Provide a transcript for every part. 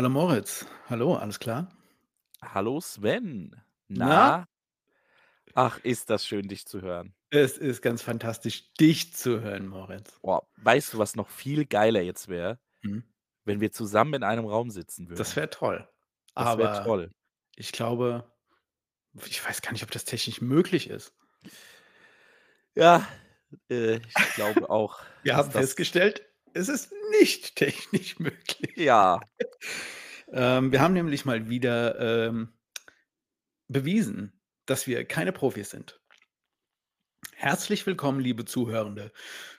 Hallo Moritz. Hallo, alles klar? Hallo Sven. Na? Na? Ach, ist das schön, dich zu hören. Es ist ganz fantastisch, dich zu hören, Moritz. Boah, weißt du, was noch viel geiler jetzt wäre? Mhm. Wenn wir zusammen in einem Raum sitzen würden. Das wäre toll. Das wäre Aber toll. ich glaube ich weiß gar nicht, ob das technisch möglich ist. Ja, äh, ich glaube auch, Wir dass haben das festgestellt, es ist nicht technisch möglich. Ja. Ähm, wir haben nämlich mal wieder, ähm, bewiesen, dass wir keine Profis sind. Herzlich willkommen, liebe Zuhörende,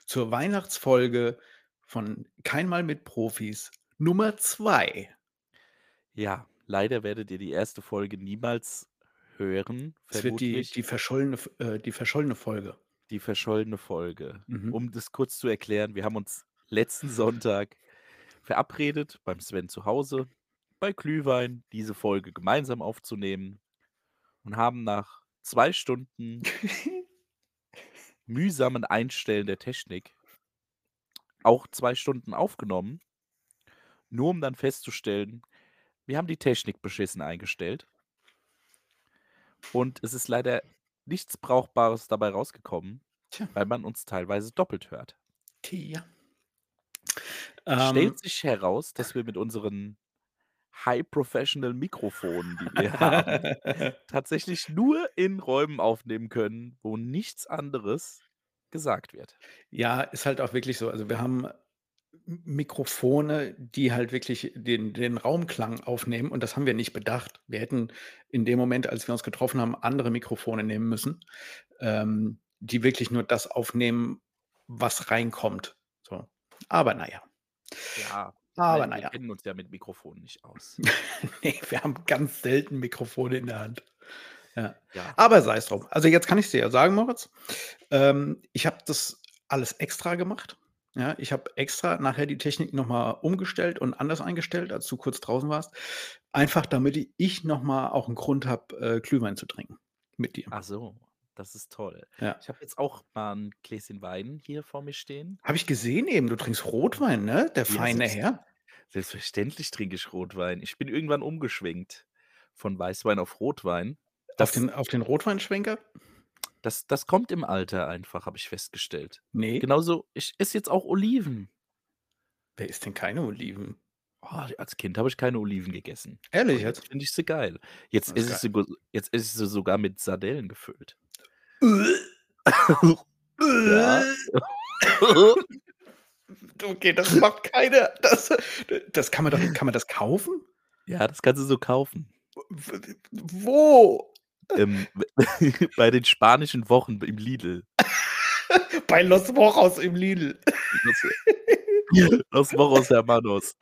zur Weihnachtsfolge von „Kein Mal mit Profis“ Nummer 2. Ja, leider werdet ihr die erste Folge niemals hören, Es wird die die verschollene äh, die verschollene Folge. Die verschollene Folge. Mhm. Um das kurz zu erklären, wir haben uns letzten Sonntag verabredet beim Sven zu Hause, bei Glühwein, diese Folge gemeinsam aufzunehmen und haben nach 2 Stunden mühsamen Einstellen der Technik auch 2 Stunden aufgenommen, nur um dann festzustellen, wir haben die Technik beschissen eingestellt. Und es ist leider nichts Brauchbares dabei rausgekommen, Tja. weil man uns teilweise doppelt hört. Tja. Es Ähm, stellt sich heraus, dass wir mit unseren High Professional Mikrofonen, die wir haben, tatsächlich nur in Räumen aufnehmen können, wo nichts anderes gesagt wird. Ja, ist halt auch wirklich so. Also, wir haben Mikrofone, die halt wirklich den den Raumklang aufnehmen und das haben wir nicht bedacht. Wir hätten in dem Moment, als wir uns getroffen haben, andere Mikrofone nehmen müssen, ähm, die wirklich nur das aufnehmen, was reinkommt, so. Aber na ja. Aber weil na wir kennen uns ja mit Mikrofonen nicht aus. Ne, wir haben ganz selten Mikrofone in der Hand. Ja. Ja. Aber sei's drum. Also, jetzt kann ich's dir ja sagen, Moritz. Ähm, ich habe das alles extra gemacht. Ja, ich habe extra nachher die Technik noch mal umgestellt und anders eingestellt, als du kurz draußen warst. Einfach damit ich noch mal auch 'n Grund habe, äh, Glühwein zu trinken mit dir. Ach so, das ist toll. Ja. Ich habe jetzt auch mal 'n Gläschen Wein hier vor mir stehen. Habe ich gesehen eben, du trinkst Rotwein, ne, der Ja, feine selbst Herr. selbstverständlich trinke ich Rotwein. Ich bin irgendwann umgeschwenkt von Weißwein auf Rotwein. Auf Das den auf den Rotweinschwenker? das das kommt im Alter einfach, habe ich festgestellt. Ne. Genauso ich esse jetzt auch Oliven. Wer isst denn keine Oliven? Oh, als Kind habe ich keine Oliven gegessen. Ehrlich Und jetzt finde ich sie geil. Jetzt ist ich sie jetzt ich sie sogar mit Sardellen gefüllt. Ja. Okay, das macht keiner. Das das kann man doch kann man das kaufen? Ja, das kannst du so kaufen. Wo? Ähm, bei den spanischen Wochen im Lidl. Bei Los Wochos im Lidl. Los Mojos Hermanos.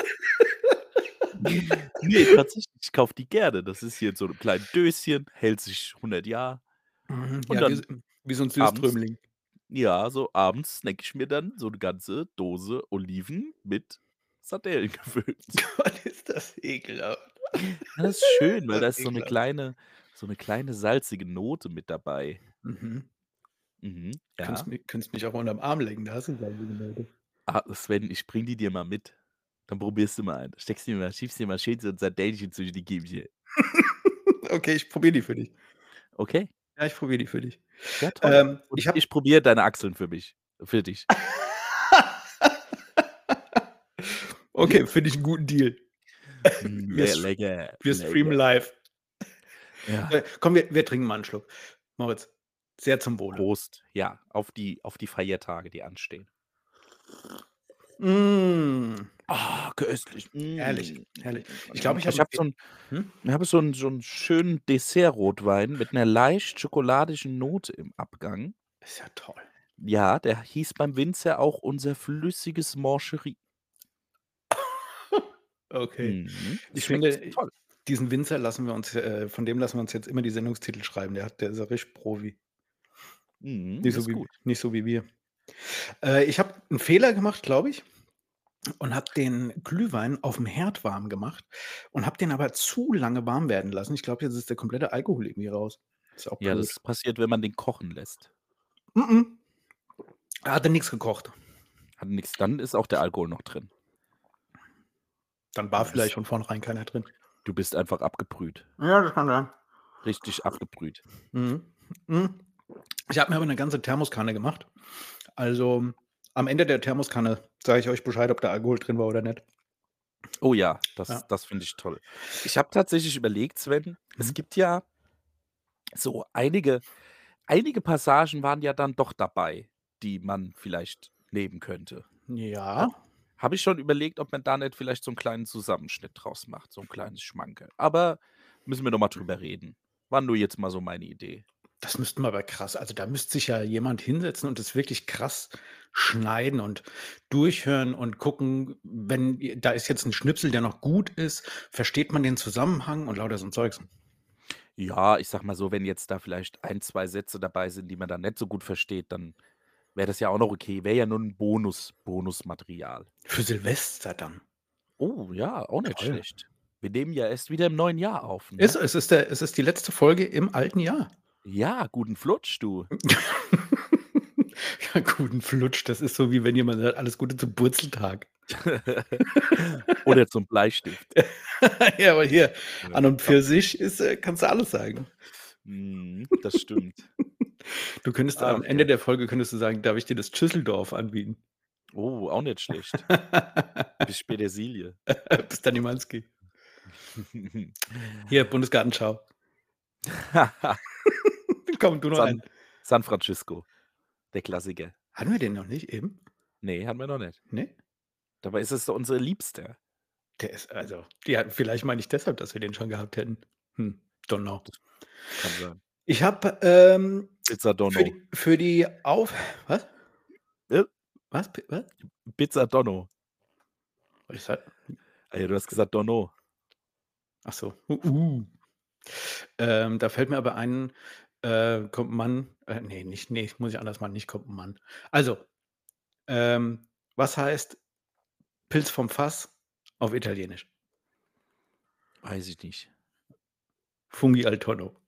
Ne, tatsächlich, ich kaufe die gerne. Das ist hier in so 'nem kleinen Döschen, hält sich 100 Jahre. Mhm, Und ja, wie dann wie so 'n abends Süßströmling. ja, so abends snacke ich mir dann so 'ne ganze Dose Oliven mit Sardellen gefüllt. Gott, ist das ekelhaft. Das ist schön, weil da ist so 'ne ekelhaft. kleine so 'ne kleine salzige Note mit dabei. Mhm. Mhm, Könntest ja. mi könntest mich auch unterm Arm lecken, da hast du salzige Note. Ah, Sven, ich bringe die dir mal mit. Dann probierst du mal. Steckst dir mal schiebst dir mal schön so 'n Sardellchen zwischen die Kiebchen. Okay, ich probiere die für dich. Okay. Ja, ich probiere die für dich. Ja, toll. Ähm, Und ich ich probiere deine Achseln für mich für dich. Okay, finde ich 'n guten Deal. Mm, Wir lecker, wir streamen live. Ja. Äh, komm, wir wir trinken mal 'n Schluck. Moritz, sehr zum Wohle. Prost, ja, auf die auf die Feiertage, die anstehen. Hm. Ah, köstlich. Herrlich, Mm. herrlich. Ich glaube, ich habe Ich habe so 'n hm? ich habe so 'n so 'n schönen Dessertrotwein mit 'ner leicht schokoladischen Note im Abgang. Ist ja toll. Ja, der hieß beim Winzer auch unser flüssiges Mancherie. Okay. Mhm. Ich Schmeckt finde, toll. diesen Winzer lassen wir uns äh, von dem lassen wir uns jetzt immer die Sendungstitel schreiben. Der hat der ist ja richtig Profi. Mhm, Nicht so ist wie gut. nicht so wie wir. Äh, ich habe 'n Fehler gemacht, glaube ich, und habe den Glühwein aufm Herd warm gemacht und habe den aber zu lange warm werden lassen. Ich glaube, jetzt ist der komplette Alkohol irgendwie raus. Ist auch Ja, blöd. das passiert, wenn man den kochen lässt. M-m. Er hatte nix gekocht. Hat nix dann ist auch der Alkohol noch drin. Dann war Das vielleicht von vornherein keiner drin. Du bist einfach abgebrüht. Ja, das kann sein. Richtig abgebrüht. Mhm. Mhm. Ich habe mir aber eine ganze Thermoskanne gemacht. Also, am Ende der Thermoskanne sage ich euch Bescheid, ob da Alkohol drin war oder nicht. Oh ja, das Ja. das finde ich toll. Ich habe tatsächlich überlegt, Sven, es Mhm. gibt ja so einige einige Passagen waren ja dann doch dabei, die man vielleicht nehmen könnte. Ja. Habe ich schon überlegt, ob man da nicht vielleicht so 'n kleinen Zusammenschnitt draus macht, so 'n kleines Schmankerl. Aber müssen wir noch mal drüber reden. War nur jetzt mal so meine Idee. Das müssten wir aber krass also, da müsste sich ja jemand hinsetzen und das wirklich krass schneiden und durchhören und gucken, wenn da ist jetzt 'n Schnipsel, der noch gut ist, versteht man den Zusammenhang und lauter so 'n Zeugs. Ja, ich sage mal so, wenn jetzt da vielleicht 1, 2 Sätze dabei sind, die man dann nicht so gut versteht, dann wäre das ja auch noch okay. Wäre ja nur 'n Bonus Bonusmaterial. Für Silvester dann. Oh ja, auch nicht Toll. schlecht. Wir nehmen ja erst wieder im neuen Jahr auf, Ist ne? es ist der es ist die letzte Folge im alten Jahr. Ja, guten Flutsch, du. Ja, guten Flutsch. Das ist so, wie wenn jemand sagt: „Alles Gute zum Purzeltag.“ Oder zum Bleistift. Ja, aber hier an und für sich ist äh, kannst du alles sagen. Mhm, das stimmt. Du könntest Ah, am Ende okay. der Folge könntest du sagen: „Darf ich dir das Schüsseldorf anbieten?“ Oh, auch nicht schlecht. Bis Petersilie. Bis dann Nimanski. Hier, Bundesgartenschau. Komm, du noch San einen. San Francisco, der Klassiker. Hatten wir den noch nicht eben? Ne, hatten wir noch nicht. Ne? Dabei ist es doch unser Liebster. Der ist also ja, vielleicht meine ich deshalb, dass wir den schon gehabt hätten. Hm, don't know. Kann sein. Ich habe, ähm, Pizza für Donno. die für die auf was? Äh? Was? Was? Pizza Donno. Was ist das? Ah ja, du hast gesagt Donno. Ach so. Uh, uh. Ähm, da fällt mir aber ein, äh, kommt 'n Mann äh, ne, nicht ne, muss ich anders machen, nicht kommt 'n Mann. Also, ähm, was heißt Pilz vom Fass auf Italienisch? Weiß ich nicht. Funghi al tonno.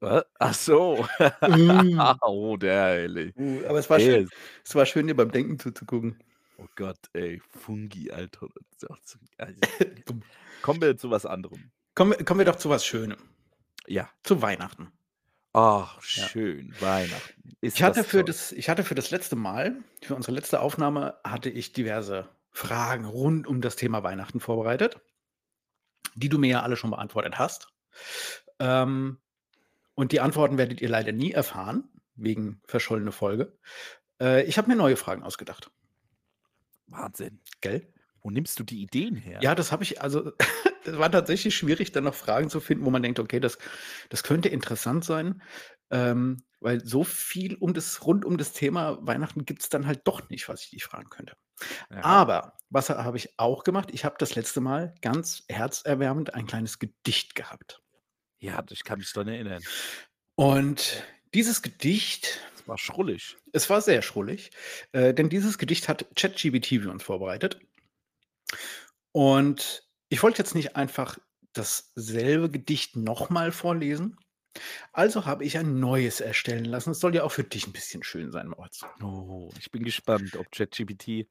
Wa? Ach so. Mm. Oh, der Heilige. Uh, aber es war schön es war schön, dir beim Denken zuzugucken. Oh Gott, ey, Fungi, Alter. Kommen wir zu was anderem. Kommen wir kommen wir doch zu was Schönem. Ja. Zu Weihnachten. Ach, Ja. schön, Weihnachten. Ist Ich hatte das für toll. das ich hatte für das letzte Mal für unsere letzte Aufnahme hatte ich diverse Fragen rund um das Thema Weihnachten vorbereitet, die du mir ja alle schon beantwortet hast. Ähm, und die Antworten werdet ihr leider nie erfahren, wegen verschollene Folge. Äh, ich habe mir neue Fragen ausgedacht. Wahnsinn. Gell? Wo nimmst du die Ideen her? Ja, das habe ich also es war tatsächlich schwierig, dann noch Fragen zu finden, wo man denkt: „Okay, das das könnte interessant sein.“ Ähm, weil so viel um das rund um das Thema Weihnachten gibt's dann halt doch nicht, was ich dich fragen könnte. Ja. Aber was ha habe ich auch gemacht? Ich habe das letzte Mal ganz herzerwärmend ein kleines Gedicht gehabt. Ja, ich kann mich dran erinnern. Und dieses Gedicht Es war schrullig. es war sehr schrullig, äh, denn dieses Gedicht hat ChatGPT für uns vorbereitet. Und ich wollte jetzt nicht einfach dasselbe Gedicht noch mal vorlesen. Also habe ich ein neues erstellen lassen. Es soll ja auch für dich 'n bisschen schön sein, Moritz. Oh, ich bin gespannt, ob ChatGPT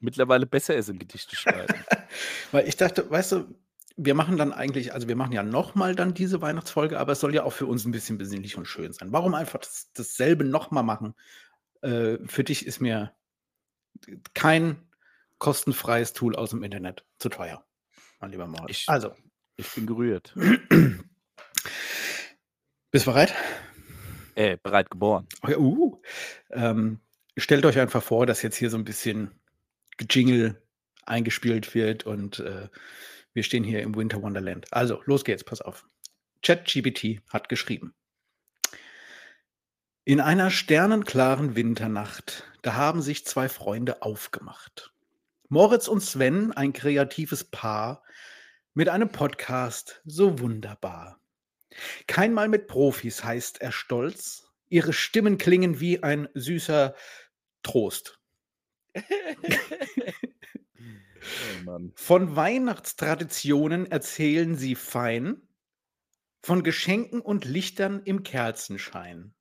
mittlerweile besser ist im Gedichte schreiben. Weil ich dachte, weißt du, wir machen dann eigentlich also, wir machen ja noch mal dann diese Weihnachtsfolge, aber es soll ja auch für uns 'n bisschen besinnlich und schön sein. Warum einfach das dasselbe noch mal machen? Äh, für dich ist mir kein kostenfreies Tool aus'm Internet zu teuer, mein lieber Moritz. Ich Also ich bin gerührt. Bist bereit? Äh, bereit geboren. Okay, uh. Ähm, stellt euch einfach vor, dass jetzt hier so 'n bisschen Gejingle eingespielt wird und, äh, wir stehen hier im Winter Wonderland. Also, los geht's, pass auf. ChatGPT hat geschrieben „In einer sternenklaren Winternacht, da haben sich 2 Freunde aufgemacht. Moritz und Sven, ein kreatives Paar mit einem Podcast, so wunderbar. Kein Mal mit Profis, heißt er stolz. Ihre Stimmen klingen wie ein süßer Trost. Oh. Von Weihnachtstraditionen erzählen sie fein, von Geschenken und Lichtern im Kerzenschein.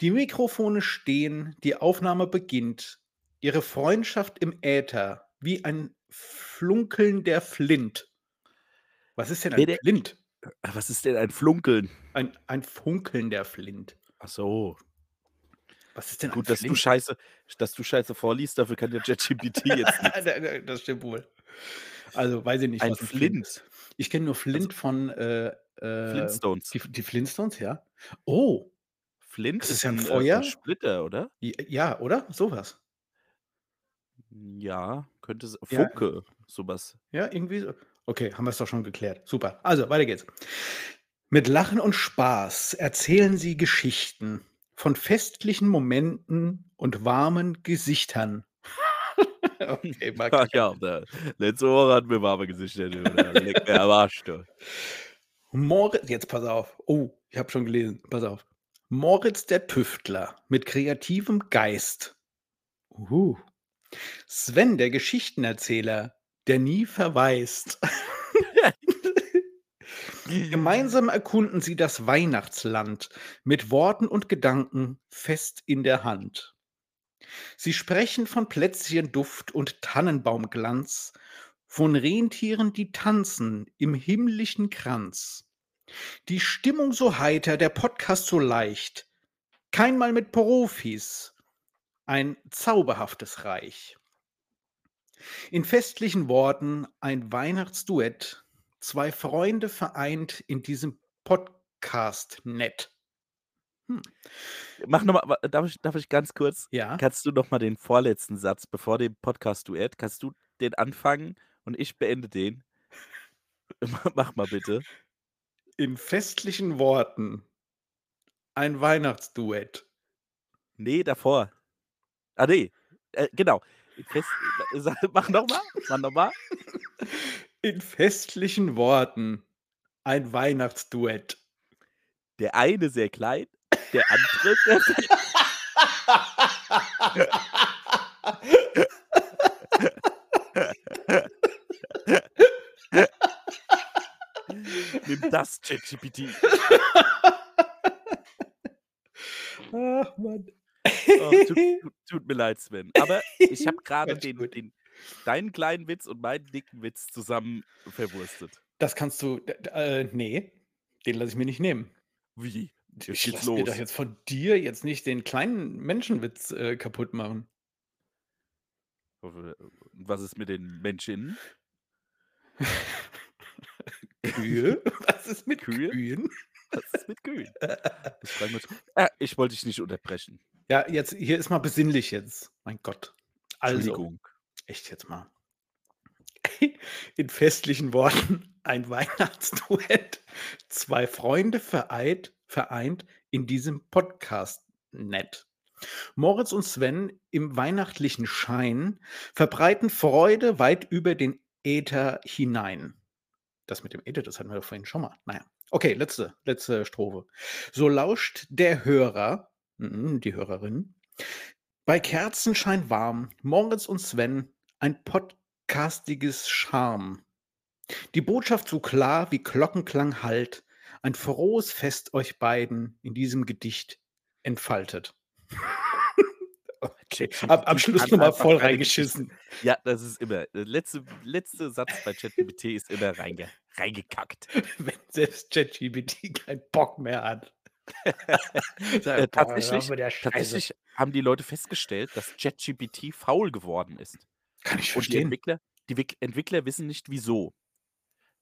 Die Mikrofone stehen, die Aufnahme beginnt. Ihre Freundschaft im Äther wie ein Flunkeln der Flint. Was ist denn ein der Flint? was ist denn ein Flunkeln? Ein ein Funkeln der Flint. Ach so. Was ist denn ein Gut, dass du Flint? Scheiße dass du Scheiße vorliest, dafür kann ja ChatGPT jetzt da das stimmt wohl. Also, weiß ich nicht, Ein was 'n Flint Flint. ist. Ich kenne nur Also Flint von, äh, äh, Flintstones. die die Flintstones, ja. Oh, Flint das ist ja 'n 'n, äh, Feuer? Splitter, oder? Ja, oder? So was. Ja, könnte Ja. Funke, so was. Ja, irgendwie so. Okay, haben wir's doch schon geklärt. Super. Also, weiter geht's. Mit Lachen und Spaß erzählen sie Geschichten von festlichen Momenten und warmen Gesichtern. Okay, mag Ach ich. ja, da letzte Woche hatten wir warme Gesichter, leck mir am Arsch, du. Mori jetzt pass auf. Oh, ich habe schon gelesen. Pass auf. Moritz der Tüftler mit kreativem Geist. Uh. Sven der Geschichtenerzähler, der nie verweist. Gemeinsam erkunden sie das Weihnachtsland mit Worten und Gedanken fest in der Hand. Sie sprechen von Plätzchenduft und Tannenbaumglanz, von Rentieren, die tanzen im himmlischen Kranz. Die Stimmung so heiter, der Podcast so leicht. Keinmal mit Profis. Ein zauberhaftes Reich. In festlichen Worten ein Weihnachtsduett. Zwei Freunde vereint in diesem Podcast nett. Hm. Mach noch mal wa darf ich darf ich ganz kurz Ja. kannst du noch mal den vorletzten Satz bevor dem Podcast-Duett kannst du den anfangen und ich beende den? Ma mach mal bitte. In festlichen Worten ein Weihnachtsduett. Ne, davor. Ah, ne, äh, genau. Fest mach noch mal, mach noch mal. In festlichen Worten ein Weihnachtsduett. Der eine sehr klein, der andere sehr. Nimm das, ChatGPT. Ach Mann. Oh, tut tut tut mir leid, Sven. Aber ich habe Alles den den deinen kleinen Witz und meinen dicken Witz zusammen verwurstet. Das kannst du äh, ne, den lasse ich mir nicht nehmen. Wie? Jetzt Ich lasse mir doch jetzt von dir jetzt nicht den kleinen Menschenwitz, äh, kaputt machen. Was ist mit den Menschen? Kühe? Was ist mit Kühe? Kühen? Was ist mit Kühen? Ich mich äh, ich wollte dich nicht unterbrechen. Ja, jetzt hier ist mal besinnlich jetzt. Mein Gott. Also, Entschuldigung. echt jetzt mal. In festlichen Worten ein Weihnachtsduett. Zwei Freunde vereint vereint in diesem Podcast nett. Moritz und Sven im weihnachtlichen Schein verbreiten Freude weit über den Äther hinein. Das mit dem Äther, das hatten wir doch vorhin schon mal. Na ja. Okay, letzte letzte Strophe. So lauscht der Hörer mhm, die Hörerin, bei Kerzenschein warm, Moritz und Sven, ein podcastiges Charme. Die Botschaft so klar wie Glockenklang hallt, ein frohes Fest euch beiden in diesem Gedicht entfaltet. Okay, am am Schluss kann noch mal einfach voll reingeschissen. Ja, das ist immer der letzte letzte Satz bei ChatGPT ist immer reinge reingekackt. Wenn selbst ChatGPT keinen Bock mehr hat. Äh, Sagt: „Boah, hör tatsächlich mit der Scheiße.“ tatsächlich haben die Leute festgestellt, dass ChatGPT faul geworden ist. Kann ich Und die verstehen. Entwickler die Wick Entwickler wissen nicht wieso.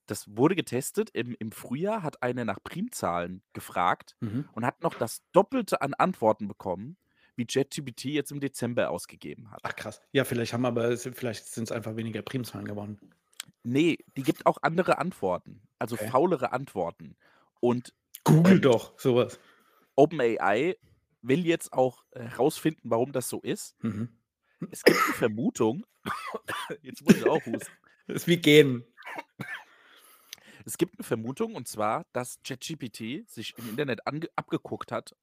Das wurde getestet. Im im Frühjahr hat einer nach Primzahlen gefragt Mhm. und hat noch das Doppelte an Antworten bekommen, wie ChatGPT jetzt im Dezember ausgegeben hat. Ach krass. Ja, vielleicht haben aber vielleicht sind's einfach weniger Primzahlen geworden. Ne, die gibt auch andere Antworten, also Okay. faulere Antworten. Und, Google doch so was. OpenAI will jetzt auch herausfinden, warum das so ist. Mhm. Es gibt 'ne Vermutung jetzt muss ich auch husten. Ist wie gähnen. Es gibt 'ne Vermutung und zwar, dass ChatGPT sich im Internet abgeguckt hat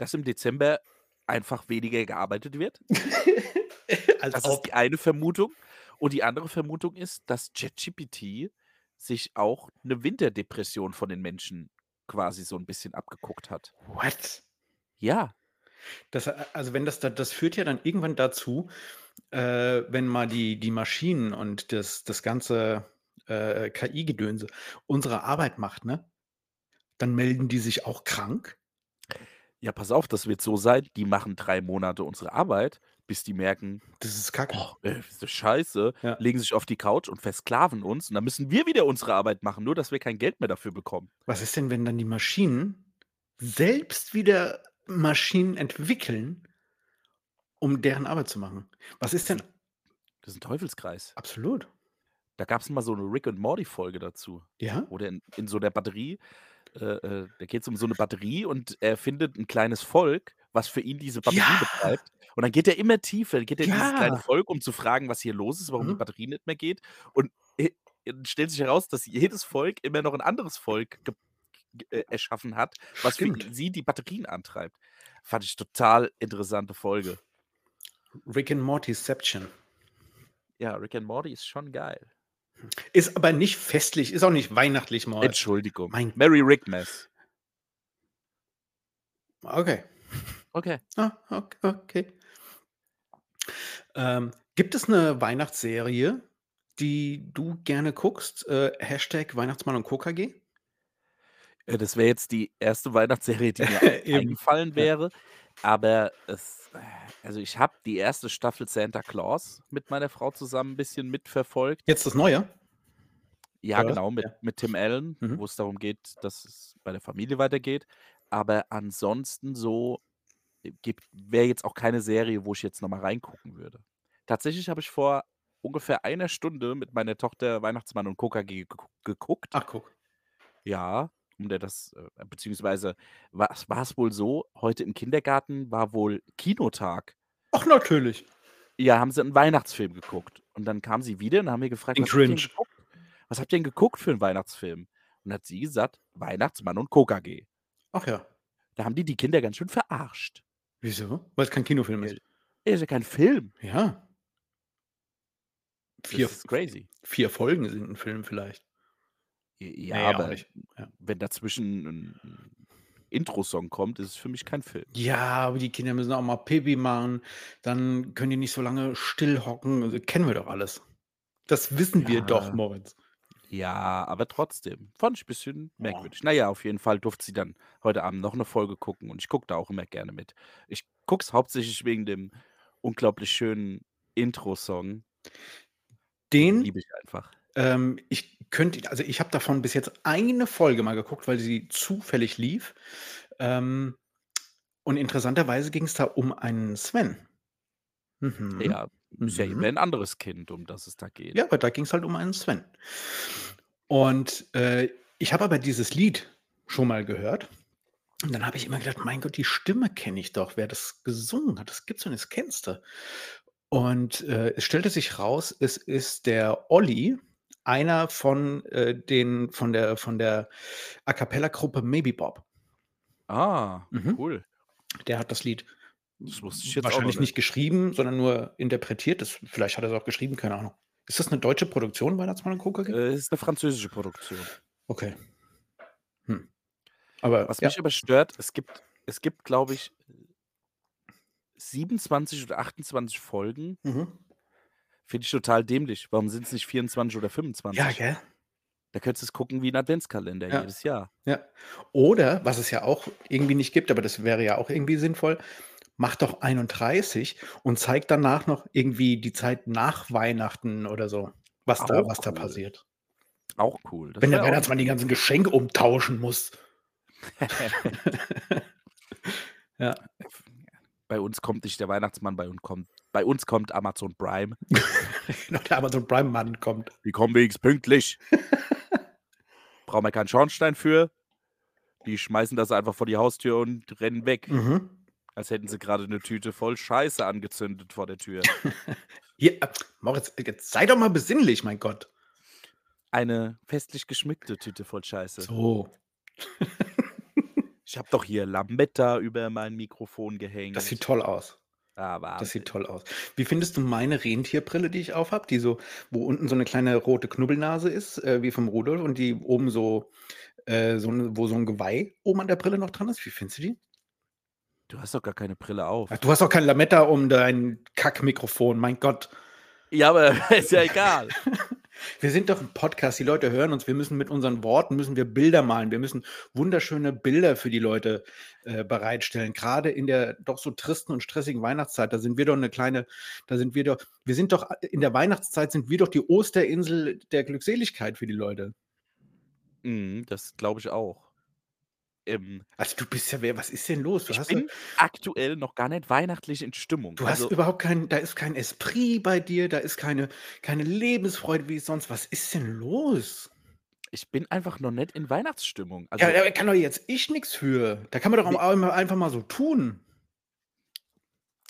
dass im Dezember einfach weniger gearbeitet wird. Als Das ist ob. die eine Vermutung. Und die andere Vermutung ist, dass ChatGPT sich auch 'ne Winterdepression von den Menschen quasi so 'n bisschen abgeguckt hat. What? Ja. Das, a also, wenn das da das führt ja dann irgendwann dazu, äh, wenn mal die die Maschinen und das das ganze, äh, KI-Gedönse unsere Arbeit macht, ne? Dann melden die sich auch krank? Ja, pass auf, das wird so sein, die machen 3 Monate unsere Arbeit, bis die merken: Das ist Kacke. „Oh, äh, ist das scheiße“, Ja. legen sich auf die Couch und versklaven uns und dann müssen wir wieder unsere Arbeit machen, nur dass wir kein Geld mehr dafür bekommen. Was ist denn, wenn dann die Maschinen selbst wieder Maschinen entwickeln um deren Arbeit zu machen? Was ist Das denn das ist 'n Teufelskreis. Absolut. Da gab's mal so 'ne Rick and Morty Folge dazu, Ja? wo der in in so der Batterie äh, äh, da geht's um so 'ne Batterie und er findet 'n kleines Volk, was für ihn diese Batterie Ja! betreibt. Und dann geht er immer tiefer, geht er in dieses kleine Ja! Volk, um zu fragen, was hier los ist, warum die Mhm. Batterie nicht mehr geht. Und, dann stellt sich heraus, dass jedes Volk immer noch 'n anderes Volk äh, erschaffen hat, was für Stimmt. sie die Batterien antreibt. Fand ich total interessante Folge. Rick and Mortyception. Ja, Rick and Morty ist schon geil. Ist aber nicht festlich, ist auch nicht weihnachtlich, Moritz. Entschuldigung. Mein Merry Rickmas. Okay. Okay. Ah, ok okay. Ähm, gibt es 'ne Weihnachtsserie, die du gerne guckst? Äh, Hashtag Weihnachtsmann und KKG? Äh, das wäre jetzt die 1. Weihnachtsserie, die mir Eben, eingefallen ja. wäre, aber es äh, also, ich habe die 1. Staffel Santa Claus mit meiner Frau zusammen 'n bisschen mitverfolgt. Jetzt das Neue? Ja, Oder was? genau, mit Ja. mit Tim Allen, Mhm. wo's darum geht, dass es bei der Familie weitergeht. Aber ansonsten so, wäre jetzt auch keine Serie, wo ich jetzt noch mal reingucken würde. Tatsächlich habe ich vor ungefähr einer Stunde mit meiner Tochter Weihnachtsmann und KKG geguckt. Ach, guck. Ja, um der das äh, beziehungsweise war's war's wohl so, heute im Kindergarten war wohl Kinotag. Ach, natürlich. Ja, haben sie 'n Weihnachtsfilm geguckt. Und dann kam sie wieder und haben wir gefragt: „Was habt ihr denn Grinch. geguckt? Was habt ihr denn geguckt für 'n Weihnachtsfilm?“ Und hat sie gesagt: „Weihnachtsmann und KKG.“ Ach ja. Da haben die die Kinder ganz schön verarscht. Wieso? Weil's kein Kinofilm ist? Ja, ist ja kein Film. Ja. Das 4 ist crazy. 4 Folgen sind 'n Film vielleicht. Ja, Ne, auch aber. Ja. wenn dazwischen 'n 'n Introsong kommt, ist es für mich kein Film. Ja, aber die Kinder müssen auch mal Pipi machen, dann können die nicht so lange still hocken. Also, kennen wir doch alles. Das wissen wir doch, Ja. Moritz. Ja, aber trotzdem, fand ich bisschen Oh. merkwürdig. Na ja, auf jeden Fall durfte sie dann heute Abend noch 'ne Folge gucken und ich gucke da auch immer gerne mit. Ich gucke es hauptsächlich wegen dem unglaublich schönen Introsong. Den Den liebe ich einfach. ähm, ich könnte also, ich habe davon bis jetzt eine Folge mal geguckt, weil sie zufällig lief. Ähm, und interessanterweise ging's da um einen Sven. Mhm. Ja, ist ja immer Mhm. 'n anderes Kind, um das es da geht. Ja, aber da ging's halt um einen Sven. Und, äh, ich habe aber dieses Lied schon mal gehört. Und dann habe ich immer gedacht: „Mein Gott, die Stimme kenne ich doch, wer das gesungen hat. Das gibt's nicht, das kennst du.“ Und, äh, es stellte sich raus, es ist der Olli, einer von, äh, den von der von der A-cappella-Gruppe Maybe Bob. Ah, Mhm. cool. Der hat das Lied Das wusste ich jetzt auch wahrscheinlich nicht. nicht geschrieben, sondern nur interpretiert. Das vielleicht hat er's auch geschrieben, keine Ahnung. Ist das 'ne deutsche Produktion, Weihnachtsmann und KKG? Äh, ist 'ne französische Produktion. Okay. Hm. Aber Was ja. mich aber stört, es gibt es gibt, glaube ich 27 oder 28 Folgen. Mhm. Finde ich total dämlich. Warum sind's nicht 24 oder Ja, 25? gell? Da könntest du's gucken wie 'n Adventskalender Ja. jedes Jahr. Ja. Oder, was es ja auch irgendwie nicht gibt, aber das wäre ja auch irgendwie sinnvoll, mach doch 31 und zeig danach noch irgendwie die Zeit nach Weihnachten oder so, was da Auch was da cool. passiert. Auch cool. Das Wenn der Weihnachtsmann die ganzen Geschenke umtauschen muss. Ja. Bei uns kommt nicht der Weihnachtsmann, bei uns kommt bei uns kommt Amazon Prime. Der Amazon Prime-Mann kommt. Die kommen wenigstens pünktlich. Brauchen wir keinen Schornstein für. Die schmeißen das einfach vor die Haustür und rennen weg. Mhm. Als hätten sie grade 'ne Tüte voll Scheiße angezündet vor der Tür. Hier, äh, Moritz, jetzt sei doch mal besinnlich, mein Gott. Eine festlich geschmückte Tüte voll Scheiße. So. Ich habe doch hier Lametta über mein Mikrofon gehängt. Das sieht toll aus. Ah, Das sieht toll aus. Wie findest du meine Rentierbrille, die ich aufhab, die so wo unten so 'ne kleine rote Knubbelnase ist, äh, wie vom Rudolf und die oben so äh, so 'ne wo so 'n Geweih oben an der Brille noch dran ist? Wie findest du die? Du hast doch gar keine Brille auf. Ach, du hast doch kein Lametta um dein Kackmikrofon, mein Gott. Ja, aber ist ja egal. Wir sind doch ein Podcast, die Leute hören uns. Wir müssen mit unseren Worten müssen wir Bilder malen. Wir müssen wunderschöne Bilder für die Leute äh, bereitstellen. Gerade in der doch so tristen und stressigen Weihnachtszeit, da sind wir doch eine kleine, da sind wir doch, wir sind doch in der Weihnachtszeit sind wir doch die Osterinsel der Glückseligkeit für die Leute. Mhm, das glaube ich auch. Ähm, Also du bist ja, wer, was ist denn los? Du ich hast, bin aktuell noch gar nicht weihnachtlich in Stimmung. du hast Also, überhaupt kein, da ist kein Esprit bei dir, da ist keine, keine Lebensfreude wie sonst. Was ist denn los? ich bin einfach noch nicht in Weihnachtsstimmung. Ja, Also, da kann doch jetzt ich nichts für. Da kann man doch auch immer einfach mal so tun.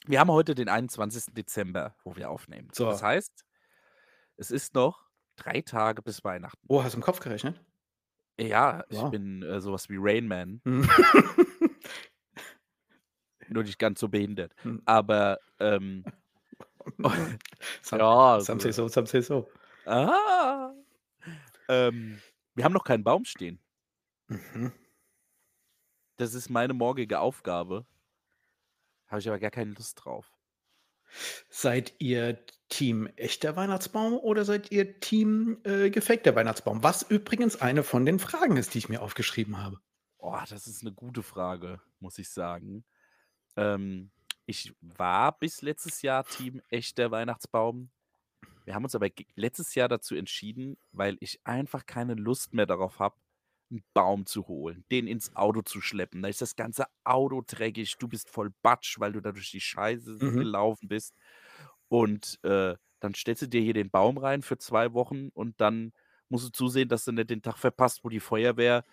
wir haben heute den 21. Dezember, wo wir aufnehmen. Das So. heißt, es ist noch drei Tage bis Weihnachten. Oh, hast du im Kopf gerechnet? Ja, ich Wow. bin äh, sowas wie Rain Man, Hm. nur nicht ganz so behindert. Hm. Aber, ähm, Some, ja, some say so. so, some say so. Ah, ähm, wir haben noch keinen Baum stehen. Mhm. Das ist meine morgige Aufgabe. Habe ich aber gar keine Lust drauf. Seid ihr Team echter Weihnachtsbaum oder seid ihr Team äh, gefakter Weihnachtsbaum? Was übrigens eine von den Fragen ist, die ich mir aufgeschrieben habe. Oh, das ist eine gute Frage, muss ich sagen. Ähm, ich war bis letztes Jahr Team echter Weihnachtsbaum. Wir haben uns aber letztes Jahr dazu entschieden, weil ich einfach keine Lust mehr darauf habe, einen Baum zu holen, den ins Auto zu schleppen. Da ist das ganze Auto dreckig, du bist voll Batsch, weil du da durch die Scheiße Mhm. gelaufen bist. Und äh, dann stellst du dir hier den Baum rein für zwei Wochen und dann musst du zusehen, dass du nicht den Tag verpasst, wo die Feuerwehr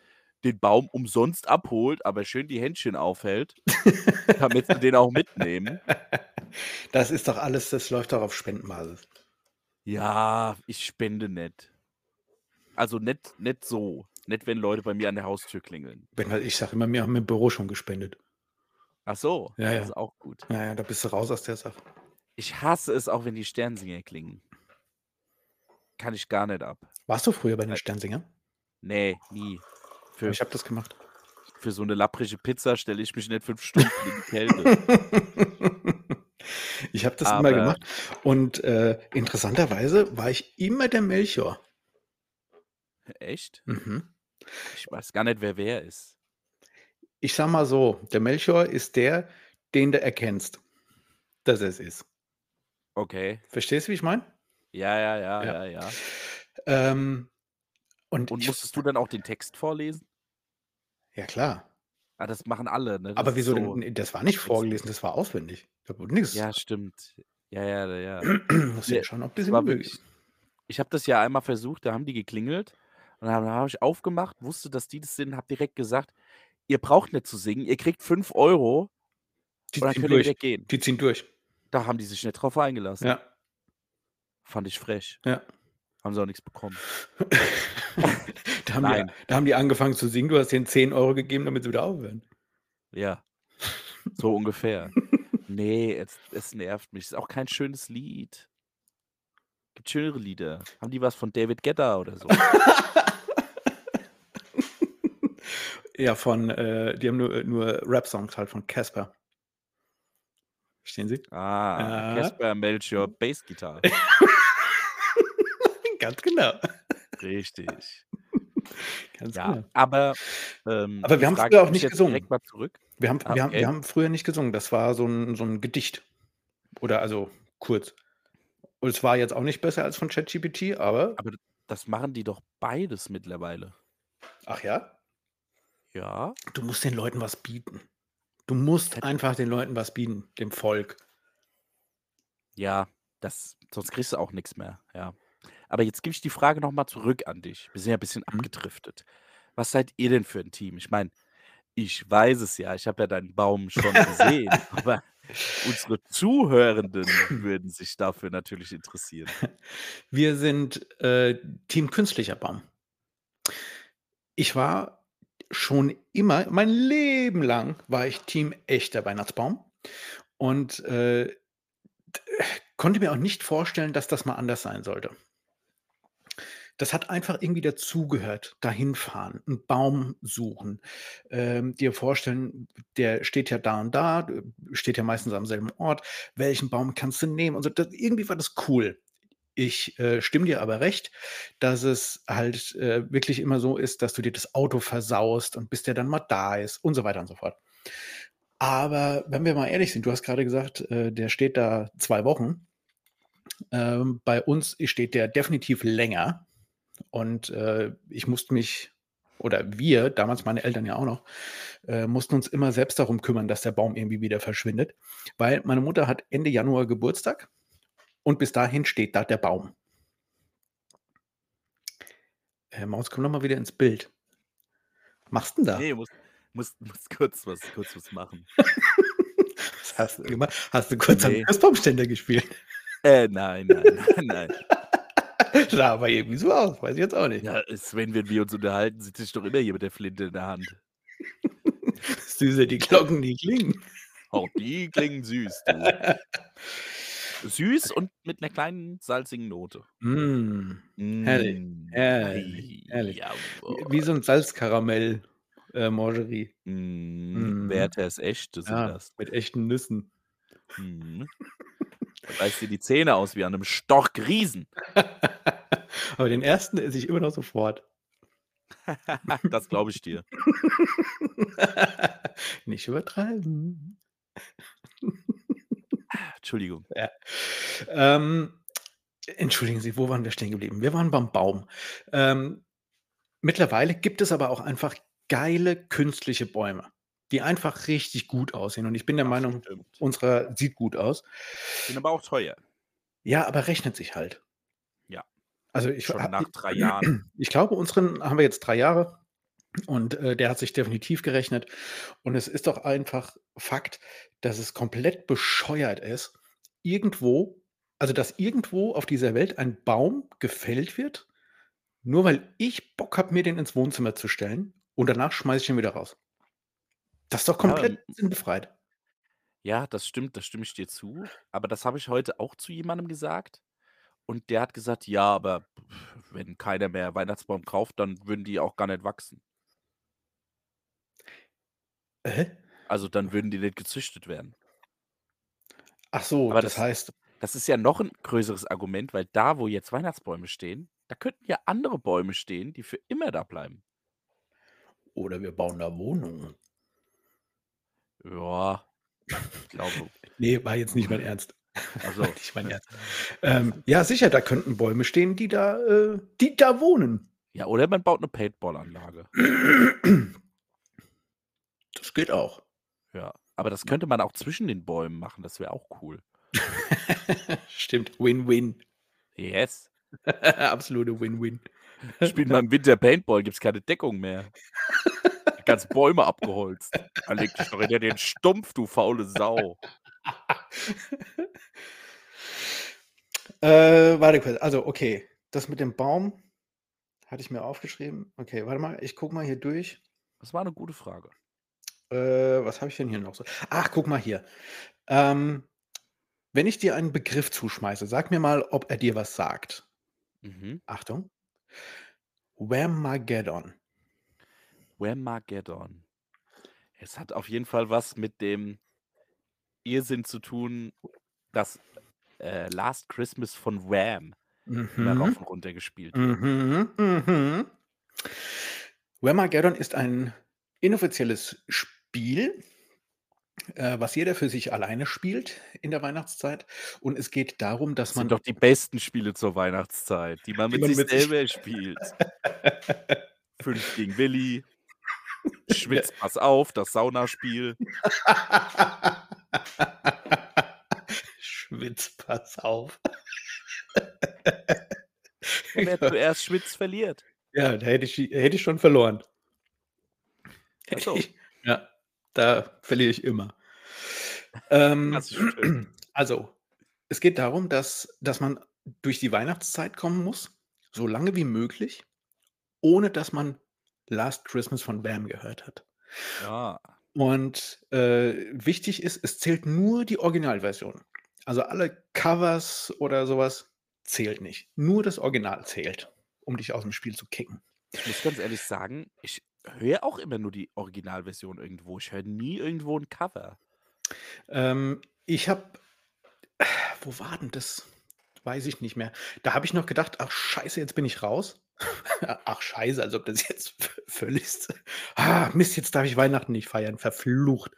den Baum umsonst abholt, aber schön die Händchen aufhält, damit sie den auch mitnehmen. Das ist doch alles, das läuft doch auf Spendenbasis. Ja, ich spende nicht. Also nicht, nicht so. Nicht, wenn Leute bei mir an der Haustür klingeln. Wenn, halt- ich sage immer, wir haben im Büro schon gespendet. Ach so, Ja, das ja. ist auch gut. Ja, ja, da bist du raus aus der Sache. Ich hasse es auch, wenn die Sternsinger klingen. Kann ich gar nicht ab. Warst du früher bei den Äh, Sternsingern? Nee, nie. Für, Ich habe das gemacht. für so eine lapprige Pizza stelle ich mich nicht fünf Stunden in die Kälte. ich habe das immer Aber gemacht. Und äh, interessanterweise war ich immer der Melchior. echt? Mhm. Ich weiß gar nicht, wer wer ist. Ich sag mal so, der Melchior ist der, den du erkennst, dass er es ist. Okay. Verstehst du, wie ich meine? Ja, ja, ja, Ja. ja, ja. Ähm, und Und musstest du dann auch den Text vorlesen? ja klar. Ah, das machen alle, ne? Das Aber wieso so. denn? Das war nicht vorgelesen, das war auswendig. Da wurde nichts. Ja, stimmt. Ja, ja, ja. Nee, ja schon noch ein bisschen geben. Ich habe das ja einmal versucht, da haben die geklingelt. Und dann habe ich aufgemacht, wusste, dass die das sind, habe direkt gesagt, ihr braucht nicht zu singen, ihr kriegt 5 Euro Die und dann könnt ihr durch. wieder gehen. Die ziehen durch. Da haben die sich nicht drauf eingelassen. Ja, Fand ich frech. ja. Haben sie auch nichts bekommen. da, haben die, Nein. da haben die angefangen zu singen, du hast denen 10 Euro gegeben, damit sie wieder aufhören. Ja, so ungefähr. Nee, es, es nervt mich. Ist auch kein schönes Lied. Gibt schönere Lieder. Haben die was von David Guetta oder so? Ja, von, äh, die haben nur, nur Rap-Songs halt von Casper. Verstehen Sie? Ah, Ja. Casper Melchior Bassgitarre. Ganz genau. Richtig. Ganz Ja, genau. aber ähm, Aber wir haben Frage früher auch nicht direkt gesungen. mal zurück. Wir haben, Ah, wir, haben, wir haben früher nicht gesungen. Das war so ein, so ein Gedicht. Oder also kurz. Und es war jetzt auch nicht besser als von ChatGPT, aber. Aber das machen die doch beides mittlerweile. Ach ja? Ja. Du musst den Leuten was bieten. Du musst einfach den Leuten was bieten, dem Volk. Ja, das, sonst kriegst du auch nichts mehr. Ja. Aber jetzt gebe ich die Frage nochmal zurück an dich. Wir sind ja ein bisschen Mhm. abgedriftet. Was seid ihr denn für ein Team? Ich meine, ich weiß es ja, ich habe ja deinen Baum schon gesehen, aber unsere Zuhörenden würden sich dafür natürlich interessieren. Wir sind äh, Team künstlicher Baum. Ich war schon immer, mein Leben lang war ich Team echter Weihnachtsbaum und äh, konnte mir auch nicht vorstellen, dass das mal anders sein sollte. das hat einfach irgendwie dazugehört. Dahin fahren, 'n Baum suchen, ähm, dir vorstellen, der steht ja da und da, steht ja meistens am selben Ort. Welchen Baum kannst du nehmen und so? Da irgendwie war das cool. Ich, äh, stimme dir aber recht, dass es halt, äh, wirklich immer so ist, dass du dir das Auto versaust und bis der dann mal da ist und so weiter und so fort. Aber wenn wir mal ehrlich sind, du hast grade gesagt, äh, der steht da 2 Wochen. Ähm, bei uns steht der definitiv länger und, äh, ich musste mich oder wir, damals meine Eltern ja auch noch, äh, mussten uns immer selbst darum kümmern, dass der Baum irgendwie wieder verschwindet, weil meine Mutter hat Ende Januar Geburtstag und bis dahin steht da der Baum. Äh, Maus, komm doch mal wieder ins Bild. Machst 'n da? Ne, muss muss muss kurz was kurz was machen. Was hast du gemacht? Hast du kurz am Ne. Christbaumständer gespielt? Äh, nein, nein, nein, nein. Sah aber irgendwie so aus, weiß ich jetzt auch nicht. Ja, Sven, wenn wir uns unterhalten, sitze ich doch immer hier mit der Flinte in der Hand. Süße die Glocken, die klingen. Auch die klingen süß, du. Süß und mit 'ner kleinen salzigen Note. Mm, herrlich, Mm, herrlich, herrlich. Wie wie so 'n Salzkaramell, äh, Mangerie. Mhm, Mhm. Werthers Echte sind Ja, das. mit echten Nüssen. Mhm. Da beißt dir die Zähne aus wie an 'nem Storchriesen. Aber den 1. esse ich immer noch sofort. Das glaube ich dir. Nicht übertreiben. Entschuldigung. Ja. Ähm, entschuldigen Sie, wo waren wir stehen geblieben? Wir waren beim Baum. Ähm, mittlerweile gibt es aber auch einfach geile künstliche Bäume, die einfach richtig gut aussehen und ich bin der Meinung, stimmt. unserer sieht gut aus. Sind aber auch teuer. Ja, aber rechnet sich halt. Ja. Also, ich Schon nach 3 Jahren. ich glaube, unseren haben wir jetzt 3 Jahre und, äh, der hat sich definitiv gerechnet. Und es ist doch einfach Fakt, dass es komplett bescheuert ist, irgendwo also, dass irgendwo auf dieser Welt ein Baum gefällt wird, nur weil ich Bock habe, mir den ins Wohnzimmer zu stellen und danach schmeiße ich ihn wieder raus. Das ist doch Ja, komplett ähm sinnbefreit. Ja, das stimmt, da stimme ich dir zu. Aber das habe ich heute auch zu jemandem gesagt und der hat gesagt: „Ja, aber wenn keiner mehr Weihnachtsbaum kauft, dann würden die auch gar nicht wachsen.“ Hä? Also, dann würden die nicht gezüchtet werden. Ach so, Aber das das heißt das ist ja noch 'n größeres Argument, weil da, wo jetzt Weihnachtsbäume stehen, da könnten ja andere Bäume stehen, die für immer da bleiben. Oder wir bauen da Wohnungen. Ja, ich glaube Ne, war jetzt nicht mein Ernst. Ach War so. nicht mein Ernst. Ähm, ja, sicher, da könnten Bäume stehen, die da äh, die da wohnen. Ja, oder man baut 'ne Paintballanlage. Das geht auch. Ja, aber das könnte man auch zwischen den Bäumen machen, das wäre auch cool. Stimmt, Win-Win. Yes. Absolute Win-Win. Spielt man im Winter Paintball, gibt's keine Deckung mehr. Ganzen Bäume abgeholzt. Ah, leg dich doch hinter den Stumpf, du faule Sau. Äh, warte kurz. Also, okay, das mit dem Baum hatte ich mir aufgeschrieben. Okay, warte mal, ich gucke mal hier durch. Das war 'ne gute Frage. Äh, was habe ich denn hier noch so? Ach, guck mal hier. Ähm, wenn ich dir einen Begriff zuschmeiße, sag mir mal, ob er dir was sagt. Mhm. Achtung. Whamageddon. Whamageddon. Es hat auf jeden Fall was mit dem Irrsinn zu tun, dass, äh, „Last Christmas“ von Wham Mhm. und runter gespielt wird. Mhm, mhm. Whamageddon ist ein inoffizielles Spiel, äh, was jeder für sich alleine spielt in der Weihnachtszeit. Und es geht darum, dass Das sind man doch die besten Spiele zur Weihnachtszeit, die man Die mit man sich mit selber spielt. „5 gegen Willi“, „Schwitz, pass auf“, das Saunaspiel. Schwitz, pass auf. Wer zuerst schwitzt, verliert. Ja, da hätte ich hätte ich schon verloren. Ach so. ja, da verliere ich immer. Ähm, also, es geht darum, dass dass man durch die Weihnachtszeit kommen muss, so lange wie möglich, ohne dass man „Last Christmas“ von Wham gehört hat. Ja. Und, äh, wichtig ist, es zählt nur die Originalversion. Also, alle Covers oder so was zählt nicht. Nur das Original zählt. um dich aus dem Spiel zu kicken. Ich muss ganz ehrlich sagen, ich höre auch immer nur die Originalversion irgendwo. Ich höre nie irgendwo 'n Cover. Ähm, ich habe wo war denn das? Weiß ich nicht mehr. Da habe ich noch gedacht: „Ach scheiße, jetzt bin ich raus.“ Ach scheiße, als ob das jetzt v völligst ah, Mist, jetzt darf ich Weihnachten nicht feiern, verflucht.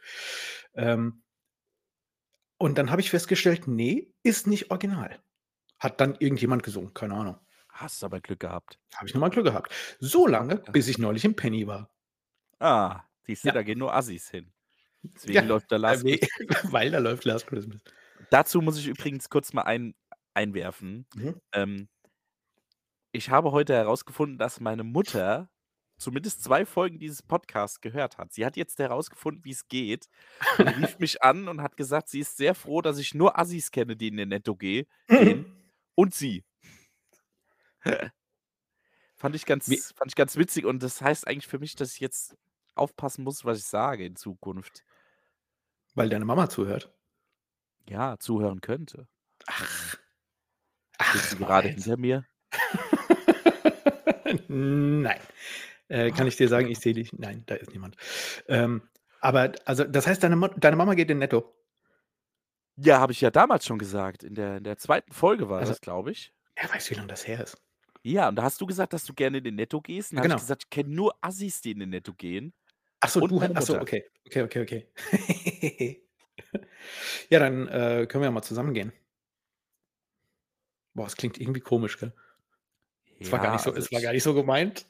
Ähm und dann habe ich festgestellt, ne, ist nicht original. Hat dann irgendjemand gesungen, keine Ahnung. Hast du aber Glück gehabt. Habe ich noch mal Glück gehabt. So lange, bis ich neulich im Penny war. Ah, siehst du, Ja. da gehen nur Assis hin. Deswegen Ja, läuft da Last Christmas. weil da läuft Last Christmas. Dazu muss ich übrigens kurz mal ein einwerfen. Mhm. Ähm ich habe heute herausgefunden, dass meine Mutter zumindest 2 Folgen dieses Podcasts gehört hat. Sie hat jetzt herausgefunden, wie's geht und rief mich an und hat gesagt, sie ist sehr froh, dass ich nur Assis kenne, die in den Netto gehe gehen Mhm. und sie. Fand ich Wie ganz fand ich ganz witzig und das heißt eigentlich für mich, dass ich jetzt aufpassen muss, was ich sage in Zukunft. Weil deine Mama zuhört? Ja, zuhören könnte. Ach. Ach, sie gerade hinter mir? Nein. Äh, kann ich dir sagen, ich sehe dich nein, da ist niemand. Ähm, aber also, das heißt, deine deine Mama geht in Netto? Ja, habe ich ja damals schon gesagt. In der in der 2. Folge war Also das, glaube ich. Wer weiß, wie lang das her ist. Ja, und da hast du gesagt, dass du gerne in den Netto gehst. Und Ja, habe ich genau. gesagt, ich kenne nur Assis, die in den Netto gehen Ach so, und du ha meine ach so, Mutter. okay. Okay, okay, okay. Ja, dann, äh, können wir ja mal zusammen gehen. Boah, es klingt irgendwie komisch, gell? Es war gar Ja, nicht so also es war gar nicht so gemeint.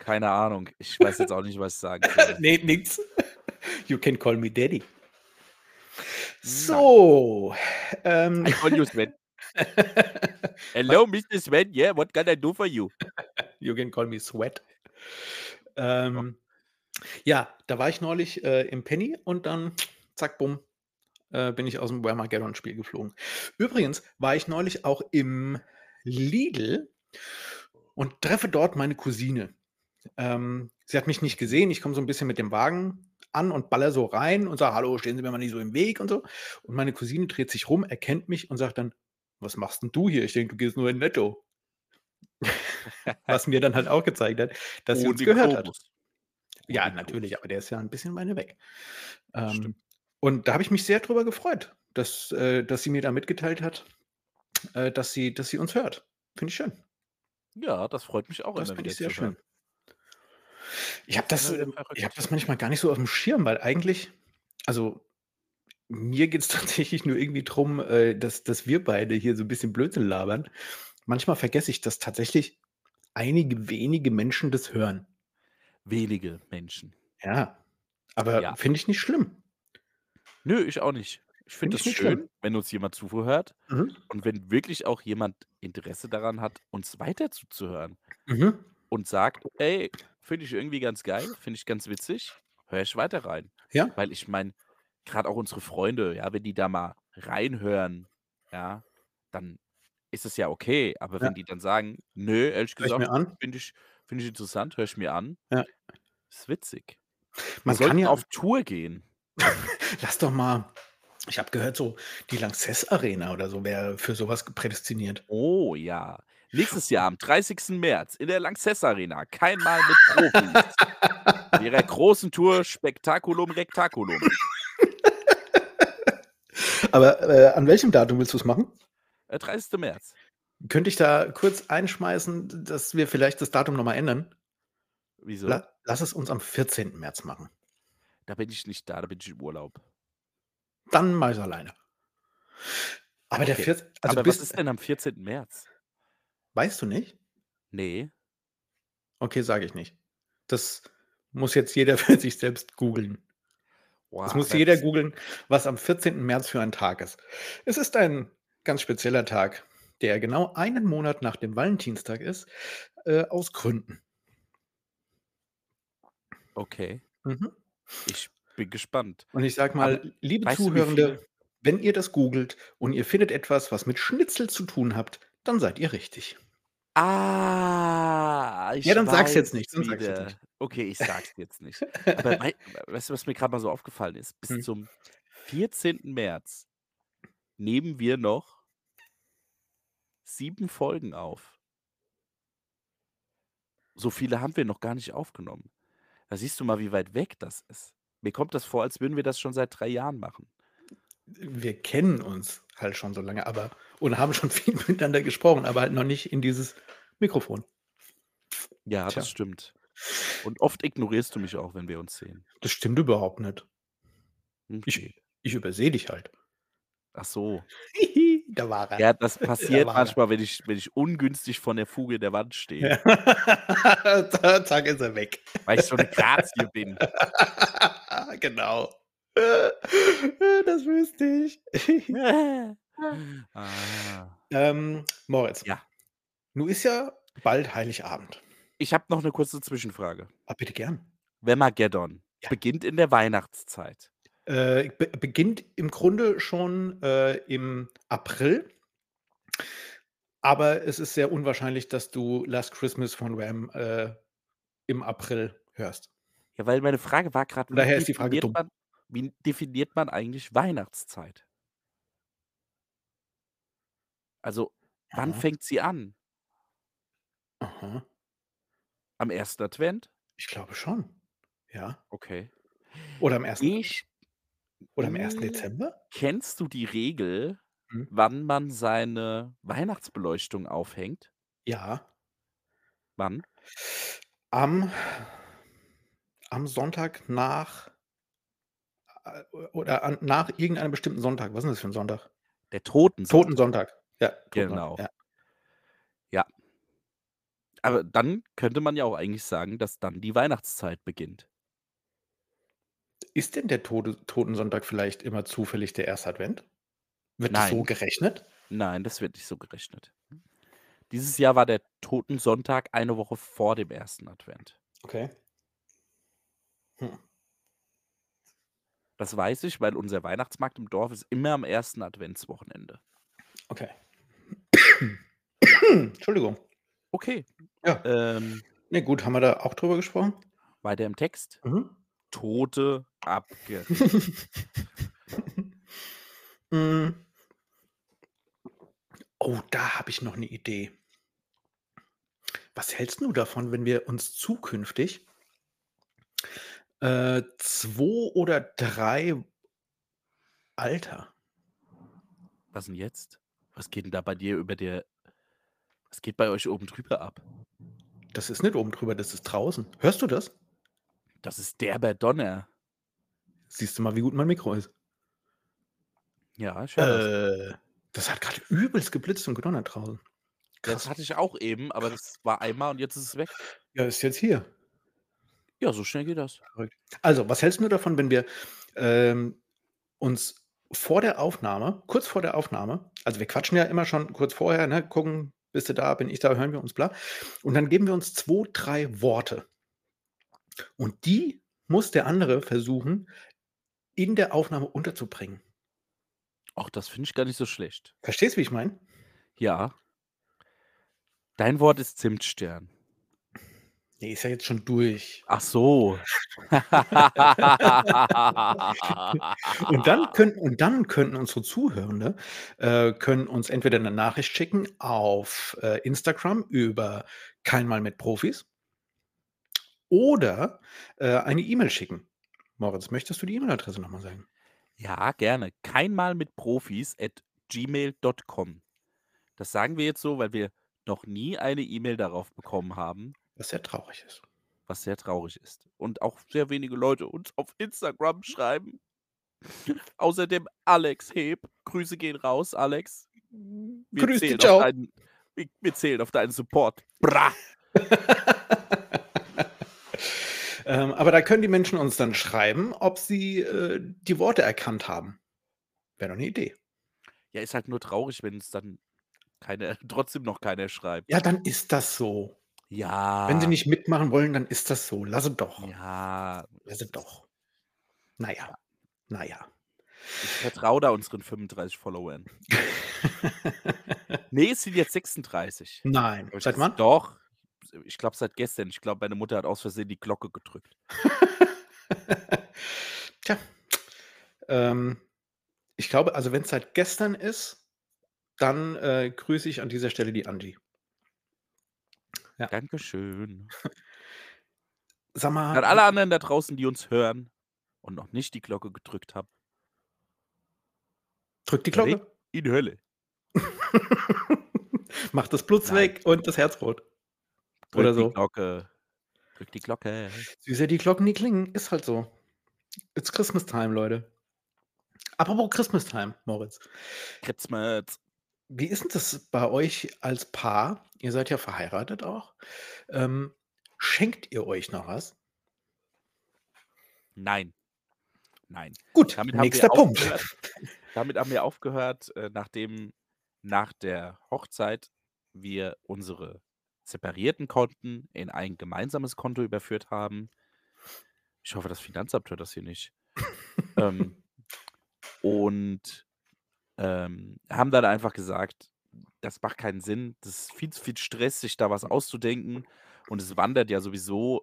keine Ahnung. Ich weiß jetzt auch nicht, was ich sagen soll. Ne, nix. You can call me Daddy. So, ähm I call you Sven. Hello, Mr. Sven. Yeah, what can I do for you? You can call me Sweat. Ähm, ja, da war ich neulich, äh, im Penny und dann zack, bumm, äh, bin ich aus'm Whamageddon-Spiel geflogen. Übrigens war ich neulich auch im Lidl und treffe dort meine Cousine. Ähm, sie hat mich nicht gesehen. Ich komme so 'n bisschen mit dem Wagen an und baller so rein und sage: „Hallo, stehen Sie mir mal nicht so im Weg“ und so. Und meine Cousine dreht sich rum, erkennt mich und sagt dann: „Was machst 'n du hier? Ich denke, du gehst nur in Netto.“ Was mir dann halt auch gezeigt hat, dass sie uns gehört hat. Globus. Und Ja, natürlich, aber der ist ja 'n bisschen weiter weg. Ähm, und da habe ich mich sehr drüber gefreut, dass äh, dass sie mir da mitgeteilt hat, äh, dass sie dass sie uns hört. Finde ich schön. Ja, das freut mich auch Das finde ich sehr schön. Ich habe das ähm, ich verrückt. das manchmal gar nicht so auf'm Schirm, weil eigentlich also, mir geht's tatsächlich nur irgendwie drum, äh, dass dass wir beide hier so 'n bisschen Blödsinn labern. Manchmal vergesse ich, dass tatsächlich einige wenige Menschen das hören. Wenige Menschen. Ja, aber Ja. finde ich nicht schlimm. Nö, ich auch nicht. Ich finde das ich nicht schlimm. schön, wenn uns jemand zuhört Mhm. und wenn wirklich auch jemand Interesse daran hat, uns weiter zuzuhören Mhm. und sagt: „Ey, finde ich irgendwie ganz geil, finde ich ganz witzig, höre ich weiter rein.“ Ja. Weil ich meine, grad auch unsere Freunde, ja, wenn die da mal reinhören, ja, dann ist es ja okay. Aber Ja. wenn die dann sagen: „Nö, ehrlich gesagt, mir an. finde ich finde ich interessant, höre ich mir an.“ Ja. Ist witzig. Wir Man kann sollten ja auf Tour gehen. Lass doch mal ich habe gehört, so die Lanxess Arena oder so wäre für so was prädestiniert. Oh ja. Nächstes Jahr am 30. März in der Lanxess Arena. Kein Mal mit Profis. Mit ihrer großen Tour Spektakulum Rektakulum. Aber, äh, an welchem Datum willst du's machen? Äh, 30. März. Könnte ich da kurz einschmeißen, dass wir vielleicht das Datum noch mal ändern? Wieso? La lass es uns am 14. März machen. Da bin ich nicht da, da bin ich im Urlaub. Dann mache ich's alleine. Aber der Okay. viert also Aber was ist denn am 14. März? Weißt du nicht? Ne. Okay, sage ich nicht. Das muss jetzt jeder für sich selbst googeln. Boah, Das muss aber jeder googeln, was am 14. März für ein Tag ist. Es ist ein ganz spezieller Tag, der genau einen Monat nach dem Valentinstag ist, äh, aus Gründen. Okay. Mhm. Ich bin gespannt. Und ich sage Aber mal, liebe du, wie Zuhörende, wenn ihr das googelt und ihr findet etwas, was mit Schnitzel zu tun habt, dann seid ihr richtig. Ah, ich Ja, dann sag's jetzt nicht, dann sag's jetzt wieder. nicht. Okay, ich sag's jetzt nicht. Aber wei weißt du, was mir grad mal so aufgefallen ist? Bis Hm. zum 14. März nehmen wir noch 7 Folgen auf. so viele haben wir noch gar nicht aufgenommen. Da siehst du mal, wie weit weg das ist. Mir kommt das vor, als würden wir das schon seit 3 Jahren machen. Wir kennen uns halt schon so lange, aber und haben schon viel miteinander gesprochen, aber halt noch nicht in dieses Mikrofon. Ja, Tja. das stimmt. Und oft ignorierst du mich auch, wenn wir uns sehen. Das stimmt überhaupt nicht. Okay. Ich ich übersehe dich halt. Ach so. Da war er. Ja, das Da passiert er. manchmal, wenn ich wenn ich ungünstig von der Fuge der Wand stehe. Zack ist er weg. weil ich so 'ne Grazie bin. Genau. Das wüsste ich. Ah. Ähm, Moritz. Ja. Nun ist ja bald Heiligabend. Ich habe noch 'ne kurze Zwischenfrage. Ah, bitte gern. Wemageddon Ja. beginnt in der Weihnachtszeit. Äh, be beginnt im Grunde schon, äh, im April. Aber es ist sehr unwahrscheinlich, dass du „Last Christmas“ von Wham, äh, im April hörst. Ja, weil meine Frage war wie daher ist die Frage dumm. man wie definiert man eigentlich Weihnachtszeit? Also, wann Aha. fängt sie an? Aha. Am 1. Advent? Ich glaube schon. Ja. Okay. Oder am 1. Ich Oder am 1. hm, Dezember? kennst du die Regel, Mhm. wann man seine Weihnachtsbeleuchtung aufhängt? Ja. Wann? Am am Sonntag nach oder an nach irgendeinem bestimmten Sonntag. Was ist denn das für 'n Sonntag? Der Totensonntag. Totensonntag. Ja, Totensonntag, Genau. ja. Ja. Aber dann könnte man ja auch eigentlich sagen, dass dann die Weihnachtszeit beginnt. Ist denn der Tode Totensonntag vielleicht immer zufällig der 1. Advent? Wird das so Nein. gerechnet? Nein, das wird nicht so gerechnet. Dieses Jahr war der Totensonntag eine Woche vor dem 1. Advent. Okay. Hm. Das weiß ich, weil unser Weihnachtsmarkt im Dorf ist immer am 1. Adventswochenende. Okay. Entschuldigung. Okay. Ja. Ähm, Ne, gut, haben wir da auch drüber gesprochen? weiter im Text. Mhm. Tote abgerissen. Hm. Oh, da habe ich noch 'ne Idee. Was hältst du davon, wenn wir uns zukünftig äh, 2 oder 3 Alter Was denn jetzt? Was geht denn da bei dir über der was geht bei euch oben drüber ab? Das ist nicht oben drüber, das ist draußen. Hörst du das? Das ist derber Donner. Siehst du mal, wie gut mein Mikro ist. Ja, das. Äh, das hat grad übelst geblitzt und gedonnert draußen. Das Krass. hatte ich auch eben, aber das war einmal und jetzt ist es weg. Ja, ist jetzt hier. Ja, so schnell geht das. Verrückt. Also, was hältst du davon, wenn wir, ähm, uns vor der Aufnahme kurz vor der Aufnahme also, wir quatschen ja immer schon kurz vorher, ne, gucken, bist du da, bin ich da, hören wir uns, bla. Und dann geben wir uns 2, 3 Worte. Und die muss der andere versuchen, in der Aufnahme unterzubringen. Ach, das finde ich gar nicht so schlecht. Verstehst du, wie ich meine? Ja. Dein Wort ist Zimtstern. Ne, ist ja jetzt schon durch. Ach so. Und dann könnten und dann könnten unsere Zuhörende, äh, können uns entweder 'ne Nachricht schicken auf, äh, Instagram über „Keinmal mit Profis“ oder, äh, eine E-Mail schicken. Moritz, möchtest du die E-Mail-Adresse noch mal sagen? Ja, gerne. Keinmal mit Profis at gmail.com. Das sagen wir jetzt so, weil wir noch nie eine E-Mail darauf bekommen haben. Was sehr traurig ist. Was sehr traurig ist. Und auch sehr wenige Leute uns auf Instagram schreiben. Außerdem Alex Heb. Grüße gehen raus, Alex. Wir Grüß dich, auf deinen wir wir zählen auf deinen Support. Bra! Ähm, aber da können die Menschen uns dann schreiben, ob sie, äh, die Worte erkannt haben. Wäre doch 'ne Idee. Ja, ist halt nur traurig, wenn es dann keiner trotzdem noch keiner schreibt. Ja, dann ist das so. Wenn sie Ja. nicht mitmachen wollen, dann ist das so. Lass sie doch. Ja. Lass sie doch. Na ja. Na ja. Ich vertraue da unseren 35 Followern. Ne, es sind jetzt 36. Nein. Ich Seit wann? doch. Ich glaube seit gestern. Ich glaube, meine Mutter hat aus Versehen die Glocke gedrückt. Tja. Ähm, ich glaube, also, wenn's seit gestern ist, dann, äh, grüße ich an dieser Stelle die Angie. Ja. Dankeschön. Sag mal An alle anderen da draußen, die uns hören und noch nicht die Glocke gedrückt haben. Drück die Glocke. In Hölle. Macht das Blut weg und das Herz rot. Drück Oder die so. Glocke. Drück die Glocke. Sehr die Glocken nie klingen, ist halt so. It's Christmas time, Leute. Apropos Christmas time, Moritz. Christmas. Wie ist denn das bei euch als Paar? Ihr seid ja verheiratet auch. Ähm, schenkt ihr euch noch was? Nein. Nein. Gut, Damit haben nächster wir Punkt. aufgehört. Damit haben wir aufgehört, äh, nachdem nach der Hochzeit wir unsere separierten Konten in ein gemeinsames Konto überführt haben. Ich hoffe, das Finanzamt hört das hier nicht. ähm, und ähm, haben dann einfach gesagt, das macht keinen Sinn. Das ist viel zu viel Stress, sich da was auszudenken. Und es wandert ja sowieso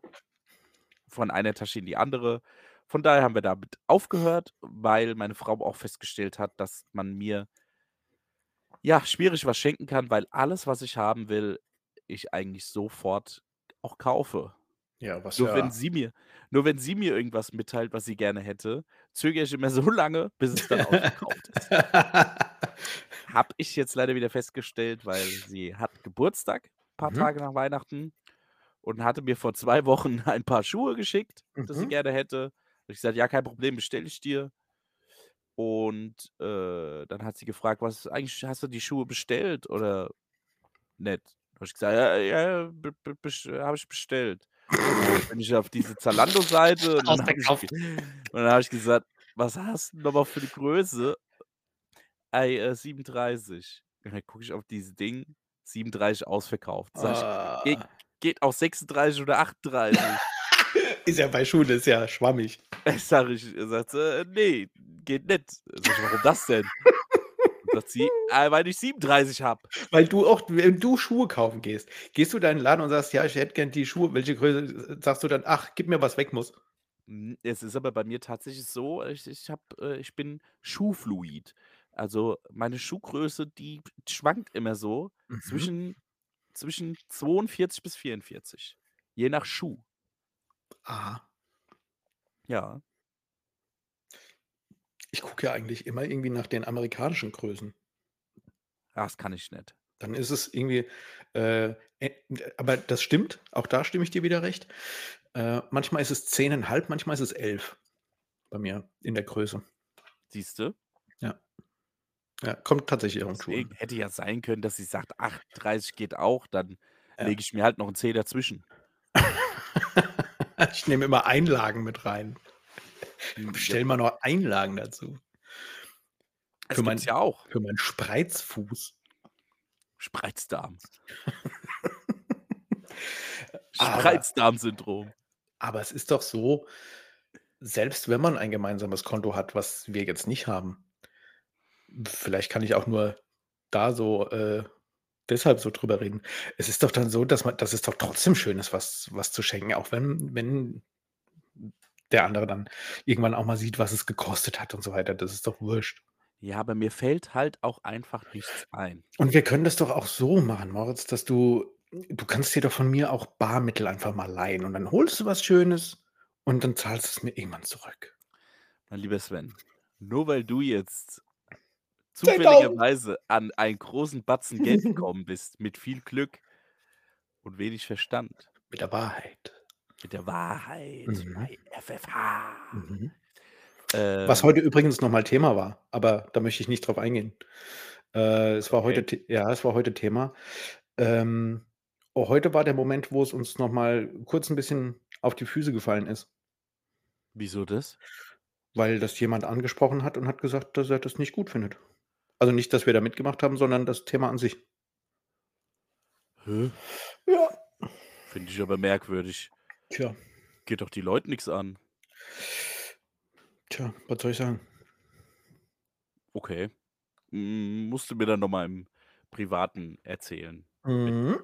von einer Tasche in die andere. Von daher haben wir damit aufgehört, weil meine Frau auch festgestellt hat, dass man mir ja schwierig was schenken kann, weil alles, was ich haben will, ich eigentlich sofort auch kaufe. Ja, was Nur ja. wenn sie mir, nur wenn sie mir irgendwas mitteilt, was sie gerne hätte, zögere ich immer so lange, bis es dann ausverkauft ist. Habe ich jetzt leider wieder festgestellt, weil sie hat Geburtstag, ein paar Mhm. Tage nach Weihnachten und hatte mir vor zwei Wochen ein paar Schuhe geschickt, dass sie Mhm. gerne hätte. Und ich gesagt, ja, kein Problem, bestelle ich dir. Und äh, dann hat sie gefragt, was eigentlich hast du die Schuhe bestellt oder nicht? Da habe ich gesagt, ja, ja be, habe ich bestellt. Dann bin ich auf diese Zalando-Seite und dann habe ich, und dann hab ich gesagt, was hast du nochmal für eine Größe? Ey, äh, 37. Und dann gucke ich auf dieses Ding, 37 ausverkauft. Sag ich, geht, Ah. geht auch 36 oder 38. Ist ja bei Schuhen, ist ja schwammig. Sag ich, sagt sie, äh, nee, geht nicht. Sag ich, warum das denn? Sagt sie, äh, weil ich 37 habe. Weil du auch, wenn du Schuhe kaufen gehst, gehst du in deinen Laden und sagst, ja, ich hätte gern die Schuhe, welche Größe, sagst du dann, ach, gib mir was weg muss. Hm, Es ist aber bei mir tatsächlich so, ich, ich, hab, äh, ich bin Schuhfluid. Also meine Schuhgröße, die schwankt immer so Mhm. zwischen, zwischen 42 bis 44. Je nach Schuh. Aha. Ja. Ich gucke ja eigentlich immer irgendwie nach den amerikanischen Größen. Das kann ich nicht. Dann ist es irgendwie, äh, äh, aber das stimmt, auch da stimme ich dir wieder recht. Äh, manchmal ist es 10,5, manchmal ist es 11 bei mir in der Größe. Siehst du? Ja. Ja, kommt tatsächlich Schuh Deswegen an. hätte ja sein können, dass sie sagt, 38 geht auch, dann Ja. lege ich mir halt noch einen Zeh dazwischen. Ich nehme immer Einlagen mit rein. Bestell mal noch Einlagen dazu. das Für mein, ja auch. für meinen Spreizfuß. Spreizdarm. Aber, Spreizdarm-Syndrom. aber es ist doch so, selbst wenn man ein gemeinsames Konto hat, was wir jetzt nicht haben, vielleicht kann ich auch nur da so äh, deshalb so drüber reden. Es ist doch dann so, dass man, dass es doch trotzdem schön ist, was, was zu schenken, auch wenn, wenn der andere dann irgendwann auch mal sieht, was es gekostet hat und so weiter. Das ist doch wurscht. Ja, aber mir fällt halt auch einfach nichts ein. Und wir können das doch auch so machen, Moritz, dass du, du kannst dir doch von mir auch Barmittel einfach mal leihen und dann holst du was Schönes und dann zahlst du es mir irgendwann zurück. Mein lieber Sven, nur weil du jetzt 10.000. zufälligerweise an einen großen Batzen Geld gekommen bist, mit viel Glück und wenig Verstand, Mit der Wahrheit. Mit der Wahrheit Mhm. bei FFH. Mhm. Was Ähm, heute übrigens nochmal Thema war, aber da möchte ich nicht drauf eingehen. Äh, es war heute, okay. The- ja, es war heute Thema. Ähm, oh, heute war der Moment, wo es uns nochmal kurz ein bisschen auf die Füße gefallen ist, Wieso das? weil das jemand angesprochen hat und hat gesagt, dass er das nicht gut findet. Also nicht, dass wir da mitgemacht haben, sondern das Thema an sich. Hä? Ja. Finde ich aber merkwürdig. Tja, Geht doch die Leute nichts an. tja, was soll ich sagen? Okay. Mm, Musst du mir dann nochmal im Privaten erzählen, Mhm.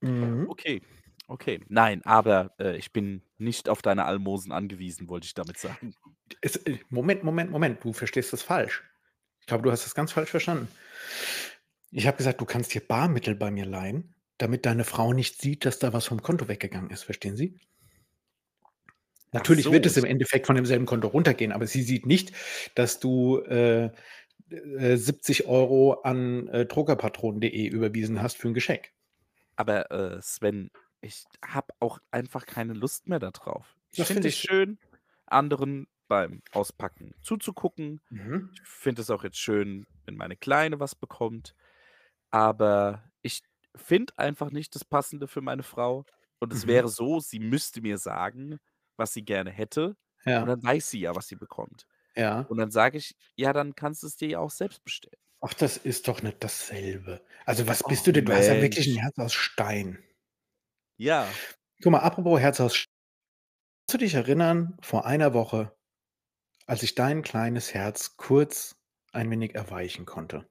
Mhm. Okay, okay. Nein, aber äh, ich bin nicht auf deine Almosen angewiesen, wollte ich damit sagen. Es, äh, Moment, Moment, Moment, du verstehst das falsch. Ich glaube, du hast das ganz falsch verstanden. Ich habe gesagt, du kannst dir Barmittel bei mir leihen damit deine Frau nicht sieht, dass da was vom Konto weggegangen ist, verstehen Sie? Natürlich wird so, es im Endeffekt von demselben Konto runtergehen, aber sie sieht nicht, dass du, äh, äh, 70 € an, äh, druckerpatronen.de überwiesen hast für 'n Geschenk. Aber, äh, Sven, ich habe auch einfach keine Lust mehr da drauf. Ich finde finde es schön, anderen beim Auspacken zuzugucken. Mhm. Ich finde es auch jetzt schön, wenn meine Kleine was bekommt, aber ich finde einfach nicht das Passende für meine Frau. Und es Mhm. wäre so, sie müsste mir sagen, was sie gerne hätte, und Ja. dann weiß sie ja, was sie bekommt. Ja. Und dann sage ich: „Ja, dann kannst du's dir ja auch selbst bestellen.“ Ach, das ist doch nicht dasselbe. Also, was bist Och du denn? Du hast ja wirklich 'n Mensch. Herz aus Stein. Ja. Guck mal, apropos Herz aus St kannst du dich erinnern, vor einer Woche, als ich dein kleines Herz kurz ein wenig erweichen konnte?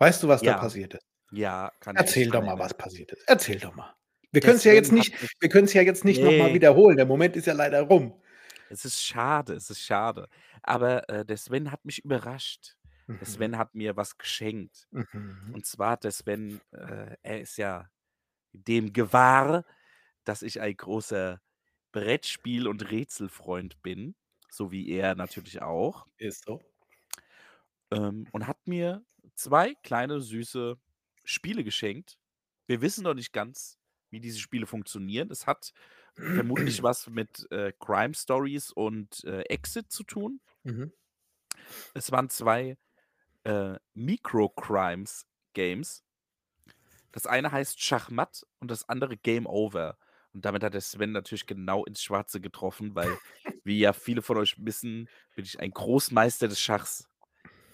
Weißt du, was da Ja. passiert ist? Ja, kann ich mich Erzähl doch mal, was passiert ist. Erzähl doch mal. Wir Der können's ja jetzt nicht wir können's ja jetzt nicht noch mal ne. wiederholen. Der Moment ist ja leider rum. Es ist schade, es ist schade. Aber, äh, der Sven hat mich überrascht. Der Mhm. Sven hat mir was geschenkt. Mhm. Und zwar hat der Sven äh, er ist ja dem gewahr, dass ich ein großer Brettspiel und Rätselfreund bin, so wie er natürlich auch. Ist so. Ähm, und hat mir 2 kleine süße Spiele geschenkt. Wir wissen noch nicht ganz, wie diese Spiele funktionieren. Es hat vermutlich was mit, äh, Crime Stories und, äh, Exit zu tun. Mhm. Es waren 2, äh, Micro-Crimes Games. Das eine heißt Schachmatt und das andere Game Over. Und damit hat der Sven natürlich genau ins Schwarze getroffen, weil, wie ja viele von euch wissen, bin ich ein Großmeister des Schachs.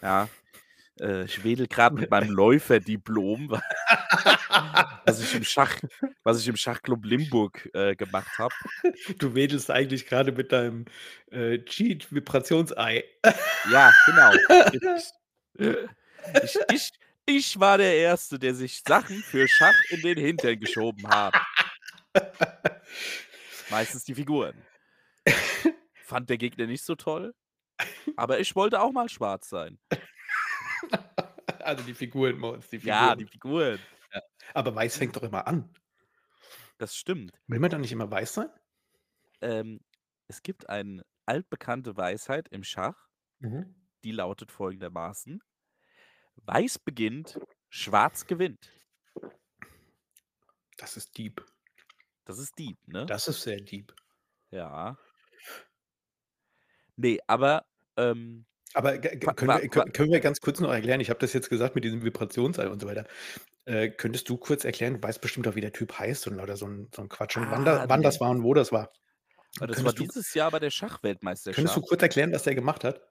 Ja, äh, ich wedel grad mit meinem Läuferdiplom, wa was ich im Schach was ich im Schachclub Limburg, äh, gemacht habe. Du wedelst eigentlich grade mit deinem, äh, Cheat-Vibrationsei. Ja, genau. Ich ich ich war der Erste, der sich Sachen für Schach in den Hintern geschoben hat. Meistens die Figuren. Fand der Gegner nicht so toll, aber ich wollte auch mal schwarz sein. Also, die Figuren Moritz, die Ja, Figuren. die Figuren. Ja. Aber weiß fängt doch immer an. Das stimmt. Will man dann nicht immer weiß sein? Ähm, es gibt eine altbekannte Weisheit im Schach, Mhm. die lautet folgendermaßen: „Weiß beginnt, schwarz gewinnt.“ Das ist deep. Das ist deep, ne? Das ist sehr deep. Ja. Ne, aber, ähm, Aber können wir können wir ganz kurz noch erklären ich habe das jetzt gesagt mit diesem Vibrationsei und so weiter. Äh, könntest du kurz erklären du weißt bestimmt auch, wie der Typ heißt und lauter so 'n so 'n Quatsch und wann da Ah, wann das war und wo das war. Ah, das war Könntest du dieses Jahr bei der könntest du Schachweltmeisterschaft. kurz erklären, was der gemacht hat?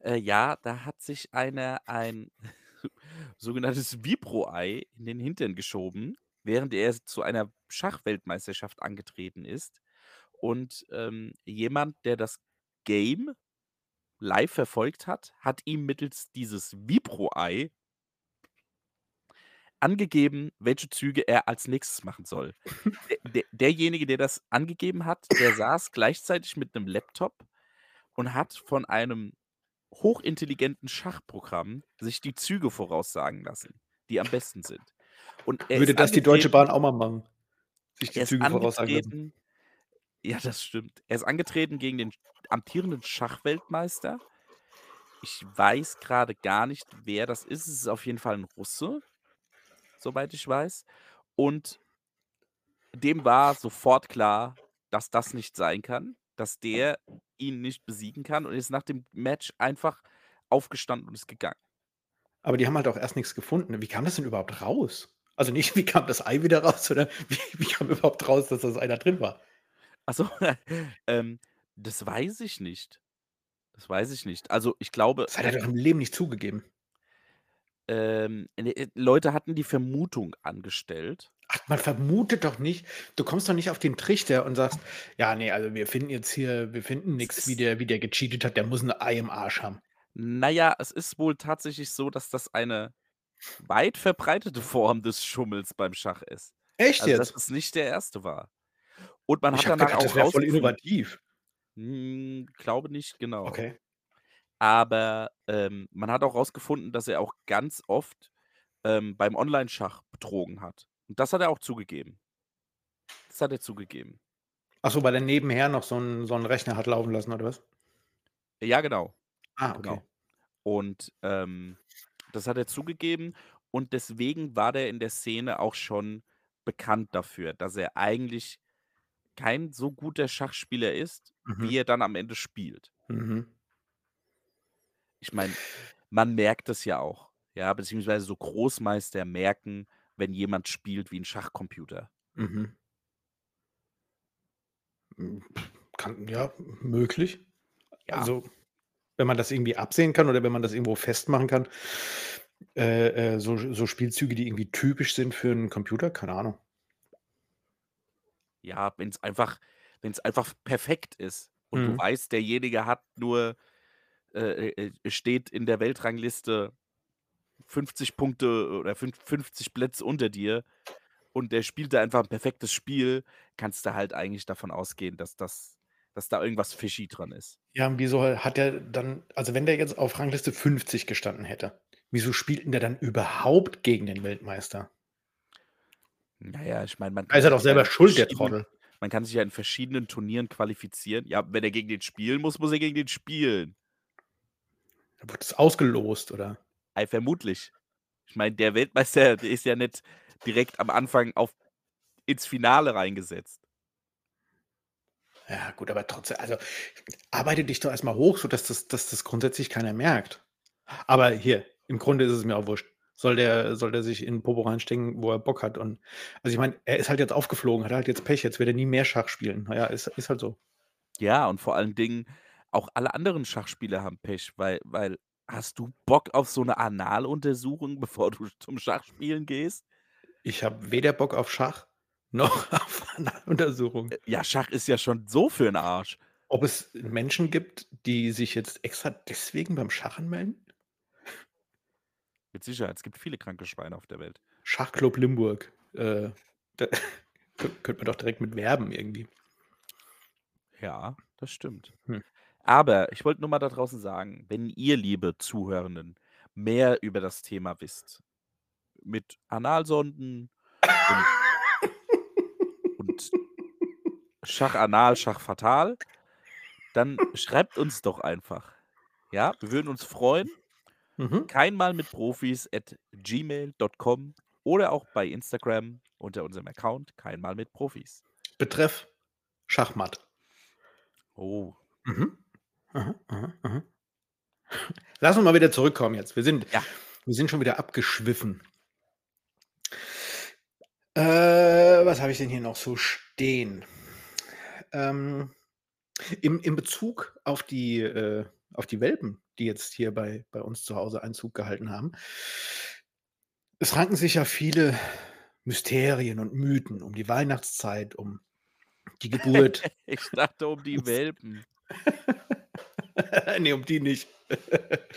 Äh, ja, da hat sich einer ein sogenanntes Vibro-Ei in den Hintern geschoben, während er zu einer Schachweltmeisterschaft angetreten ist. Und, ähm, jemand, der das Game live verfolgt hat, hat ihm mittels dieses Vibro-Ei angegeben, welche Züge er als Nächstes machen soll. Der der derjenige, der das angegeben hat, der saß gleichzeitig mit 'nem Laptop und hat von einem hochintelligenten Schachprogramm sich die Züge voraussagen lassen, die am besten sind. Und Würde das die Deutsche Bahn auch mal machen? Sich die Züge voraussagen lassen? Ja, das stimmt. Er ist angetreten gegen den amtierenden Schachweltmeister. Ich weiß grade gar nicht, wer das ist. Es ist auf jeden Fall 'n Russe, soweit ich weiß. Und dem war sofort klar, dass das nicht sein kann, dass der ihn nicht besiegen kann und ist nach dem Match einfach aufgestanden und ist gegangen. Aber die haben halt auch erst nix gefunden. Wie kam das denn überhaupt raus? Also, nicht, wie kam das Ei wieder raus, sondern wie wie kam überhaupt raus, dass das Ei da drin war? Ach so, ähm, das weiß ich nicht. Das weiß ich nicht. Also, ich glaube, Das hat äh er doch im Leben nicht zugegeben. Ähm, ne, äh, Leute hatten die Vermutung angestellt. Ach, man vermutet doch nicht du kommst doch nicht auf den Trichter und sagst: „Ja, ne, also, wir finden jetzt hier wir finden Es nix, wie ist der wie der gecheatet hat. Der muss 'n Ei im Arsch haben.“ Na ja, es ist wohl tatsächlich so, dass das eine weit verbreitete Form des Schummels beim Schach ist. Echt Also, dass jetzt? es nicht der 1. war. Und man Ich hat danach gedacht, das auch wäre voll innovativ. Hm, glaube nicht, genau. Okay. Aber, ähm, man hat auch rausgefunden, dass er auch ganz oft, ähm, beim Onlineschach betrogen hat. Und das hat er auch zugegeben. Das hat er zugegeben. Ach so, weil er nebenher noch so 'n so Rechner hat laufen lassen oder was? Ja, genau. Ah, okay. Genau. Und, ähm, das hat er zugegeben und deswegen war der in der Szene auch schon bekannt dafür, dass er eigentlich kein so guter Schachspieler ist, Mhm. wie er dann am Ende spielt. Mhm. Ich meine, man merkt es ja auch, ja, beziehungsweise so Großmeister merken, wenn jemand spielt wie 'n Schachcomputer. Mhm. Hm, kann ja, möglich. Ja. Also, wenn man das irgendwie absehen kann oder wenn man das irgendwo festmachen kann, äh, äh, so so Spielzüge, die irgendwie typisch sind für 'n Computer, keine Ahnung. Ja, wenn's einfach wenn's einfach perfekt ist und du Mhm. weißt, derjenige hat nur äh, äh, äh, steht in der Weltrangliste 50 Punkte oder fünf 50 Plätze unter dir und der spielt da einfach 'n perfektes Spiel, kannst du halt eigentlich davon ausgehen, dass das dass da irgendwas fishy dran ist. Ja, und wieso hat der dann also, wenn der jetzt auf Rangliste 50 gestanden hätte, wieso spielt 'n der dann überhaupt gegen den Weltmeister? Na ja, ich meine, man kann ist er sich doch ja selber in schuld, der verschiedenen Trottel. man kann sich ja in verschiedenen Turnieren qualifizieren. Ja, wenn er gegen den spielen muss, muss er gegen den spielen. Da wird das ausgelost, oder? Ei, vermutlich. Ich meine, der Weltmeister, der ist ja nicht direkt am Anfang auf ins Finale reingesetzt. Ja gut, aber trotzdem also, arbeite dich doch erst mal hoch, sodass das dass das grundsätzlich keiner merkt. Aber hier, im Grunde ist es mir auch wurscht. Soll der soll der sich in Popo reinstecken, wo er Bock hat und also, ich meine, er ist halt jetzt aufgeflogen, hat halt jetzt Pech, jetzt wird er nie mehr Schach spielen. Na ja, ist ist halt so. Ja, und vor allen Dingen auch alle anderen Schachspieler haben Pech, weil weil hast du Bock auf so 'ne Analuntersuchung, bevor du zum Schachspielen gehst? Ich habe weder Bock auf Schach noch auf Analuntersuchung. Äh, ja, Schach ist ja schon so für 'n Arsch. Ob es Menschen gibt, die sich jetzt extra deswegen beim Schach anmelden? Mit Sicherheit, es gibt viele kranke Schweine auf der Welt. Schachclub Limburg, äh, da könn könnte man doch direkt mit werben irgendwie. Ja, das stimmt. Hm. Aber ich wollte nur mal da draußen sagen, wenn ihr, liebe Zuhörenden, mehr über das Thema wisst, mit Analsonden und und Schach anal, Schach fatal, dann schreibt uns doch einfach. Ja, wir würden uns freuen. Mhm. keinmalmitprofis@gmail.com oder auch bei Instagram unter unserem Account keinmalmitprofis. Betreff Schachmatt. Oh. Mhm. Aha, aha, aha. Lass uns mal wieder zurückkommen jetzt. Wir sind Ja. wir sind schon wieder abgeschwiffen. Äh, was habe ich denn hier noch so stehen? Ähm, im in Bezug auf die äh, auf die Welpen, die jetzt hier bei bei uns zu Hause Einzug gehalten haben es ranken sich ja viele Mysterien und Mythen um die Weihnachtszeit, um die Geburt. Ich dachte um die Welpen. Ne, um die nicht.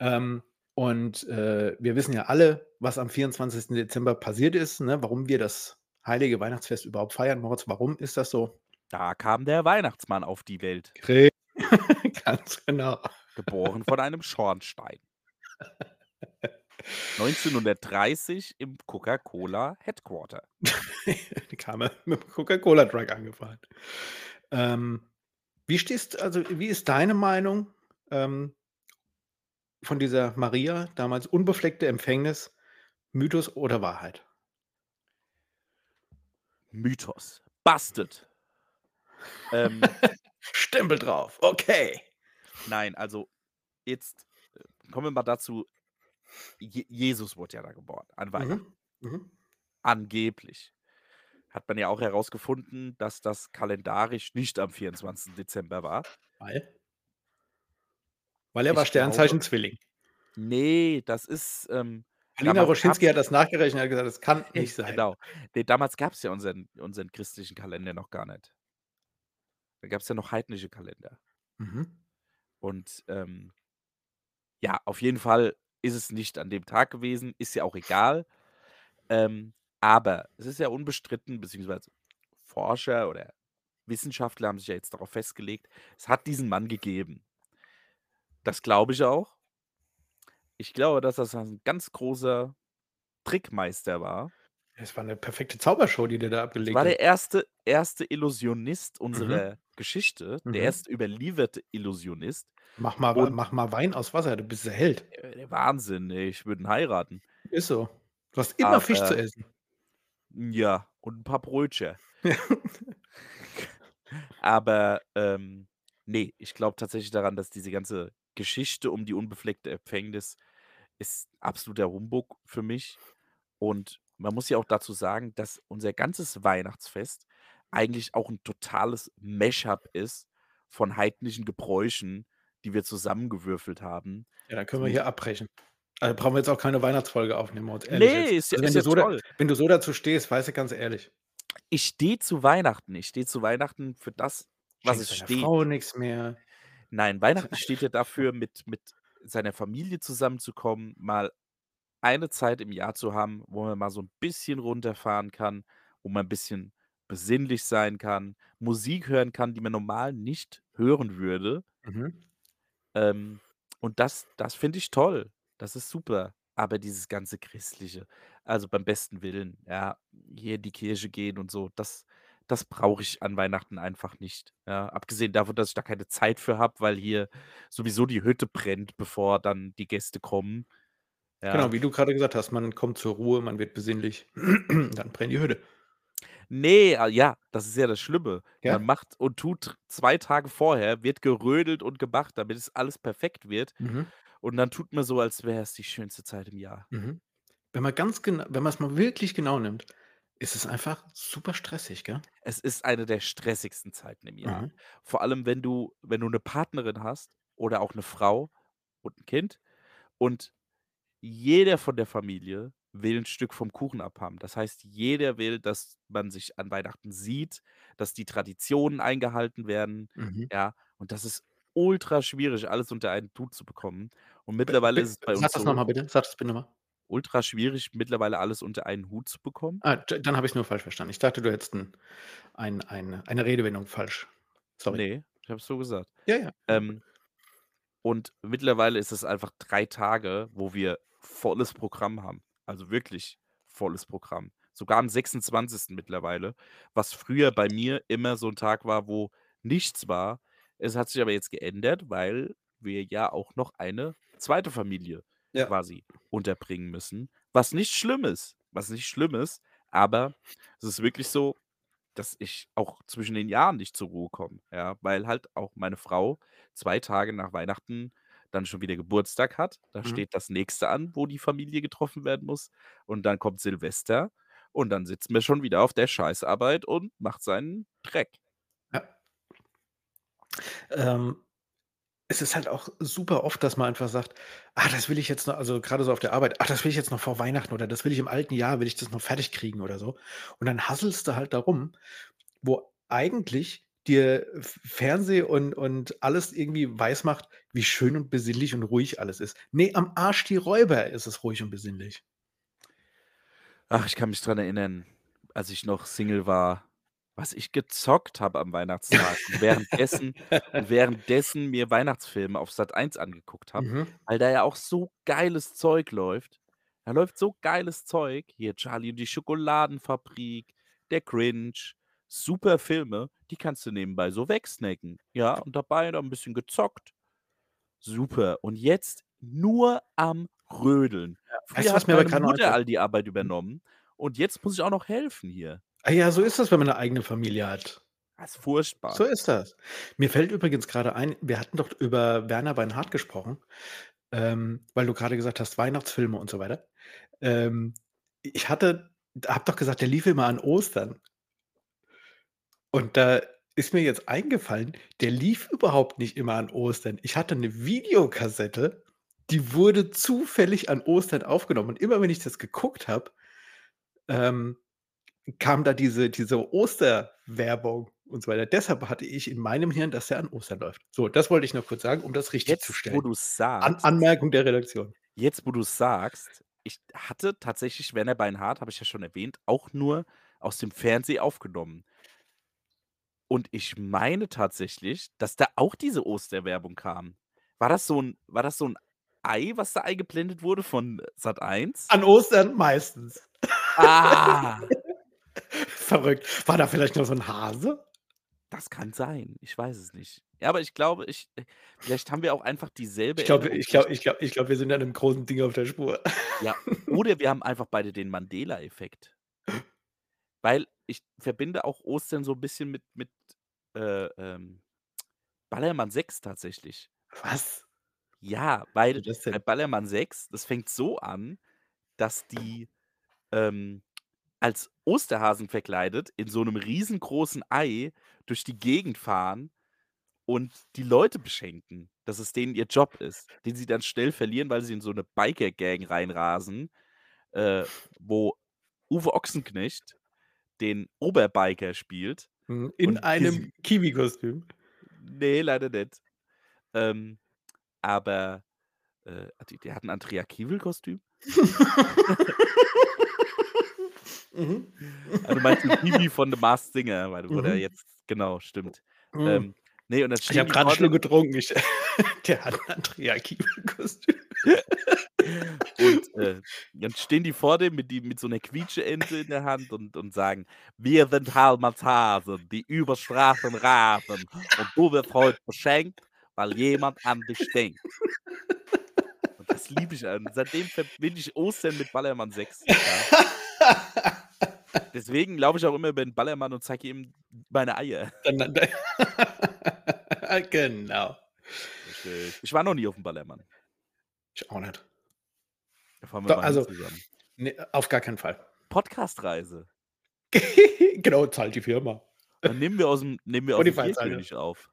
Ähm, und, äh, wir wissen ja alle, was am 24. Dezember passiert ist, ne, warum wir das heilige Weihnachtsfest überhaupt feiern. Moritz, warum ist das so? Da kam der Weihnachtsmann auf die Welt. Ganz genau. Geboren von einem Schornstein. 1930 im Coca-Cola Headquarter. Da kam er mit dem Coca-Cola-Truck angefahren. Ähm, wie stehst also, wie ist deine Meinung, ähm von dieser Maria, damals unbefleckte Empfängnis, Mythos oder Wahrheit? Mythos. Busted. Ähm, Stempel drauf, okay. Nein, also jetzt, äh, kommen wir mal dazu, Je Jesus wurde ja da geboren an Weihnachten. Mhm, mhm. Angeblich. Hat man ja auch herausgefunden, dass das kalendarisch nicht am 24. Dezember war. Weil? Weil er war Ich glaube Sternzeichen Zwilling. Ne, das ist, ähm, Alina Roschinski hat das nachgerechnet, hat gesagt: „Das kann nicht sein.“ Genau. Ne, damals gab's ja unseren unseren christlichen Kalender noch gar nicht. Da gab's ja noch heidnische Kalender. Mhm. Und, ähm ja, auf jeden Fall ist es nicht an dem Tag gewesen, ist ja auch egal. Ähm, aber es ist ja unbestritten, beziehungsweise Forscher oder Wissenschaftler haben sich ja jetzt darauf festgelegt, es hat diesen Mann gegeben. Das glaube ich auch. Ich glaube, dass das ein ganz großer Trickmeister war. Es war 'ne perfekte Zaubershow, die der da abgelegt war hat. der erste erste Illusionist Mhm. Geschichte, der Mhm. erste überlieferte Illusionist Mach mal und mach mal Wein aus Wasser, du bist der Held. äh, der Wahnsinn, ey, ich würde ihn heiraten. Ist so. Du hast immer Fisch zu Aber essen. ja, und 'n paar Brötchen. Aber, ähm, ne, ich glaube tatsächlich daran, dass diese ganze Geschichte um die unbefleckte Empfängnis ist absoluter Humbug für mich. Und man muss ja auch dazu sagen, dass unser ganzes Weihnachtsfest eigentlich auch 'n totales Mash-up ist von heidnischen Gebräuchen, die wir zusammengewürfelt haben. Ja, dann können wir hier abbrechen. Also, brauchen wir jetzt auch keine Weihnachtsfolge aufnehmen, mal uns ehrlich Ne, jetzt. ist Also, wenn ist du ja so da wenn du so dazu stehst, weißt du, ganz ehrlich Ich stehe zu Weihnachten. Ich stehe zu Weihnachten für das, was es steht. Frau nix mehr. Nein, Weihnachten steht ja dafür, mit mit seiner Familie zusammenzukommen, mal eine Zeit im Jahr zu haben, wo man mal so 'n bisschen runterfahren kann, wo man 'n bisschen besinnlich sein kann, Musik hören kann, die man normal nicht hören würde. Mhm. Ähm, und das das finde ich toll. Das ist super. Aber dieses ganze Christliche, also beim besten Willen, ja, hier in die Kirche gehen und so, das das brauche ich an Weihnachten einfach nicht, ja? Abgesehen davon, dass ich da keine Zeit für habe, weil hier sowieso die Hütte brennt, bevor dann die Gäste kommen, Genau, ja? wie du grade gesagt hast, man kommt zur Ruhe, man wird besinnlich, dann brennt die Hütte. Ne, ah, ja, das ist ja das Schlimme. Man Ja? macht und tut 2 Tage vorher wird gerödelt und gemacht, damit es alles perfekt wird. Mhm. Und dann tut man so, als wäre es die schönste Zeit im Jahr. Mhm. Wenn man ganz gena wenn man's mal wirklich genau nimmt, ist es einfach super stressig, gell? Es ist eine der stressigsten Zeiten im Jahr. Mhm. Vor allem, wenn du wenn du 'ne Partnerin hast oder auch 'ne Frau und 'n Kind und jeder von der Familie will 'n Stück vom Kuchen abhaben. Das heißt, jeder will, dass man sich an Weihnachten sieht, dass die Traditionen eingehalten werden, Mhm. ja? Und das ist ultra schwierig, alles unter einen Hut zu bekommen. Und mittlerweile b ist es bei sag uns das noch so mal bitte. Sag das bitte noch mal. ultra schwierig, mittlerweile alles unter einen Hut zu bekommen. Ah, dann habe ich's nur falsch verstanden. Ich dachte, du hättest 'n ein ein eine Redewendung falsch sorry. Ne, ich habe es so gesagt. Ja, ja. Ähm und mittlerweile ist es einfach 3 Tage, wo wir volles Programm haben. Also wirklich volles Programm. Sogar am 26. mittlerweile, was früher bei mir immer so 'n Tag war, wo nichts war. Es hat sich aber jetzt geändert, weil wir ja auch noch eine 2. Familie Ja. quasi unterbringen müssen, was nicht schlimm ist was nicht schlimm ist, aber es ist wirklich so, dass ich auch zwischen den Jahren nicht zur Ruhe komme, ja, weil halt auch meine Frau 2 Tage nach Weihnachten dann schon wieder Geburtstag hat. Da Mhm. steht das Nächste an, wo die Familie getroffen werden muss. Und dann kommt Silvester und dann sitzt man schon wieder auf der Scheißarbeit und macht seinen Dreck. Ja. Ähm, es ist halt auch super oft, dass man einfach sagt: „Ah, das will ich jetzt noch“ also grade so auf der Arbeit: „Ach, das will ich jetzt noch vor Weihnachten oder das will ich im alten Jahr will ich das noch fertig kriegen“ oder so. Und dann hasselst du halt da rum, wo eigentlich dir Fernseh und und alles irgendwie weismacht, wie schön und besinnlich und ruhig alles ist. Ne, am Arsch die Räuber ist es ruhig und besinnlich. Ach, ich kann mich dran erinnern, als ich noch Single war, was ich gezockt habe am Weihnachtstag und währenddessen und währenddessen mir Weihnachtsfilme auf Sat.1 angeguckt habe, Mhm. weil da ja auch so geiles Zeug läuft. Da läuft so geiles Zeug. Hier „Charlie und die Schokoladenfabrik“, „Der Grinch“, super Filme, die kannst du nebenbei so wegsnacken, ja, und dabei noch 'n bisschen gezockt. Super. Und jetzt nur am Rödeln. Weißt was hat mir aber meine noch Mutter all die Arbeit Mhm. übernommen und jetzt muss ich auch noch helfen hier. Ah ja, so ist das, wenn man 'ne eigene Familie hat. Das ist furchtbar. So ist das. Mir fällt übrigens grade ein, wir hatten doch über Werner Beinhardt gesprochen, ähm, weil du grade gesagt hast, Weihnachtsfilme und so weiter. Ähm, ich hatte habe doch gesagt, der lief immer an Ostern. Und da ist mir jetzt eingefallen, der lief überhaupt nicht immer an Ostern. Ich hatte 'ne Videokassette, die wurde zufällig an Ostern aufgenommen. Und immer wenn ich das geguckt habe, ähm, kam da diese diese Osterwerbung und so weiter. Deshalb hatte ich in meinem Hirn, dass der an Ostern läuft. So, das wollte ich nur kurz sagen, um das Jetzt, wo richtigzustellen. du's An sagst Anmerkung der Redaktion. jetzt, wo du's sagst, ich hatte tatsächlich Werner Beinhardt, habe ich ja schon erwähnt, auch nur aus dem Fernseh aufgenommen. Und ich meine tatsächlich, dass da auch diese Osterwerbung kam. War das so 'n war das so 'n Ei, was da eingeblendet wurde von Sat.1? An Ostern meistens. Ah! Verrückt. War da vielleicht noch so 'n Hase? Das kann sein. Ich weiß es nicht. Ja, aber ich glaube, ich äh, vielleicht haben wir auch einfach dieselbe Ich glaube ich glaube ich glaube ich glaube, wir sind an 'nem großen Ding auf der Spur. Ja, oder wir haben einfach beide den Mandela-Effekt. Weil ich verbinde auch Ostern so 'n bisschen mit mit, äh, ähm, Ballermann 6 tatsächlich. Was? Ja, weil bei? Ballermann 6, das fängt so an, dass die, ähm, als Osterhasen verkleidet in so 'nem riesengroßen Ei durch die Gegend fahren und die Leute beschenken, dass es denen ihr Job ist, den sie dann schnell verlieren, weil sie in so 'ne Biker-Gang reinrasen, äh, wo Uwe Ochsenknecht den Oberbiker spielt Mhm, in und einem Kiwi-Kostüm. Ne, leider nicht. Ähm, aber, äh, die der hat 'n Andrea Kiewel-Kostüm? Mhm. Ah, du meinst den Kiwi von „The Masked Singer“, weil Mhm. jetzt genau, stimmt. Mhm. Ähm, ne, und dann Ich habe die grad 'n vor Schluck dem getrunken. Ich der hat 'n Andrea Kiewel-Kostüm. und, äh, dann stehen die vor dem mit die mit so 'ner Quietscheente in der Hand und und sagen: „Wir sind Halmanshasen, die über Straßen rasen und du wirst heute beschenkt, weil jemand an dich denkt.“ Und das liebe ich an. Seitdem verbinde ich Ostern mit Ballermann 6, ja. Deswegen laufe ich auch immer über 'n Ballermann und zeige ihm meine Eier. Genau. Ich war noch nie auf'm Ballermann. Ich auch nicht. Da Doch, also, zusammen. ne, auf gar keinen Fall. Podcast-Reise. Genau, zahlt die Firma. Dann nehmen wir aus'm nehmen wir Spotify zahlt Bierkönig auf.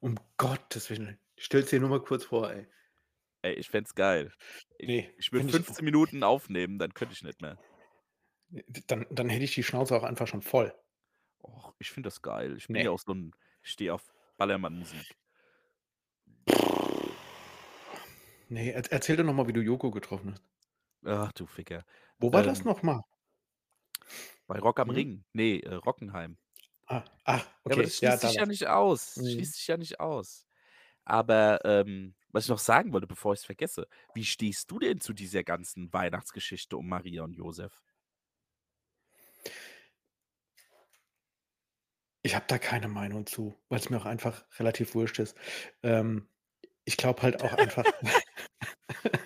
Um Gottes Willen. Stell's dir nur mal kurz vor, ey. Ey, ich fände es geil. Ich Ne, ich würde finde ich 15 Minuten aufnehmen, dann könnte ich nicht mehr. Dann dann hätte ich die Schnauze auch einfach schon voll. Och, ich finde das geil. Ich bin Ne. ja auch so 'n ich stehe auf Ballermann-Musik. Ne, er erzähl doch noch mal, wie du Joko getroffen hast. Ach, du Ficker. Wo war das Ähm noch mal? Bei Rock am Hm? Ring. Ne, äh, Rockenheim. Ah, ach, Ja, aber okay. das Ja, schließt da sich ja war's. nicht aus. Mhm. Schließt sich ja nicht aus. Aber, ähm, was ich noch sagen wollte, bevor ich's vergesse: Wie stehst du denn zu dieser ganzen Weihnachtsgeschichte um Maria und Josef? Ich habe da keine Meinung zu, weil's mir auch einfach relativ wurscht ist. Ähm, ich glaube halt auch einfach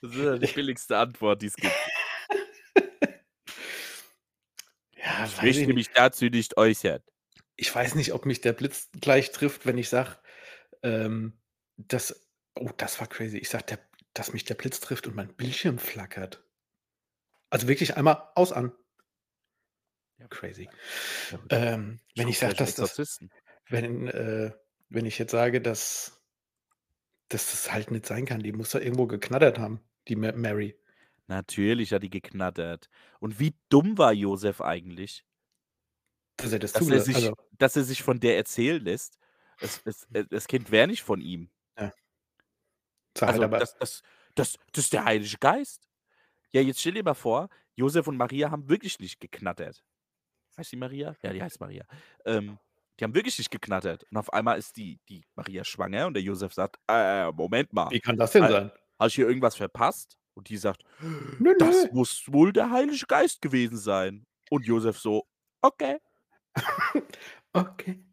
Das ist ja die billigste Antwort, die es gibt. Ja, Ich möchte mich dazu nicht äußern. Ich weiß nicht, ob mich der Blitz gleich trifft, wenn ich sage, ähm, dass oh, das war crazy. Ich sage, dass mich der Blitz trifft und mein Bildschirm flackert. Also wirklich einmal aus an. Ja. Crazy. Verrückt. Ähm, wenn ich sage, dass das wenn, äh wenn ich jetzt sage, dass dass das halt nicht sein kann, die muss doch irgendwo geknattert haben, die Ma Mary. Natürlich hat die geknattert. Und wie dumm war Josef eigentlich? Dass er das Dass er sich also dass er sich von der erzählen lässt. Das das äh, das Kind wäre nicht von ihm. Ja. Halt Also, aber das das das das ist der Heilige Geist. Ja, jetzt stell dir mal vor, Josef und Maria haben wirklich nicht geknattert. Heißt die Maria? Ja, die heißt Maria. Ähm, die haben wirklich nicht geknattert. Und auf einmal ist die die Maria schwanger und der Josef sagt: „Äh, Moment mal. Wie kann das denn sein? Habe ich hier irgendwas verpasst?“ Und die sagt: Nö, „Das nö. muss wohl der Heilige Geist gewesen sein.“ Und Josef so: „Okay.“ Okay.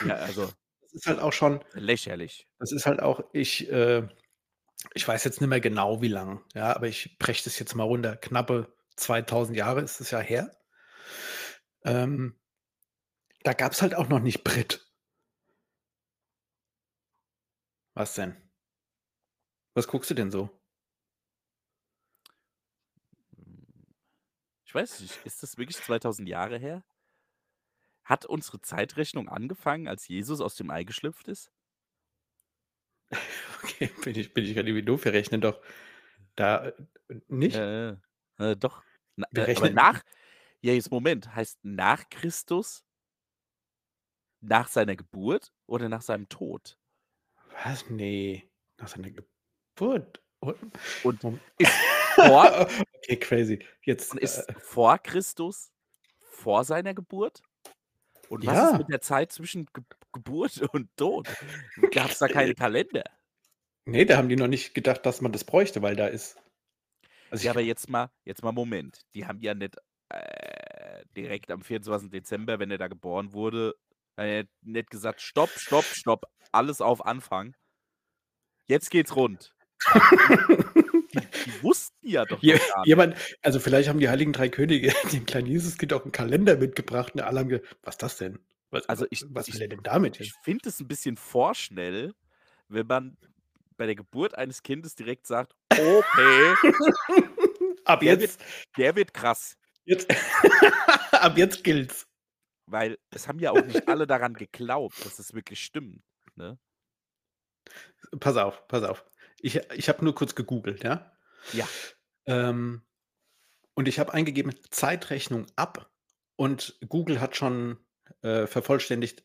Ja, also Das ist halt auch schon lächerlich. das ist halt auch ich, äh ich weiß jetzt nicht mehr genau, wie lang, ja, aber ich breche das jetzt mal runter. Knappe 2000 Jahre ist es ja her. Ähm da gab's halt auch noch nicht Brit. Was denn? Was guckst du denn so? Ich weiß nicht, ist das wirklich 2000 Jahre her? Hat unsere Zeitrechnung angefangen, als Jesus aus dem Ei geschlüpft ist? Okay, bin ich bin ich grad irgendwie doof? Wir rechnen doch da äh, nicht? Ja. Äh, doch. Na Wir äh, rechnen nach ja, jetzt Moment, heißt nach Christus nach seiner Geburt oder nach seinem Tod? Was? Ne, nach seiner Geburt. O Und ist vor Okay, crazy. Jetzt, und ist äh vor Christus vor seiner Geburt? Und was ist Ja. mit der Zeit zwischen Ge Geburt und Tod? Gab's da keine Kalender? Ne, da haben die noch nicht gedacht, dass man das bräuchte, weil da ist Also, Ja, aber jetzt mal jetzt mal Moment. Die haben ja nicht, äh, direkt am 24. Dezember, wenn er da geboren wurde, äh, nicht gesagt: „Stopp, stopp, stopp, alles auf Anfang. Jetzt geht's rund.“ Die die wussten ja doch Je gar nicht. jemand also, vielleicht haben die heiligen 3 Könige dem kleinen Jesuskind auch 'n Kalender mitgebracht und alle haben ge „Was ist das denn? Was Also, ich was will ich er denn damit ich hin?“ finde es 'n bisschen vorschnell, wenn man bei der Geburt eines Kindes direkt sagt: „Okay, Ab der wird jetzt der wird krass.“ jetzt ab jetzt gilt's. Weil es haben ja auch nicht alle daran geglaubt, dass es wirklich stimmt, ne? Pass auf, pass auf. Ich ich habe nur kurz gegoogelt, ja? Ja. Ähm, und ich habe eingegeben Zeitrechnung ab und Google hat schon, äh, vervollständigt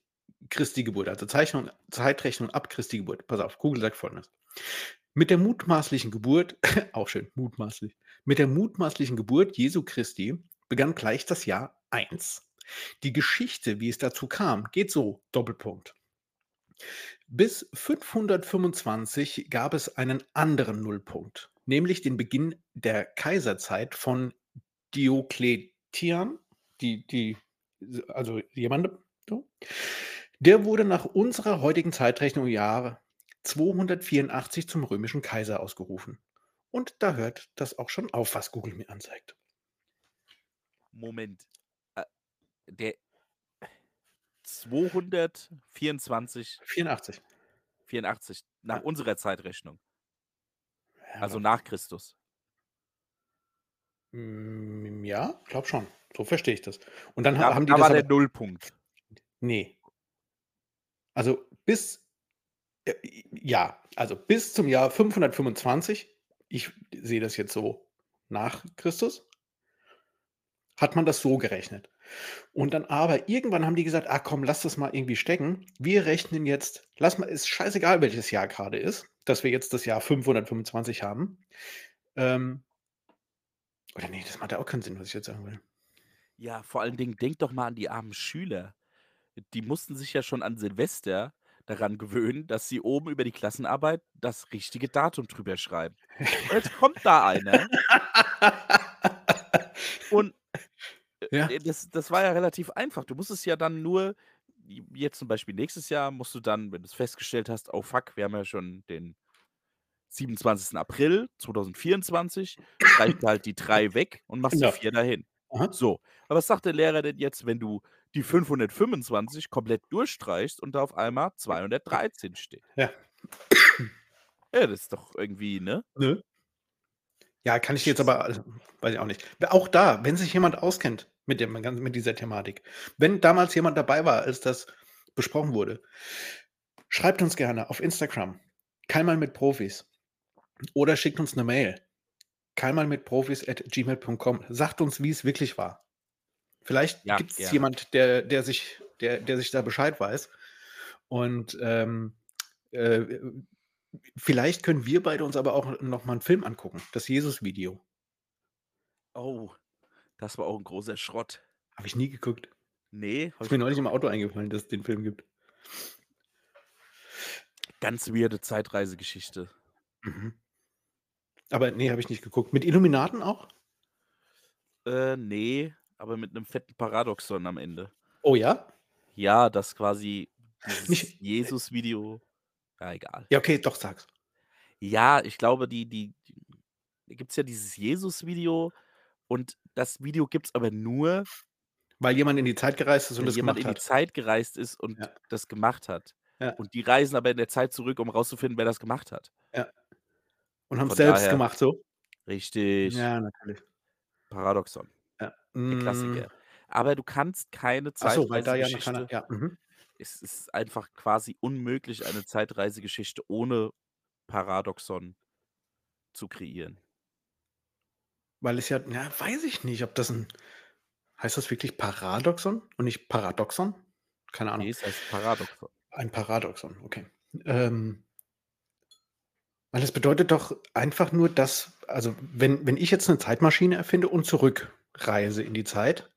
Christi Geburt. Also, Zeichnung Zeitrechnung ab Christi Geburt. Pass auf, Google sagt Folgendes: „Mit der mutmaßlichen Geburt“ auch schön, mutmaßlich. „Mit der mutmaßlichen Geburt Jesu Christi begann gleich das Jahr 1. Die Geschichte, wie es dazu kam, geht so: Doppelpunkt. Bis 525 gab es einen anderen Nullpunkt, nämlich den Beginn der Kaiserzeit von Diokletian, die die also, jemandem. Der wurde nach unserer heutigen Zeitrechnung Jahre 284 zum römischen Kaiser ausgerufen.“ Und da hört das auch schon auf, was Google mir anzeigt. Moment. Äh, der 224 84. 84 nach Ja. unserer Zeitrechnung. Also, nach Christus. Hm, ja, glaube schon. So verstehe ich das. Und dann Da haben die da das war der aber Nullpunkt. Ne. Also, bis äh, ja, also, bis zum Jahr 525, ich sehe das jetzt so nach Christus hat man das so gerechnet. Und dann aber irgendwann haben die gesagt: „Ah komm, lass das mal irgendwie stecken. Wir rechnen jetzt lass mal ist scheißegal, welches Jahr grade ist, dass wir jetzt das Jahr 525 haben.“ Ähm oder ne, das macht ja auch keinen Sinn, was ich jetzt sagen will. Ja, vor allen Dingen denk doch mal an die armen Schüler. Die mussten sich ja schon an Silvester daran gewöhnen, dass sie oben über die Klassenarbeit das richtige Datum drüber schreiben. Und jetzt kommt da einer und, Ja. äh, das das war ja relativ einfach. Du musstest ja dann nur jetzt zum Beispiel nächstes Jahr musst du dann, wenn du's festgestellt hast: „Oh fuck, wir haben ja schon den 27. April 2024“, streichst du halt die 3 weg und machst die Genau. 4 dahin. Aha. So, aber was sagt der Lehrer denn jetzt, wenn du die 525 komplett durchstreichst und da auf einmal 213 steht? Ja. Ja, das ist doch irgendwie, ne? Ne? Ja, kann ich jetzt aber also, weiß ich auch nicht. Auch da, wenn sich jemand auskennt mit dem mit dieser Thematik. Wenn damals jemand dabei war, als das besprochen wurde, schreibt uns gerne auf Instagram, keinmal mit Profis oder schickt uns 'ne Mail, keinmalmitprofis@gmail.com. Sagt uns, wie's wirklich war. Vielleicht Ja, gibt's gerne. jemand, der der sich der der sich da Bescheid weiß. Und, ähm, äh, vielleicht können wir beide uns aber auch noch mal 'n Film angucken, das Jesus-Video. Oh, das war auch 'n großer Schrott. Habe ich nie geguckt. Ne, habe Ist ich mir neulich im Auto eingefallen, dass es den Film gibt. Ganz weirde Zeitreisegeschichte. Mhm. Aber ne, habe ich nicht geguckt. Mit Illuminaten auch? Äh, ne, aber mit 'nem fetten Paradoxon am Ende. Oh ja? Ja, dass quasi Jesus-Video ja, egal. Ja, okay, doch, sag's. Ja, ich glaube, die die da gibt's ja dieses Jesus-Video und das Video gibt's aber nur Weil jemand in die Zeit gereist ist und weil das jemand gemacht in die hat. Zeit gereist ist und Ja. das gemacht hat. Ja. Und die reisen aber in der Zeit zurück, um rauszufinden, wer das gemacht hat. Ja. Und haben's Von selbst daher gemacht so? Richtig. Ja, natürlich. Paradoxon, Ja. der Hm. Klassiker. Aber du kannst keine Ach so, weil da ja noch keiner ja, mhm. Es ist einfach quasi unmöglich, eine Zeitreisegeschichte ohne Paradoxon zu kreieren. Weil es ja ja, weiß ich nicht, ob das 'n heißt das wirklich Paradoxon und nicht Paradoxon? Keine Ahnung. Ne, es heißt Paradoxon. Ein Paradoxon, okay. Ähm weil es bedeutet doch einfach nur, dass also, wenn wenn ich jetzt 'ne Zeitmaschine erfinde und zurückreise in die Zeit,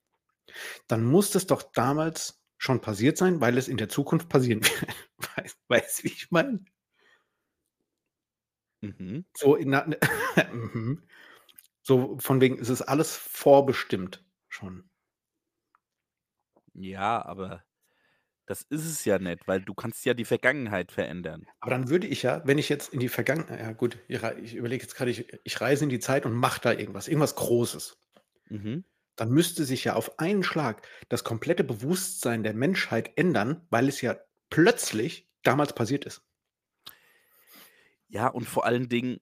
dann muss das doch damals schon passiert sein, weil es in der Zukunft passieren wird. Weißt du, wie ich meine? Mhm. So in 'ner mhm. So von wegen, es ist alles vorbestimmt schon. Ja, aber das ist es ja nicht, weil du kannst ja die Vergangenheit verändern. Aber dann würde ich ja, wenn ich jetzt in die Vergangenheit ja gut, ich ich überlege jetzt grade, ich ich reise in die Zeit und mache da irgendwas, irgendwas Großes. Mhm. Dann müsste sich ja auf einen Schlag das komplette Bewusstsein der Menschheit ändern, weil es ja plötzlich damals passiert ist. Ja, und vor allen Dingen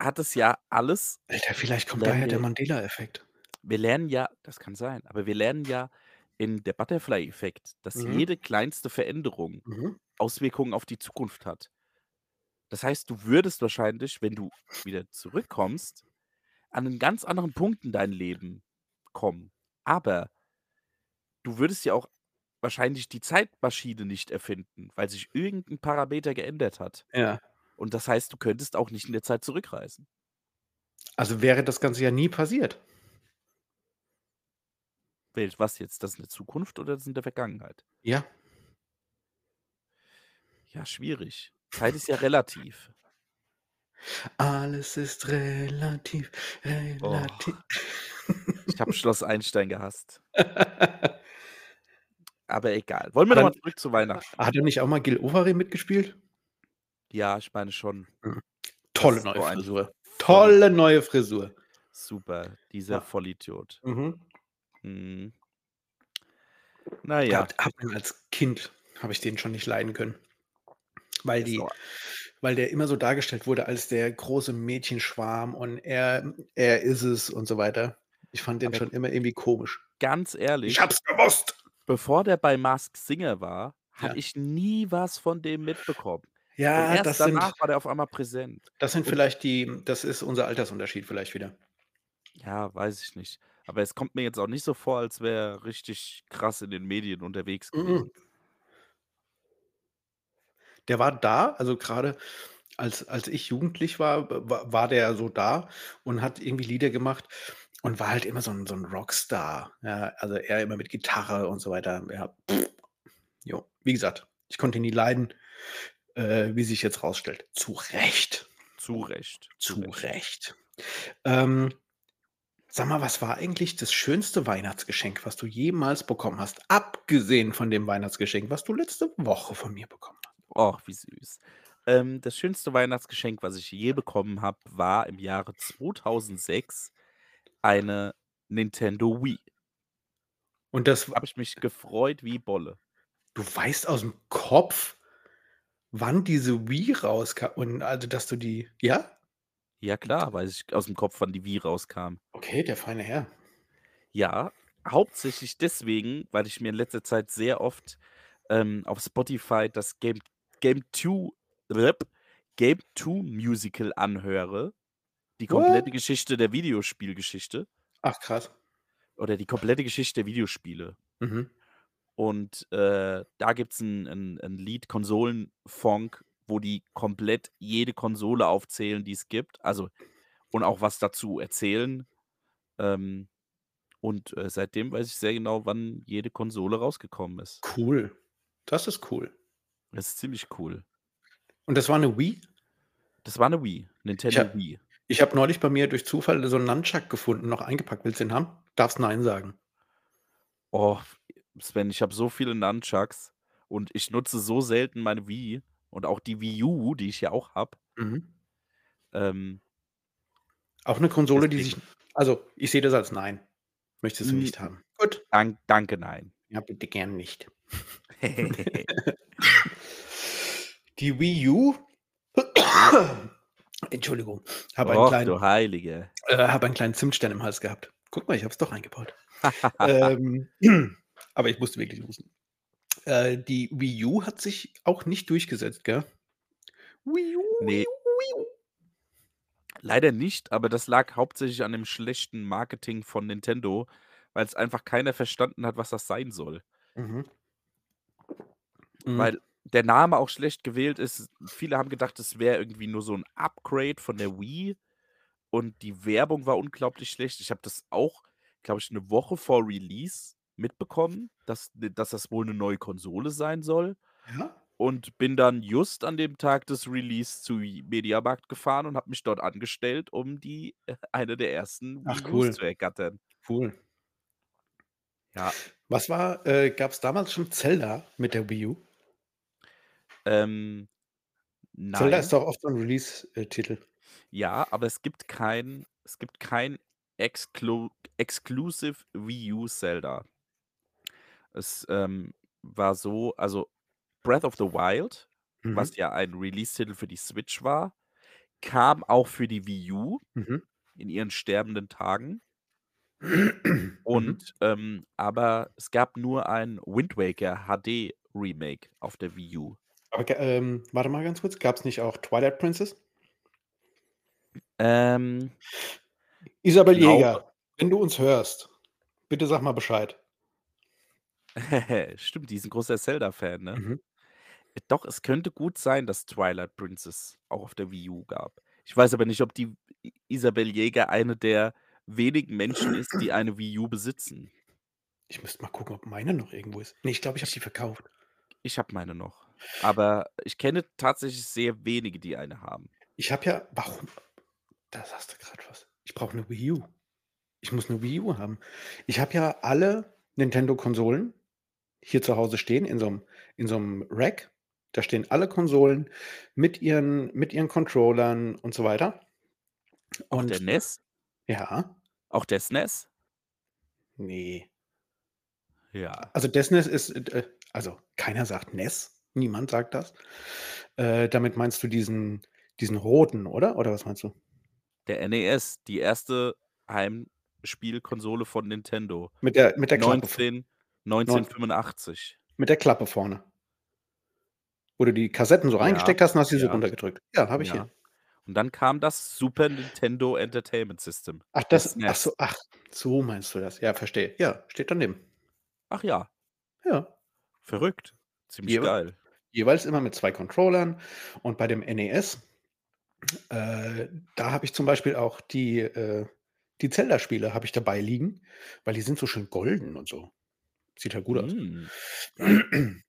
hat es ja alles Alter, vielleicht kommt daher der Mandela-Effekt. wir lernen ja das kann sein, aber wir lernen ja in der Butterfly-Effekt, dass Mhm. jede kleinste Veränderung Mhm. Auswirkungen auf die Zukunft hat. Das heißt, du würdest wahrscheinlich, wenn du wieder zurückkommst, an 'nen ganz anderen Punkt in dein Leben kommen. Aber du würdest ja auch wahrscheinlich die Zeitmaschine nicht erfinden, weil sich irgend 'n Parameter geändert hat. Ja. Und das heißt, du könntest auch nicht in der Zeit zurückreisen. Also, wäre das Ganze ja nie passiert. Was jetzt? Das in der Zukunft oder das in der Vergangenheit? Ja. Ja, schwierig. Zeit ist ja relativ. Alles ist relativ, Oh. Ich habe Schloss Einstein gehasst. Aber egal. Wollen wir Hat noch er mal zurück zu Weihnachten? hat da nicht auch mal Gil Ofarim mitgespielt? Ja, ich meine schon. Mhm. Tolle neue Frisur. Tolle neue Frisur. Super, dieser Ja. Vollidiot. Mhm. Mhm. Na Ja, ja. habe habe den als Kind habe ich den schon nicht leiden können. Weil die weil der immer so dargestellt wurde als der große Mädchenschwarm und er er ist es und so weiter. Ich fand den Aber schon immer irgendwie komisch. ganz Ich ehrlich habe es gewusst. bevor der bei Masked Singer war, Ja. habe ich nie was von dem mitbekommen. Und Ja, erst das danach sind war der auf einmal präsent. das sind Und vielleicht die das ist unser Altersunterschied vielleicht wieder. Ja, weiß ich nicht. Aber es kommt mir jetzt auch nicht so vor, als wäre er richtig krass in den Medien unterwegs gewesen. Mhm. Der war da, also grade als als ich jugendlich war, wa war der so da und hat irgendwie Lieder gemacht und war halt immer so 'n so 'n Rockstar, ja, also er immer mit Gitarre und so weiter, ja. Jo, wie gesagt, ich konnte ihn nie leiden, äh, wie sich jetzt rausstellt. Zu Recht. Zu Recht, zu. Recht. Ähm, sag mal, was war eigentlich das schönste Weihnachtsgeschenk, was du jemals bekommen hast, abgesehen von dem Weihnachtsgeschenk, was du letzte Woche von mir bekommen hast? Och, wie süß. Ähm, das schönste Weihnachtsgeschenk, was ich je bekommen habe, war im Jahre 2006 eine Nintendo Wii. Und das Habe ich mich gefreut wie Bolle. Du weißt aus'm Kopf, wann diese Wii rauska und also, dass du die ja? Ja klar, weiß ich aus'm Kopf, wann die Wii rauskam. Okay, der feine Herr. Ja, hauptsächlich deswegen, weil ich mir in letzter Zeit sehr oft, ähm, auf Spotify das Game Game 2 Game 2 Musical anhöre. Die komplette What? Geschichte der Videospielgeschichte. Ach krass. Oder die komplette Geschichte der Videospiele. Mhm. Und, äh, da gibt's 'n 'n 'n Lied Konsolen-Funk, wo die komplett jede Konsole aufzählen, die es gibt, also und auch was dazu erzählen. Ähm, und, äh, seitdem weiß ich sehr genau, wann jede Konsole rausgekommen ist. Cool. Das ist cool. Das ist ziemlich cool. Und das war 'ne Wii? Das war 'ne Wii, Nintendo habe Wii. Ich habe neulich bei mir durch Zufall so 'n Nunchuck gefunden, noch eingepackt. Willst du den haben? Darfst nein sagen. Oh, Sven, ich habe so viele Nunchucks und ich nutze so selten meine Wii und auch die Wii U, die ich ja auch habe. Mhm. Ähm Auch 'ne Konsole, die sich also, ich sehe das als nein. Möchtest du nicht haben. Gut. dank danke, nein. Ja, bitte gern nicht. Die Wii U Entschuldigung, habe einen Och, kleinen du Heilige. äh, habe einen kleinen Zimtstern im Hals gehabt. Guck mal, ich habe es doch eingebaut. Ähm, aber ich musste wirklich husten. Äh, die Wii U hat sich auch nicht durchgesetzt, gell? Wii U, Wii Ne. U, Wii U. Leider nicht, aber das lag hauptsächlich an dem schlechten Marketing von Nintendo, weil's einfach keiner verstanden hat, was das sein soll. Mhm. Mhm. Weil der Name auch schlecht gewählt ist. Viele haben gedacht, es wäre irgendwie nur so 'n Upgrade von der Wii und die Werbung war unglaublich schlecht. Ich habe das auch, glaube ich, 'ne Woche vor Release mitbekommen, dass dass das wohl 'ne neue Konsole sein soll. Ja? und bin dann just an dem Tag des Release zu Mediamarkt gefahren und habe mich dort angestellt, um die äh, eine der ersten Ach, cool. zu ergattern. Cool. Ja. Was war äh, gab's damals schon Zelda mit der Wii U? Ähm, Zelda ist nein. doch oft so 'n Release äh, Titel. Ja, aber es gibt kein es gibt kein Exclu Exclusive Wii U Zelda. Es, ähm, war so also, Breath of the Wild, was Mhm. ja ein Release-Titel für die Switch war, kam auch für die Wii U Mhm. in ihren sterbenden Tagen. Mhm. Und, ähm aber es gab nur ein Wind Waker HD Remake auf der Wii U. Aber ähm, warte mal ganz kurz, gab's nicht auch Twilight Princess? Ähm Isabel glaube Jäger, wenn du uns hörst, bitte sag mal Bescheid. Stimmt, die ist 'n großer Zelda-Fan, ne? Mhm. Doch, es könnte gut sein, dass Twilight Princess auch auf der Wii U gab. Ich weiß aber nicht, ob die I Isabel Jäger eine der wenigen Menschen ist, die eine Wii U besitzen. Ich müsste mal gucken, ob meine noch irgendwo ist. Ne, ich glaube, ich habe die verkauft. ich habe meine noch, aber ich kenne tatsächlich sehr wenige, die eine haben. Ich habe ja warum da sagst du grad was. Ich brauche 'ne Wii U. Ich muss 'ne Wii U haben. Ich habe ja alle Nintendo-Konsolen hier zu Hause stehen in so 'nem in so 'nem Rack. Da stehen alle Konsolen mit ihren mit ihren Controllern und so weiter. Auch der Und NES? ja. Auch der SNES? Ne. Ja. Also, das NES ist äh, also, keiner sagt NES. Niemand sagt das. Äh, damit meinst du diesen diesen roten, oder? Oder was meinst du? Der NES, die erste Heimspielkonsole von Nintendo. Mit der mit der Klappe v 19 neun 1985. mit der Klappe vorne. Wo du die Kassetten so Ja, reingesteckt hast und hast diese ja. runtergedrückt. Ja, habe ich Ja. hier. Und dann kam das Super Nintendo Entertainment System, Ach, der das ach so ach, so meinst du das. Ja, verstehe. Ja, steht daneben. Ach ja. Ja. Verrückt. Ziemlich Jewe geil. Jeweils immer mit 2 Controllern und bei dem NES, äh, da habe ich zum Beispiel auch die äh, die Zelda-Spiele habe ich dabei liegen, weil die sind so schön golden und so. Sieht halt gut aus. Geil.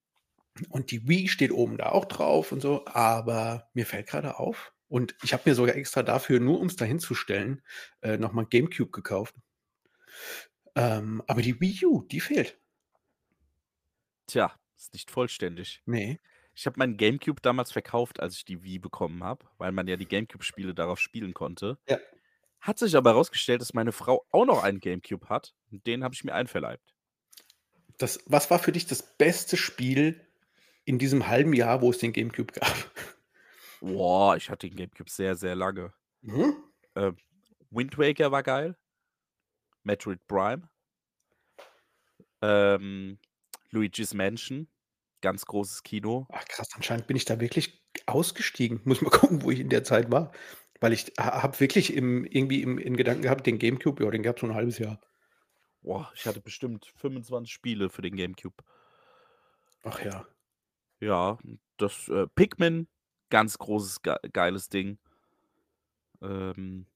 Und die Wii steht oben da auch drauf und so, aber mir fällt grade auf und ich habe mir sogar extra dafür, nur um's da hinzustellen, äh, noch mal 'n GameCube gekauft. Ähm, aber die Wii U, die fehlt. Tja, ist nicht vollständig. Ne. Ich habe meinen GameCube damals verkauft, als ich die Wii bekommen habe, weil man ja die GameCube-Spiele darauf spielen konnte. Ja. Hat sich aber herausgestellt, dass meine Frau auch noch einen GameCube hat und den habe ich mir einverleibt. Das was war für dich das beste Spiel in diesem halben Jahr, wo es den GameCube gab? Boah, ich hatte den GameCube sehr, sehr lange. Mhm. Ähm, Wind Waker war geil. Metroid Prime. Ähm, Luigi's Mansion, ganz großes Kino. Ach krass, anscheinend bin ich da wirklich ausgestiegen. Muss mal gucken, wo ich in der Zeit war, weil ich ha habe wirklich im irgendwie im in Gedanken gehabt, den GameCube, ja, den gab's so 'n halbes Jahr. Boah, ich hatte bestimmt 25 Spiele für den GameCube. Ach ja. Ja, das, äh Pikmin, ganz großes gei geiles Ding. Ähm,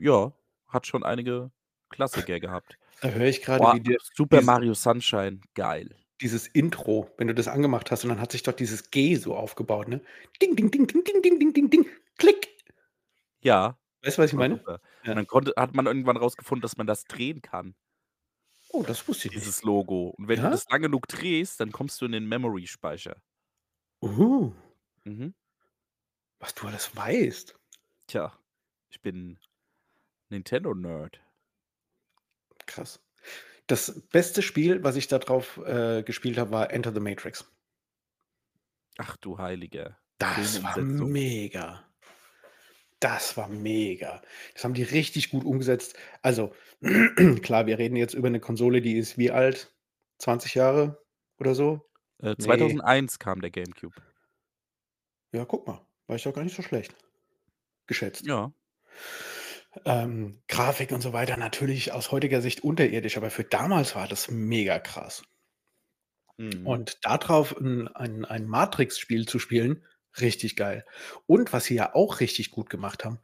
ja, hat schon einige Klassiker gehabt. Da höre ich dir Super Mario Sunshine, geil. Dieses Intro, wenn du das angemacht hast und dann hat sich doch dieses G so aufgebaut, ne? Ding, ding, ding, ding, ding, ding, ding, ding, ding, Klick. Ja, Weißt du, was ich meine? super. Und Ja. dann konnte hat man irgendwann rausgefunden, dass man das drehen kann. Oh, das wusste ich nicht. Dieses Logo. Und wenn du Ja? das lang genug drehst, dann kommst du in den Memory-Speicher. Oh. Mhm. Was du alles weißt. Tja, ich bin Nintendo-Nerd. Krass. Das beste Spiel, was ich da drauf, äh, gespielt habe, war Enter the Matrix. Ach du Heiliger. Das war mega. Das war mega. Das haben die richtig gut umgesetzt. Also, klar, wir reden jetzt über 'ne Konsole, die ist wie alt? 20 Jahre oder so? Äh, Ne. 2001 kam der GameCube. Ja, guck mal, war ich doch gar nicht so schlecht geschätzt. Ja. Ähm, Grafik und so weiter natürlich aus heutiger Sicht unterirdisch, aber für damals war das mega krass. Mhm. Und da drauf 'n ein ein Matrix-Spiel zu spielen, richtig geil. Und was sie ja auch richtig gut gemacht haben,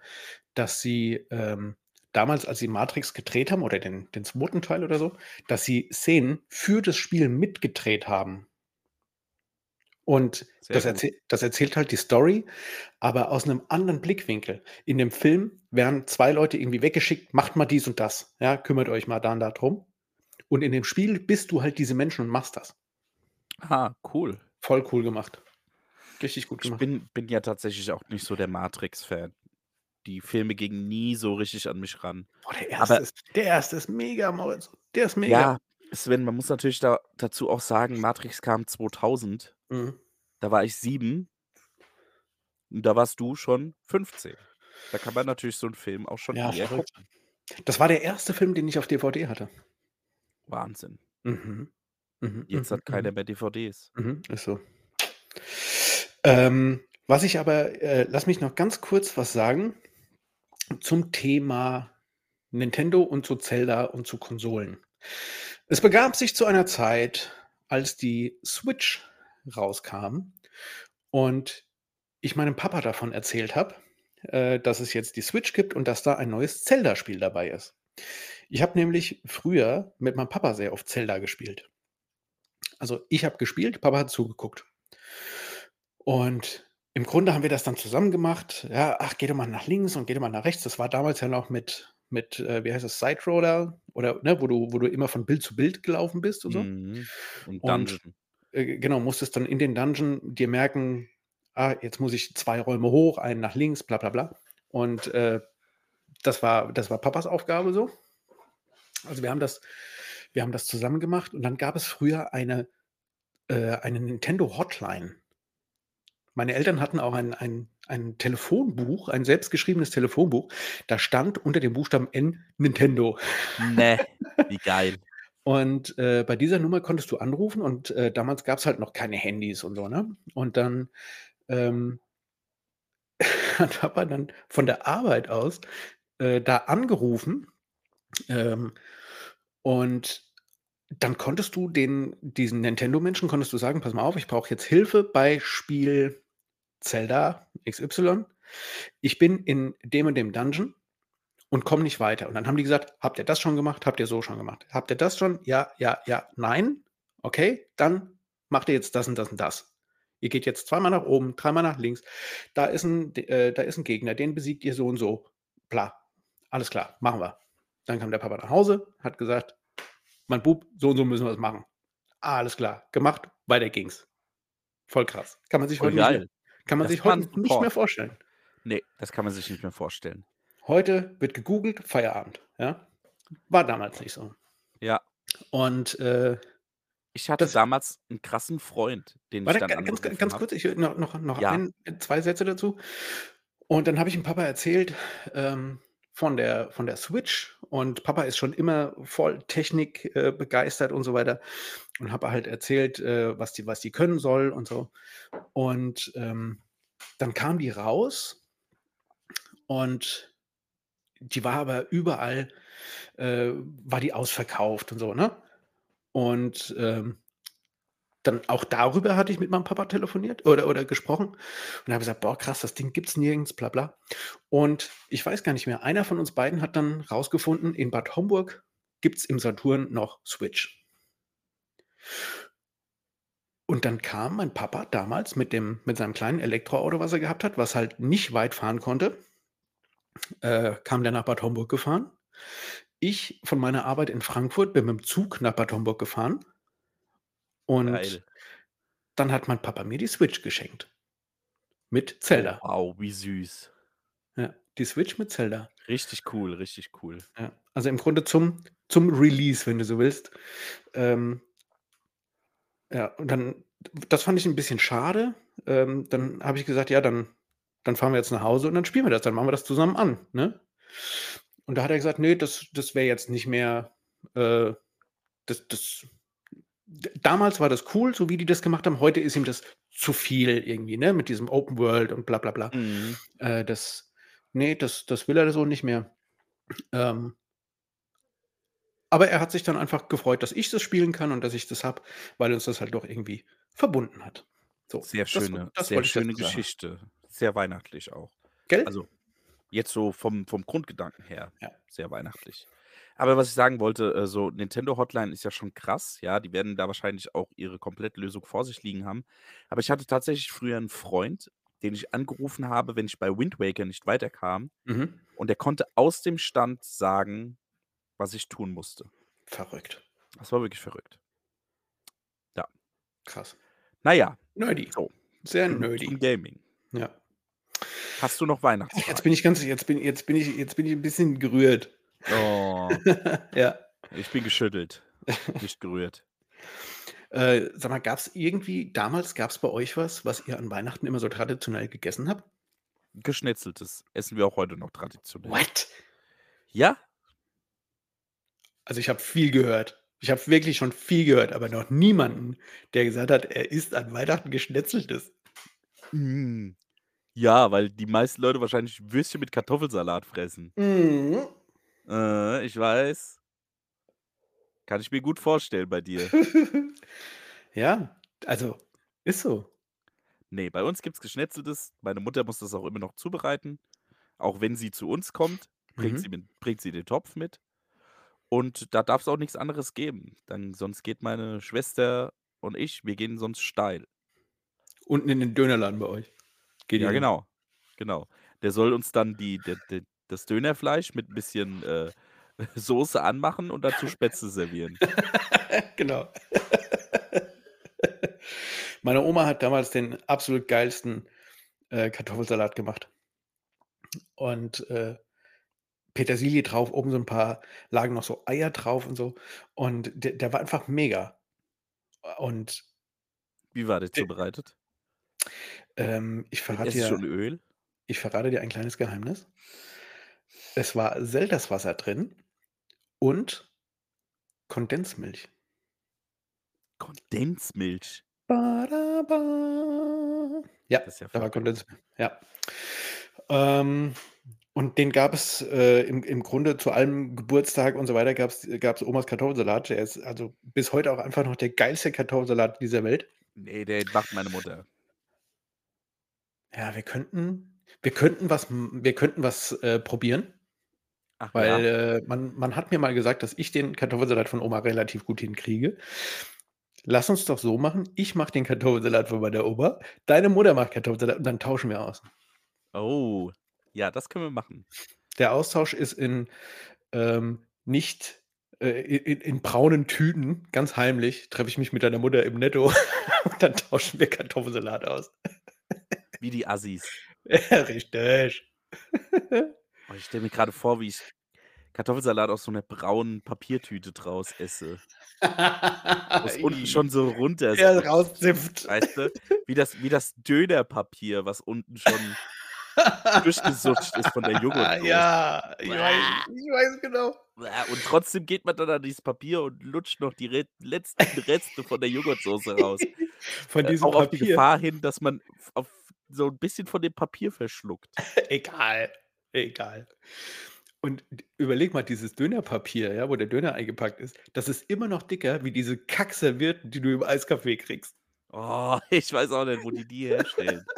dass sie, ähm, damals, als sie Matrix gedreht haben oder den den 2. Teil oder so, dass sie Szenen für das Spiel mitgedreht haben. Und das erzäh das erzählt halt die Story, aber aus 'nem anderen Blickwinkel. In dem Film werden 2 Leute irgendwie weggeschickt: „Macht mal dies und das, ja, kümmert euch mal da und da drum.“ Und in dem Spiel bist du halt diese Menschen und machst das. Ah, cool. Voll cool gemacht. Richtig gut Ich gemacht. bin bin ja tatsächlich auch nicht so der Matrix-Fan. Die Filme gingen nie so richtig an mich ran. Boah, der Aber 1. ist der 1. ist mega, Moritz. Der ist mega. Ja, Sven, man muss natürlich da dazu auch sagen, Matrix kam 2000. Mhm. Da war ich 7. Und da warst du schon 15. Da kann man natürlich so 'n Film auch schon Ja, eher gucken. Das war der 1. Film, den ich auf DVD hatte. Wahnsinn. Mhm. Mhm, Jetzt mhm, hat keiner mhm. mehr DVDs. Mhm, ist so. Ähm, was ich aber äh, lass mich noch ganz kurz was sagen zum Thema Nintendo und zu Zelda und zu Konsolen. Es begab sich zu einer Zeit, als die Switch rauskam und ich meinem Papa davon erzählt habe, äh, dass es jetzt die Switch gibt und dass da ein neues Zelda-Spiel dabei ist. Ich habe nämlich früher mit meinem Papa sehr oft Zelda gespielt. Also, ich habe gespielt, Papa hat zugeguckt. Und im Grunde haben wir das dann zusammen gemacht. Ja: „Ach, geh doch mal nach links und geh doch mal nach rechts.“ Das war damals ja noch mit mit, äh, wie heißt das, Side-Roller oder, ne, wo du wo du immer von Bild zu Bild gelaufen bist und so. Mhm. Und Und, Dungeon. äh, genau, musstest dann in den Dungeon dir merken: „Ah, jetzt muss ich 2 Räume hoch, einen nach links, bla bla bla.“ Und, äh, das war das war Papas Aufgabe so. Also, wir haben das wir haben das zusammen gemacht und dann gab es früher eine äh, eine Nintendo-Hotline. Meine Eltern hatten auch ein ein ein Telefonbuch, ein selbstgeschriebenes Telefonbuch. Da stand unter dem Buchstaben N Nintendo. Ne, wie geil. Und, äh, bei dieser Nummer konntest du anrufen und, äh, damals gab's halt noch keine Handys und so, ne? Und dann, ähm hat Papa dann von der Arbeit aus, äh, da angerufen, ähm, und dann konntest du den diesen Nintendo-Menschen konntest du sagen: „Pass mal auf, ich brauche jetzt Hilfe bei Spiel Zelda XY. Ich bin in dem und dem Dungeon und komme nicht weiter.“ Und dann haben die gesagt: „Habt ihr das schon gemacht? Habt ihr so schon gemacht? Habt ihr das schon? Ja, ja, ja, nein. Okay, dann macht ihr jetzt das und das und das. Ihr geht jetzt zweimal nach oben, dreimal nach links. Da ist 'n d äh, da ist 'n Gegner, den besiegt ihr so und so. Bla. Alles klar, machen wir.“ Dann kam der Papa nach Hause, hat gesagt: „Mein Bub, so und so müssen wir's machen.“ Alles klar, gemacht, weiter ging's. Voll krass. Kann man sich heute nicht mehr geil. Kann man Das sich heute nicht mehr Support. vorstellen. Ne, das kann man sich nicht mehr vorstellen. Heute wird gegoogelt, Feierabend, ja? War damals nicht so. Ja. Und, äh Ich hatte das damals 'n krassen Freund, den ich dann ga ganz ganz habe. kurz, ich will noch noch noch Ja. ein 2 Sätze dazu. Und dann habe ich dem Papa erzählt, ähm, von der von der Switch und Papa ist schon immer voll Technik, äh, begeistert und so weiter und habe halt erzählt, äh, was die was die können soll und so. Und, ähm, dann kam die raus und die war aber überall äh, war die ausverkauft und so, ne? Und, ähm, dann auch darüber hatte ich mit meinem Papa telefoniert oder oder gesprochen und habe gesagt: „Boah, krass, das Ding gibt's nirgends, bla bla.“ Und ich weiß gar nicht mehr, einer von uns beiden hat dann rausgefunden, in Bad Homburg gibt's im Saturn noch Switch. Und dann kam mein Papa damals mit dem mit seinem kleinen Elektroauto, was er gehabt hat, was halt nicht weit fahren konnte äh, kam der nach Bad Homburg gefahren. Ich von meiner Arbeit in Frankfurt bin mit'm Zug nach Bad Homburg gefahren. Und Geil. dann hat mein Papa mir die Switch geschenkt. Mit Oh, Zelda. wow, wie süß. Ja, die Switch mit Zelda. Richtig cool, richtig cool. Ja, also, im Grunde zum zum Release, wenn du so willst. Ähm ja, und dann das fand ich 'n bisschen schade. Ähm, dann habe ich gesagt: „Ja, dann dann fahren wir jetzt nach Hause und dann spielen wir das. Dann machen wir das zusammen an“, ne? Und da hat er gesagt: „Ne, das das wäre jetzt nicht mehr, äh das das“ d damals war das cool, so wie die das gemacht haben. Heute ist ihm das zu viel irgendwie, ne, mit diesem Open World und bla bla bla. Mhm. Äh, das ne, das das will er so nicht mehr. Ähm aber er hat sich dann einfach gefreut, dass ich das spielen kann und dass ich das habe, weil uns das halt doch irgendwie verbunden hat. So, Sehr schöne das sehr schöne sagen. Geschichte. Sehr weihnachtlich auch. Gell? Also, jetzt so vom vom Grundgedanken her Ja. sehr weihnachtlich. Aber was ich sagen wollte, äh, so Nintendo Hotline ist ja schon krass, ja, die werden da wahrscheinlich auch ihre Komplettlösung vor sich liegen haben. Aber ich hatte tatsächlich früher 'n Freund, den ich angerufen habe, wenn ich bei Wind Waker nicht weiterkam Mhm. und der konnte aus dem Stand sagen, was ich tun musste. Verrückt. Das war wirklich verrückt. Ja. Krass. Na ja. Nerdy. So. Sehr nerdy. Gaming. Ja. Hast du noch Ach, jetzt bin ich ganz jetzt bin jetzt bin ich jetzt bin ich 'n bisschen gerührt. Oh. Ja. Ich bin geschüttelt, nicht gerührt. Äh, sag mal, gab's irgendwie damals gab's bei euch was, was ihr an Weihnachten immer so traditionell gegessen habt? Geschnetzeltes essen wir auch heute noch traditionell. What? Ja. Also, ich habe viel gehört. Ich habe wirklich schon viel gehört, aber noch niemanden, der gesagt hat, er isst an Weihnachten Geschnetzeltes. Hm. Ja, weil die meisten Leute wahrscheinlich Würstchen mit Kartoffelsalat fressen. Mhm. Äh, ich weiß. Kann ich mir gut vorstellen bei dir. Ja, also, ist so. Ne, bei uns gibt's Geschnetzeltes. Meine Mutter muss das auch immer noch zubereiten. Auch wenn sie zu uns kommt, bringt sie Mhm. mit bringt sie den Topf mit. Und da darf's auch nix anderes geben. Dann sonst geht meine Schwester und ich wir gehen sonst steil. Unten in den Dönerladen bei euch. Geht Ja, genau. Genau. Der soll uns dann die d d das Dönerfleisch mit 'n bisschen, äh, Soße anmachen und dazu Spätzle servieren. Genau. Meine Oma hat damals den absolut geilsten, äh, Kartoffelsalat gemacht. Und, äh, Petersilie drauf, oben so 'n paar lagen noch so Eier drauf und so. Und der der war einfach mega. Und Wie war der de zubereitet? Ähm, ich verrate dir Öl? ich verrate dir ein kleines Geheimnis. Es war Selterswasser drin und Kondensmilch. Kondensmilch? Ba, da, ba. Ja, Das ist ja da war. Kondensmilch, ja. Ähm, und den gab es, äh, im im Grunde zu allem Geburtstag und so weiter gab's gab's Omas Kartoffelsalat. Der ist also bis heute auch einfach noch der geilste Kartoffelsalat dieser Welt. Ne, den macht meine Mutter. Ja, wir könnten wir könnten was wir könnten was, äh, probieren. Ach Weil, ja? äh, man man hat mir mal gesagt, dass ich den Kartoffelsalat von Oma relativ gut hinkriege. Lass uns doch so machen, ich mache den Kartoffelsalat von meiner Oma, deine Mutter macht Kartoffelsalat und dann tauschen wir aus. Oh, ja, das können wir machen. Der Austausch ist in, ähm, nicht äh, in in braunen Tüten, ganz heimlich, treffe ich mich mit deiner Mutter im Netto und dann tauschen wir Kartoffelsalat aus. Wie die Assis. Ja, richtig. Oh, ich stelle mir grade vor, wie ich Kartoffelsalat aus so 'ner braunen Papiertüte draus esse. Wo's unten schon so runter Ja, sippt, rauszipft. weißt du? Wie das wie das Dönerpapier, was unten schon durchgesutscht ist von der Joghurtsoße. Ja, ich weiß ich weiß genau. Und trotzdem geht man dann an dieses Papier und lutscht noch die Re letzten Reste von der Joghurtsoße raus. Von Äh, diesem auch auf die Papier. Gefahr hin, dass man so 'n bisschen von dem Papier verschluckt. Egal, egal. Und überleg mal, dieses Dönerpapier, ja, wo der Döner eingepackt ist, das ist immer noch dicker wie diese Kackservietten, die du im Eiskaffee kriegst. Oh, ich weiß auch nicht, wo die die herstellen.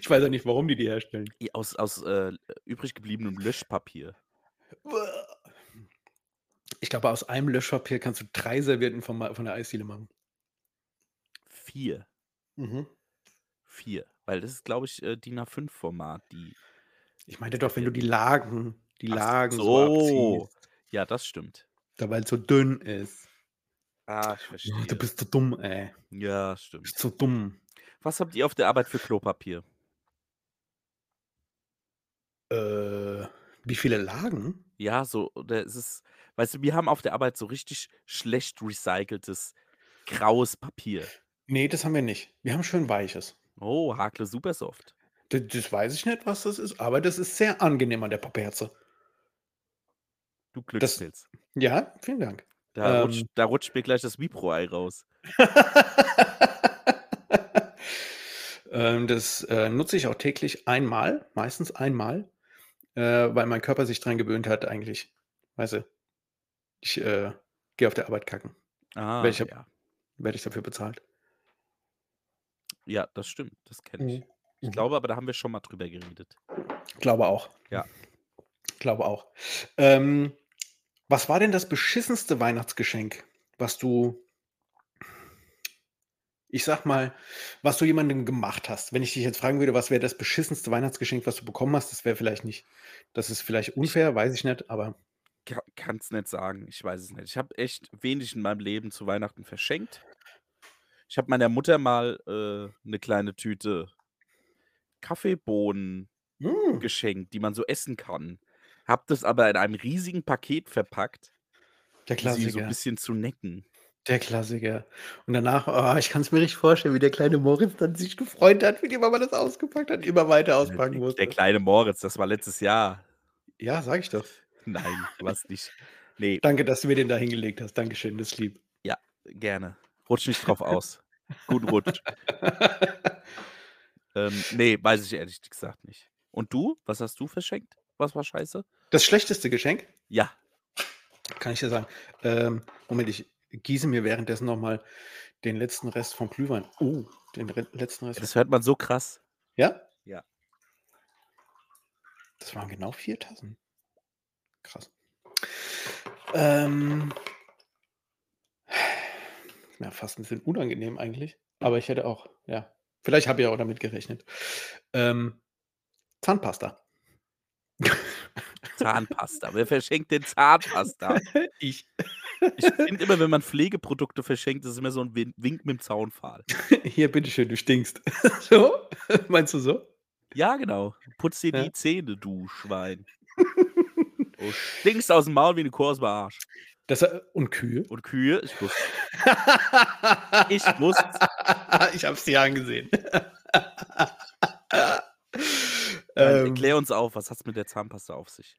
Ich weiß auch nicht, warum die die herstellen. Aus aus, äh, übrig gebliebenem Löschpapier. Ich glaube, aus einem Löschpapier kannst du 3 Servietten von von der Eisdiele machen. 4. Mhm. 4, weil das ist, glaube ich, äh, DIN A5 Format, die Ich meinte doch, wenn du die. Lagen die Ach Lagen so so. Ja, das stimmt. Da weil's so dünn ist. Ah, ich Oh, verstehe. du bist so dumm, ey. Ja, Du stimmt. bist so dumm. Was habt ihr auf der Arbeit für Klopapier? Äh, wie viele Lagen? Ja, so oder ist es weißt du, wir haben auf der Arbeit so richtig schlecht recyceltes graues Papier. Ne, das haben wir nicht. Wir haben schön weiches. Oh, Hakle Supersoft. D das weiß ich nicht, was das ist, aber das ist sehr angenehm an der Pappherze. Du Das Glückspilz. ja, vielen Dank. Da rutscht Ähm da rutscht mir gleich das Vipro-Ei raus. Ähm, das, äh, nutze ich auch täglich einmal, meistens einmal, äh, weil mein Körper sich dran gewöhnt hat eigentlich. Weißt du, ich, äh, gehe auf der Arbeit kacken. Ah, Werde ich ja. werde ich dafür bezahlt. Ja, das stimmt, das kenne ich. Mhm. Ich Mhm. glaube aber, da haben wir schon mal drüber geredet. Glaube auch. Ja. Glaube auch. Ähm, Was war denn das beschissenste Weihnachtsgeschenk, was du ich sage mal, was du jemandem gemacht hast? Wenn ich dich jetzt fragen würde: „Was wäre das beschissenste Weihnachtsgeschenk, was du bekommen hast?“ Das wäre vielleicht nicht das ist vielleicht Ich unfair, weiß ich nicht, aber Ka kann's nicht sagen, ich weiß es nicht. Ich habe echt wenig in meinem Leben zu Weihnachten verschenkt. Ich habe meiner Mutter mal, äh, 'ne kleine Tüte Kaffeebohnen Hm. geschenkt, die man so essen kann. Habe das aber in einem riesigen Paket verpackt, Der um sie so 'n Klassiker. bisschen zu necken. Der Klassiker. Und danach oh, ich kann's mir richtig vorstellen, wie der kleine Moritz dann sich gefreut hat, wie die Mama das ausgepackt hat, immer weiter auspacken der der musste. kleine Moritz, das war letztes Jahr. Ja, sage ich doch. Nein, war's nicht. Ne. Danke, dass du mir den da hingelegt hast. Dankeschön, das ist lieb. Ja, gerne. Rutsch nicht drauf aus. Guten Rutsch. Ähm, ne, weiß ich ehrlich gesagt nicht. Und du? Was hast du verschenkt? Was war scheiße? Das schlechteste Geschenk? Ja. Kann ich dir sagen. Ähm, Moment, ich gieße mir währenddessen noch mal den letzten Rest vom Glühwein. Oh, den re letzten Rest. Das hört man so krass. Ja? Ja. Das waren genau 4 Tassen. Krass. Ähm ja, fast 'n bisschen unangenehm eigentlich, aber ich hätte auch ja, vielleicht habe ich auch damit gerechnet. Ähm, Zahnpasta. Zahnpasta. Wer verschenkt denn Zahnpasta? Ich. Ich finde immer, wenn man Pflegeprodukte verschenkt, ist es immer so 'n Win Wink mit'm Zaunpfahl. Hier, bitteschön, du stinkst. So? Meinst du so? Ja, genau. Putz dir Ja. die Zähne, du Schwein. Du stinkst aus'm Maul wie 'ne Kuh aus'm Arsch. Das äh, und Kühe? Und Kühe? Ich wusste Ich wusste Ich habe es dir angesehen. Ähm erklär uns auf, was hat's mit der Zahnpasta auf sich?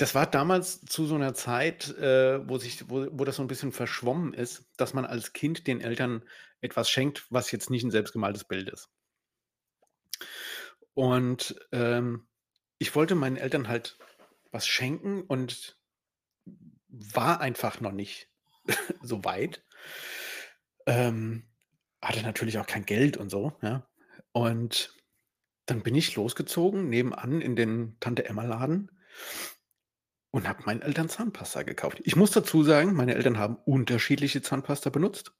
Das war damals zu so 'ner Zeit, äh, wo sich wo wo das so 'n bisschen verschwommen ist, dass man als Kind den Eltern etwas schenkt, was jetzt nicht 'n selbstgemaltes Bild ist. Und, ähm, ich wollte meinen Eltern halt was schenken und war einfach noch nicht so weit. Ähm, hatte natürlich auch kein Geld und so, ja? Und dann bin ich losgezogen nebenan in den Tante-Emma-Laden und habe meinen Eltern Zahnpasta gekauft. Ich muss dazu sagen, meine Eltern haben unterschiedliche Zahnpasta benutzt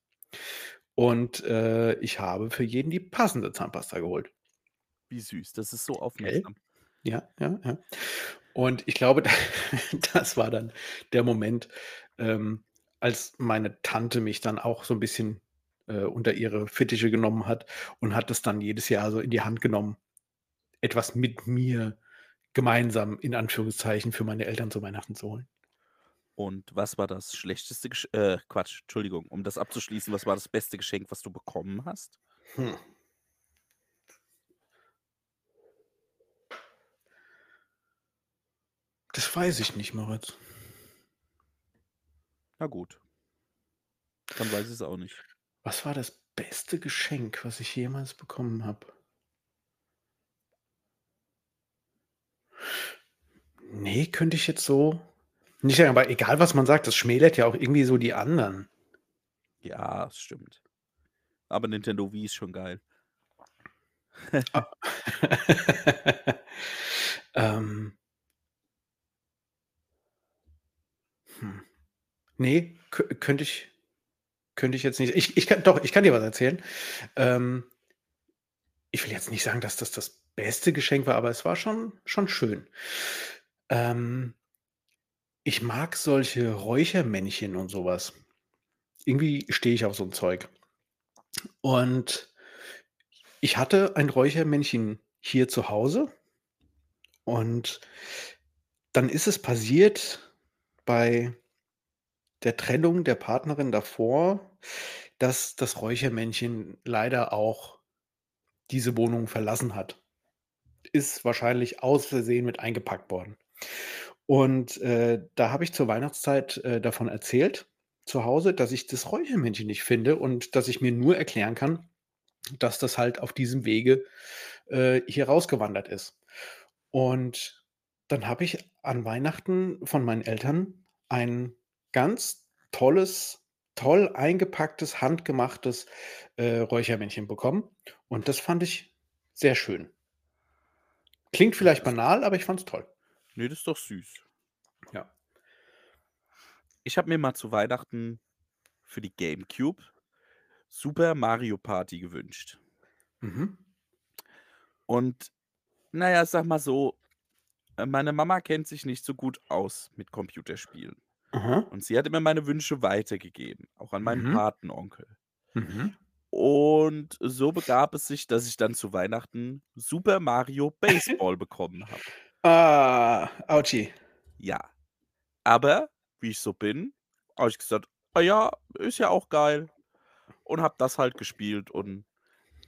und, äh, ich habe für jeden die passende Zahnpasta geholt. Wie süß, das ist so aufmerksam. Ja, ja, ja. Und ich glaube, das war dann der Moment, ähm, als meine Tante mich dann auch so 'n bisschen, äh, unter ihre Fittiche genommen hat und hat das dann jedes Jahr so in die Hand genommen, etwas mit mir gemeinsam in Anführungszeichen für meine Eltern zu Weihnachten zu holen. Und was war das schlechteste Gesch äh, Quatsch, Entschuldigung, um das abzuschließen, was war das beste Geschenk, was du bekommen hast? Hm. Das weiß ich nicht, Moritz. Na gut. Dann weiß ich's auch nicht. Was war das beste Geschenk, was ich jemals bekommen habe? Ne, könnte ich jetzt so nicht sagen, aber egal, was man sagt, das schmälert ja auch irgendwie so die anderen. Ja, das stimmt. Aber Nintendo Wii ist schon geil. Ah. Ähm Ne, kö könnte ich könnte ich jetzt nicht ich ich kann doch, ich kann dir was erzählen. Ähm ich will jetzt nicht sagen, dass das das beste Geschenk war, aber es war schon schon schön. Ähm ich mag solche Räuchermännchen und so was. Irgendwie stehe ich auf so 'n Zeug. Und ich hatte ein Räuchermännchen hier zu Hause und dann ist es passiert bei der Trennung der Partnerin davor, dass das Räuchermännchen leider auch diese Wohnung verlassen hat. Ist wahrscheinlich aus Versehen mit eingepackt worden. Und, äh, da habe ich zur Weihnachtszeit, äh, davon erzählt zu Hause, dass ich das Räuchermännchen nicht finde und dass ich mir nur erklären kann, dass das halt auf diesem Wege, äh, hier rausgewandert ist. Und dann habe ich an Weihnachten von meinen Eltern ein ganz tolles, toll eingepacktes, handgemachtes, äh, Räuchermännchen bekommen und das fand ich sehr schön. Klingt vielleicht banal, aber ich fand's toll. Ne, das ist doch süß. Ja. Ich habe mir mal zu Weihnachten für die GameCube Super Mario Party gewünscht. Mhm. Und na ja, sage mal so, äh, meine Mama kennt sich nicht so gut aus mit Computerspielen. Aha. Und sie hatte mir meine Wünsche weitergegeben, auch an meinen Mhm. Patenonkel. Mhm. Und so begab es sich, dass ich dann zu Weihnachten Super Mario Baseball bekommen habe. Ah, Autschi. Ja. Aber, wie ich so bin, habe ich gesagt: „Ah ja, ist ja auch geil.“ Und habe das halt gespielt und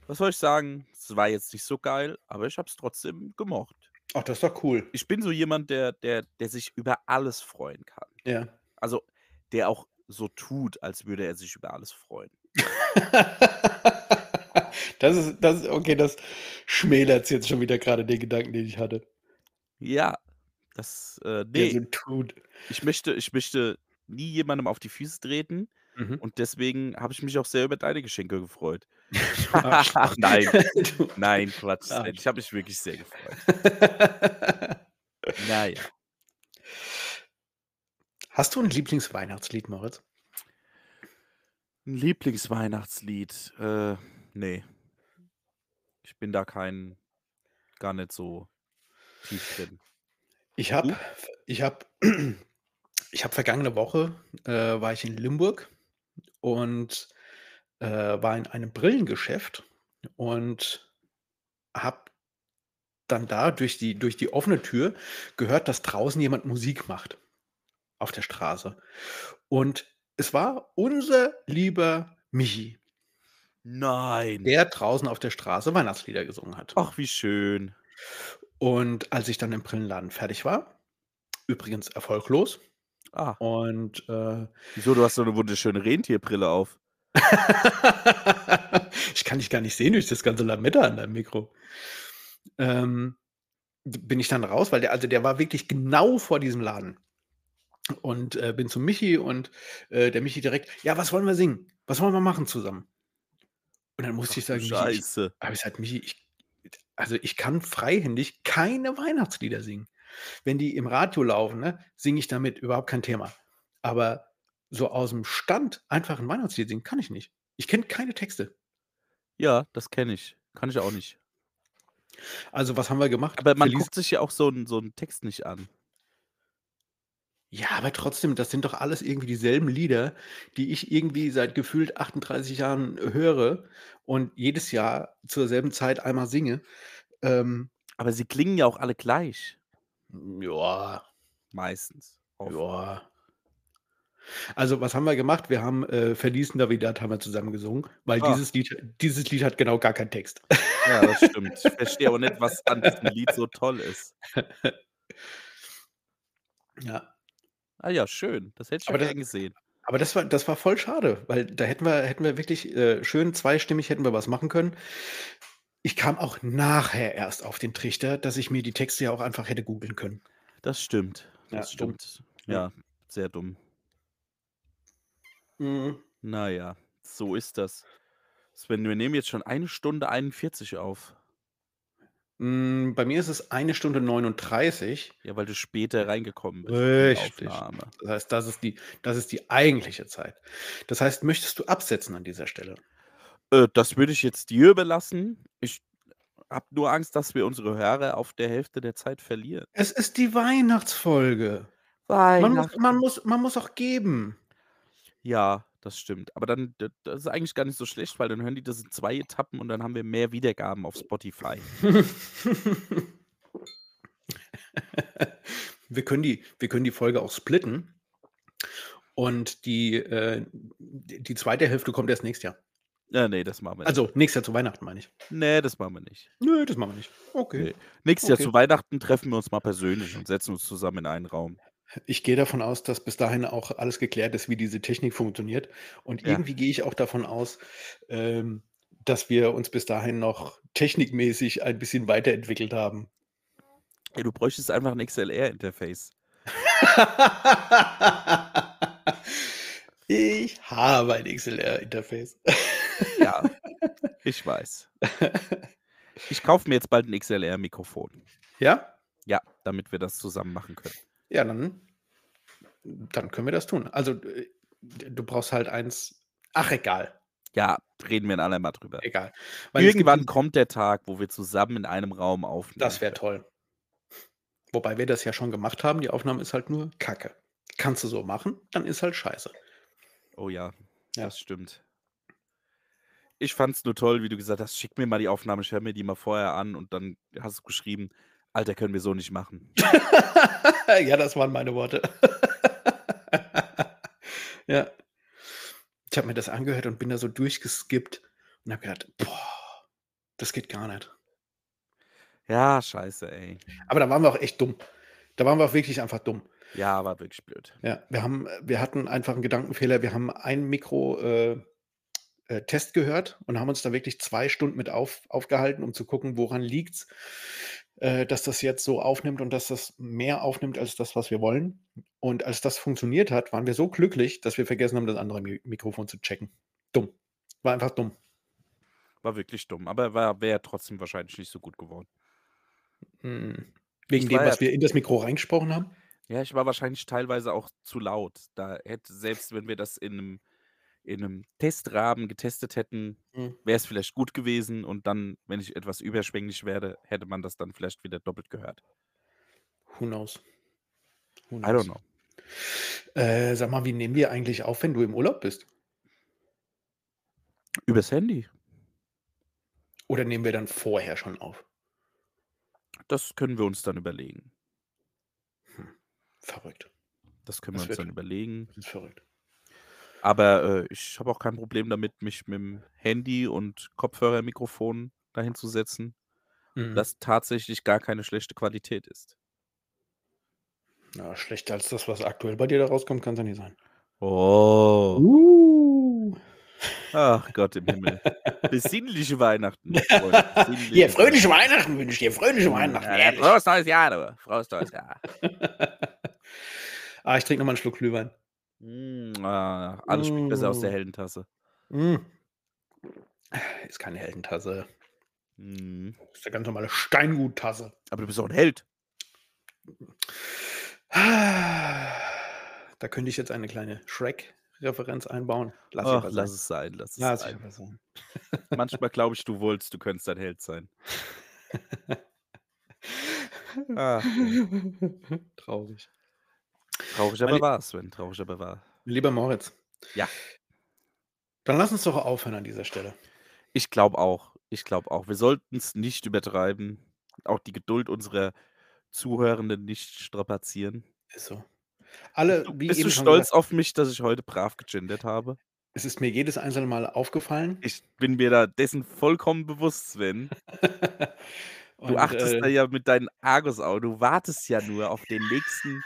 was soll ich sagen? Es war jetzt nicht so geil, aber ich habe es trotzdem gemocht. Ach, das ist doch cool. Ich bin so jemand, der der der sich über alles freuen kann. Ja. Also, der auch so tut, als würde er sich über alles freuen. Das ist das okay, das schmälert's jetzt schon wieder grade den Gedanken, den ich hatte. Ja, das, äh Der ne. so tut. Ich möchte ich möchte nie jemandem auf die Füße treten Mhm. und deswegen habe ich mich auch sehr über deine Geschenke gefreut. Arschloch. Nein, nein, Quatsch. Nein, Arsch ich habe mich wirklich sehr gefreut. Na ja. Hast du 'n Lieblingsweihnachtslied, Moritz? 'N Lieblingsweihnachtslied? Äh, ne. Ich bin da kein gar nicht so tief drin. Ich habe ich habe ich habe vergangene Woche, äh, war ich in Limburg und, äh, war in einem Brillengeschäft und habe dann da durch die durch die offene Tür gehört, dass draußen jemand Musik macht auf der Straße. Und es war unser lieber Michi Nein. der draußen auf der Straße Weihnachtslieder gesungen hat. Ach, wie schön. Und als ich dann im Brillenladen fertig war übrigens erfolglos Ah. und, äh Wieso? Du hast so 'ne wunderschöne Rentierbrille auf. Ich kann dich gar nicht sehen durch das ganze Lametta an deinem Mikro. Ähm, bin ich dann raus, weil der also, der war wirklich genau vor diesem Laden. Und, äh, bin zu Michi und, äh, der Michi direkt: „Ja, was wollen wir singen? Was wollen wir machen zusammen?“ Und dann musste Ach ich sagen: „Michi, ich“ Scheiße. habe ich gesagt: „Michi, ich also, ich kann freihändig keine Weihnachtslieder singen. Wenn die im Radio laufen, ne, singe ich damit, überhaupt kein Thema. Aber so aus'm Stand einfach 'n Weihnachtslied singen, kann ich nicht. Ich kenne keine Texte.“ Ja, das kenne ich. Kann ich auch nicht. Also, was haben wir gemacht? Aber man guckt sich ja auch so 'n so 'n Text nicht an. Ja, aber trotzdem, das sind doch alles irgendwie dieselben Lieder, die ich irgendwie seit gefühlt 38 Jahren höre und jedes Jahr zur selben Zeit einmal singe. Ähm Aber sie klingen ja auch alle gleich. Hm, ja. Meistens. Ja. Also, was haben wir gemacht? Wir haben, äh, „Feliz Navidad“ haben wir zusammen gesungen, weil Ah. dieses Lied dieses Lied hat genau gar keinen Text. Ja, das stimmt. Ich verstehe aber nicht, was an diesem Lied so toll ist. Ja. Ah ja, schön. Das hätte ich Aber da gern gesehen. aber das war das war voll schade, weil da hätten wir hätten wir wirklich, äh, schön zweistimmig hätten wir was machen können. Ich kam auch nachher erst auf den Trichter, dass ich mir die Texte ja auch einfach hätte googeln können. Das stimmt. Ja, Das dumm. stimmt. Ja. Ja, sehr dumm. Mhm. Na ja, so ist das. Sven, wir nehmen jetzt schon 1 Stunde 41 auf. Hm, bei mir ist es 1 Stunde 39. Ja, weil du später reingekommen bist Richtig. Das heißt, das ist die das ist die eigentliche Zeit. Das heißt, möchtest du absetzen an dieser Stelle? Äh, das würde ich jetzt dir überlassen. Ich habe nur Angst, dass wir unsere Hörer auf der Hälfte der Zeit verlieren. Es ist die Weihnachtsfolge. Man muss man Weihnachten. muss man muss auch geben. Ja, das stimmt. Aber dann das ist eigentlich gar nicht so schlecht, weil dann hören die das in 2 Etappen und dann haben wir mehr Wiedergaben auf Spotify. Wir können die wir können die Folge auch splitten und die, äh die zweite Hälfte kommt erst nächstes Jahr. Ja, ne, das machen wir nicht. Also, nächstes Jahr zu Weihnachten, meine ich. Ne, das machen wir nicht. Nö, das machen wir nicht. Okay. Ne. Nächstes Jahr Okay. zu Weihnachten treffen wir uns mal persönlich und setzen uns zusammen in einen Raum. Ich gehe davon aus, dass bis dahin auch alles geklärt ist, wie diese Technik funktioniert. Und Ja. irgendwie gehe ich auch davon aus, ähm, dass wir uns bis dahin noch technikmäßig ein bisschen weiterentwickelt haben. Ey, du bräuchtest einfach 'n XLR-Interface. Ich habe ein XLR-Interface. Ja, ich weiß. Ich kaufe mir jetzt bald 'n XLR-Mikrofon. Ja? Ja, damit wir das zusammen machen können. Ja, dann Dann können wir das tun. Also, äh, du brauchst halt eins ach, egal. Ja, reden wir ein andermal drüber. Egal. Weil gibt Irgendwann die kommt der Tag, wo wir zusammen in einem Raum aufnehmen Das wäre toll. Wobei wir das ja schon gemacht haben, die Aufnahme ist halt nur Kacke. Kannst du so machen, dann ist halt scheiße. Oh ja, Ja. das stimmt. Ich fand's nur toll, wie du gesagt hast: „Schick mir mal die Aufnahme, ich höre mir die mal vorher an“ und dann hast du geschrieben: „Alter, können wir so nicht machen.“ Ja, das waren meine Worte. Ja. Ich habe mir das angehört und bin da so durchgeskippt und habe gedacht: „Boah, das geht gar nicht.“ Ja, scheiße, ey. Aber da waren wir auch echt dumm. Da waren wir auch wirklich einfach dumm. Ja, war wirklich blöd. Ja, wir haben wir hatten einfach 'n Gedankenfehler. Wir haben ein Mikro äh, äh, Test gehört und haben uns da wirklich 2 Stunden mit auf aufgehalten, um zu gucken, woran liegt's, äh, dass das jetzt so aufnimmt und dass das mehr aufnimmt als das, was wir wollen. Und als das funktioniert hat, waren wir so glücklich, dass wir vergessen haben, das andere Mi Mikrofon zu checken. Dumm. War einfach dumm. War wirklich dumm, aber war wäre trotzdem wahrscheinlich nicht so gut geworden. Mhm. Wegen Ich dem, was wir in das Mikro reingesprochen haben? Ja, ich war wahrscheinlich teilweise auch zu laut. Da hätte selbst wenn wir das in 'nem in 'nem Testrahmen getestet hätten, Mhm. wäre es vielleicht gut gewesen und dann, wenn ich etwas überschwänglich werde, hätte man das dann vielleicht wieder doppelt gehört. Who knows? Who I don't knows? know. Äh, sag mal, wie nehmen wir eigentlich auf, wenn du im Urlaub bist? Übers Handy. Oder nehmen wir dann vorher schon auf? Das können wir uns dann überlegen. Hm, verrückt. Das können wir Das uns dann überlegen. das ist verrückt. Aber, äh, ich habe auch kein Problem damit, mich mit'm Handy und Kopfhörermikrofon dahinzusetzen, Mhm. das tatsächlich gar keine schlechte Qualität ist. Ja, schlechter als das, was aktuell bei dir da rauskommt, kann's ja nicht sein. Oh. Uh. Ach Gott im Himmel. Besinnliche Weihnachten, Freunde, Ja, besinnliche fröhliche Weihnachten wünsche ich dir, fröhliche Hm, Weihnachten, ja, ehrlich. frohes neues Jahr, du. Frohes neues Jahr. Ah, ich trinke noch mal 'n Schluck Glühwein. Hm, ah, alles schmeckt besser aus der Mm. hellen Tasse. Hm. Ist keine Heldentasse. Mhm. Ist 'ne ganz normale Steinguttasse. Aber du bist doch 'n Held. Da könnte ich jetzt eine kleine Shrek-Referenz einbauen. Lass Ach, lass sein. es sein, lass es Lass sein. sein. Manchmal glaube ich, du wolltest, du könntest ein Held sein. Ach. Traurig. Traurig aber wahr, Sven, traurig aber wahr. Lieber Moritz Ja. dann lass uns doch aufhören an dieser Stelle. Ich glaube auch. Ich glaube auch. Wir sollten's nicht übertreiben, auch die Geduld unserer Zuhörenden nicht strapazieren. Ist so. Bist Alle, du wie bist du stolz gesagt auf mich, dass ich heute brav gegendert habe? es ist mir jedes einzelne Mal aufgefallen. Ich bin mir da dessen vollkommen bewusst, Sven. Du Und, achtest da äh ja mit deinen Argusaugen du wartest ja nur auf den nächsten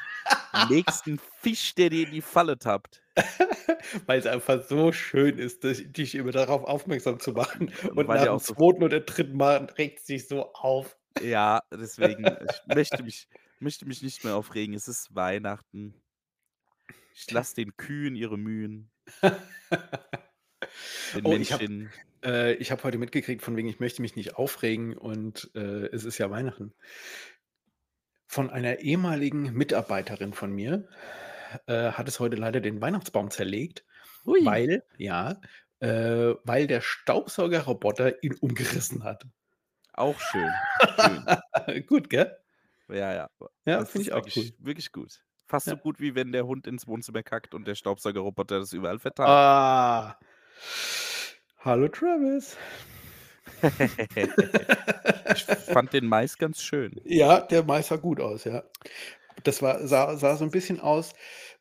nächsten Fisch, der dir in die Falle tappt. Weil's einfach so schön ist, dich immer darauf aufmerksam zu machen. Und Und weil nach dem so 2. oder 3. Mal regt's dich so auf. Ja, deswegen, ich möchte mich möchte mich nicht mehr aufregen. Es ist Weihnachten. Ich lasse den Kühen ihre Mühen. Den Oh, Menschen. Äh, ich habe heute mitgekriegt von wegen, ich möchte mich nicht aufregen und, äh, es ist ja Weihnachten. Von einer ehemaligen Mitarbeiterin von mir, äh, hat es heute leider den Weihnachtsbaum zerlegt, Hui. weil ja, äh, weil der Staubsaugerroboter ihn umgerissen hat. Auch schön, schön. Gut, gell? Ja, ja. Ja, finde ich auch wirklich cool. wirklich gut. Fast so Ja. gut, wie wenn der Hund ins Wohnzimmer kackt und der Staubsaugerroboter das überall verteilt. Ah. Hallo Travis. Ich fand den Mais ganz schön. Ja, der Mais sah gut aus, ja. Das war sah sah so 'n bisschen aus,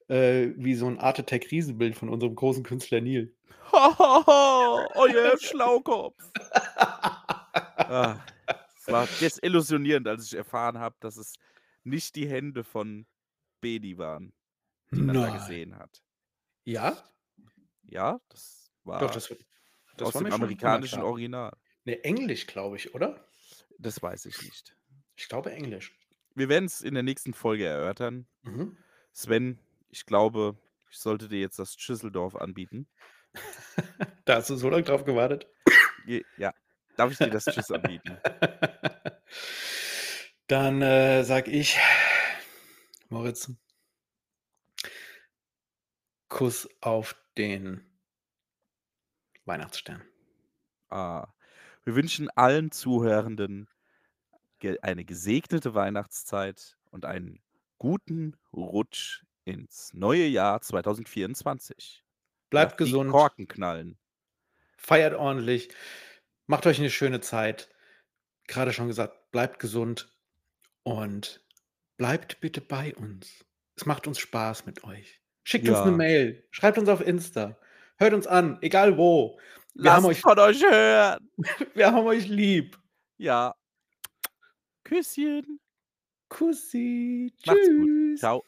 äh, wie so 'n Art Attack Riesenbild von unserem großen Künstler Neil. Euer Schlaukopf. Ah, es war desillusionierend, als ich erfahren habe, dass es nicht die Hände von Beni waren, die man da Nein. gesehen hat. Ja? Ja, das Doch, war das das aus war dem amerikanischen. Original. Ne, Englisch, glaube ich, oder? Das weiß ich nicht. Ich glaube Englisch. Wir werden's in der nächsten Folge erörtern. Mhm. Sven, ich glaube, ich sollte dir jetzt das Schüsseldorf anbieten. Da hast du so lang drauf gewartet? Ja. Darf ich dir das Tschüss anbieten? Dann, äh, sage ich: „Moritz“ Kuss auf den Weihnachtsstern. Ah. Wir wünschen allen Zuhörenden ge eine gesegnete Weihnachtszeit und einen guten Rutsch ins neue Jahr 2024. Bleibt Lasst die gesund. Korken knallen. Feiert ordentlich. Macht euch 'ne schöne Zeit. Grade schon gesagt, bleibt gesund und bleibt bitte bei uns. Es macht uns Spaß mit euch. Schickt uns 'ne Ja. Mail, schreibt uns auf Insta, hört uns an, egal wo. Wir haben Lasst euch von euch hören. wir haben euch lieb. Ja. Küsschen. Kussi. Macht's gut. Tschüss. Tschau.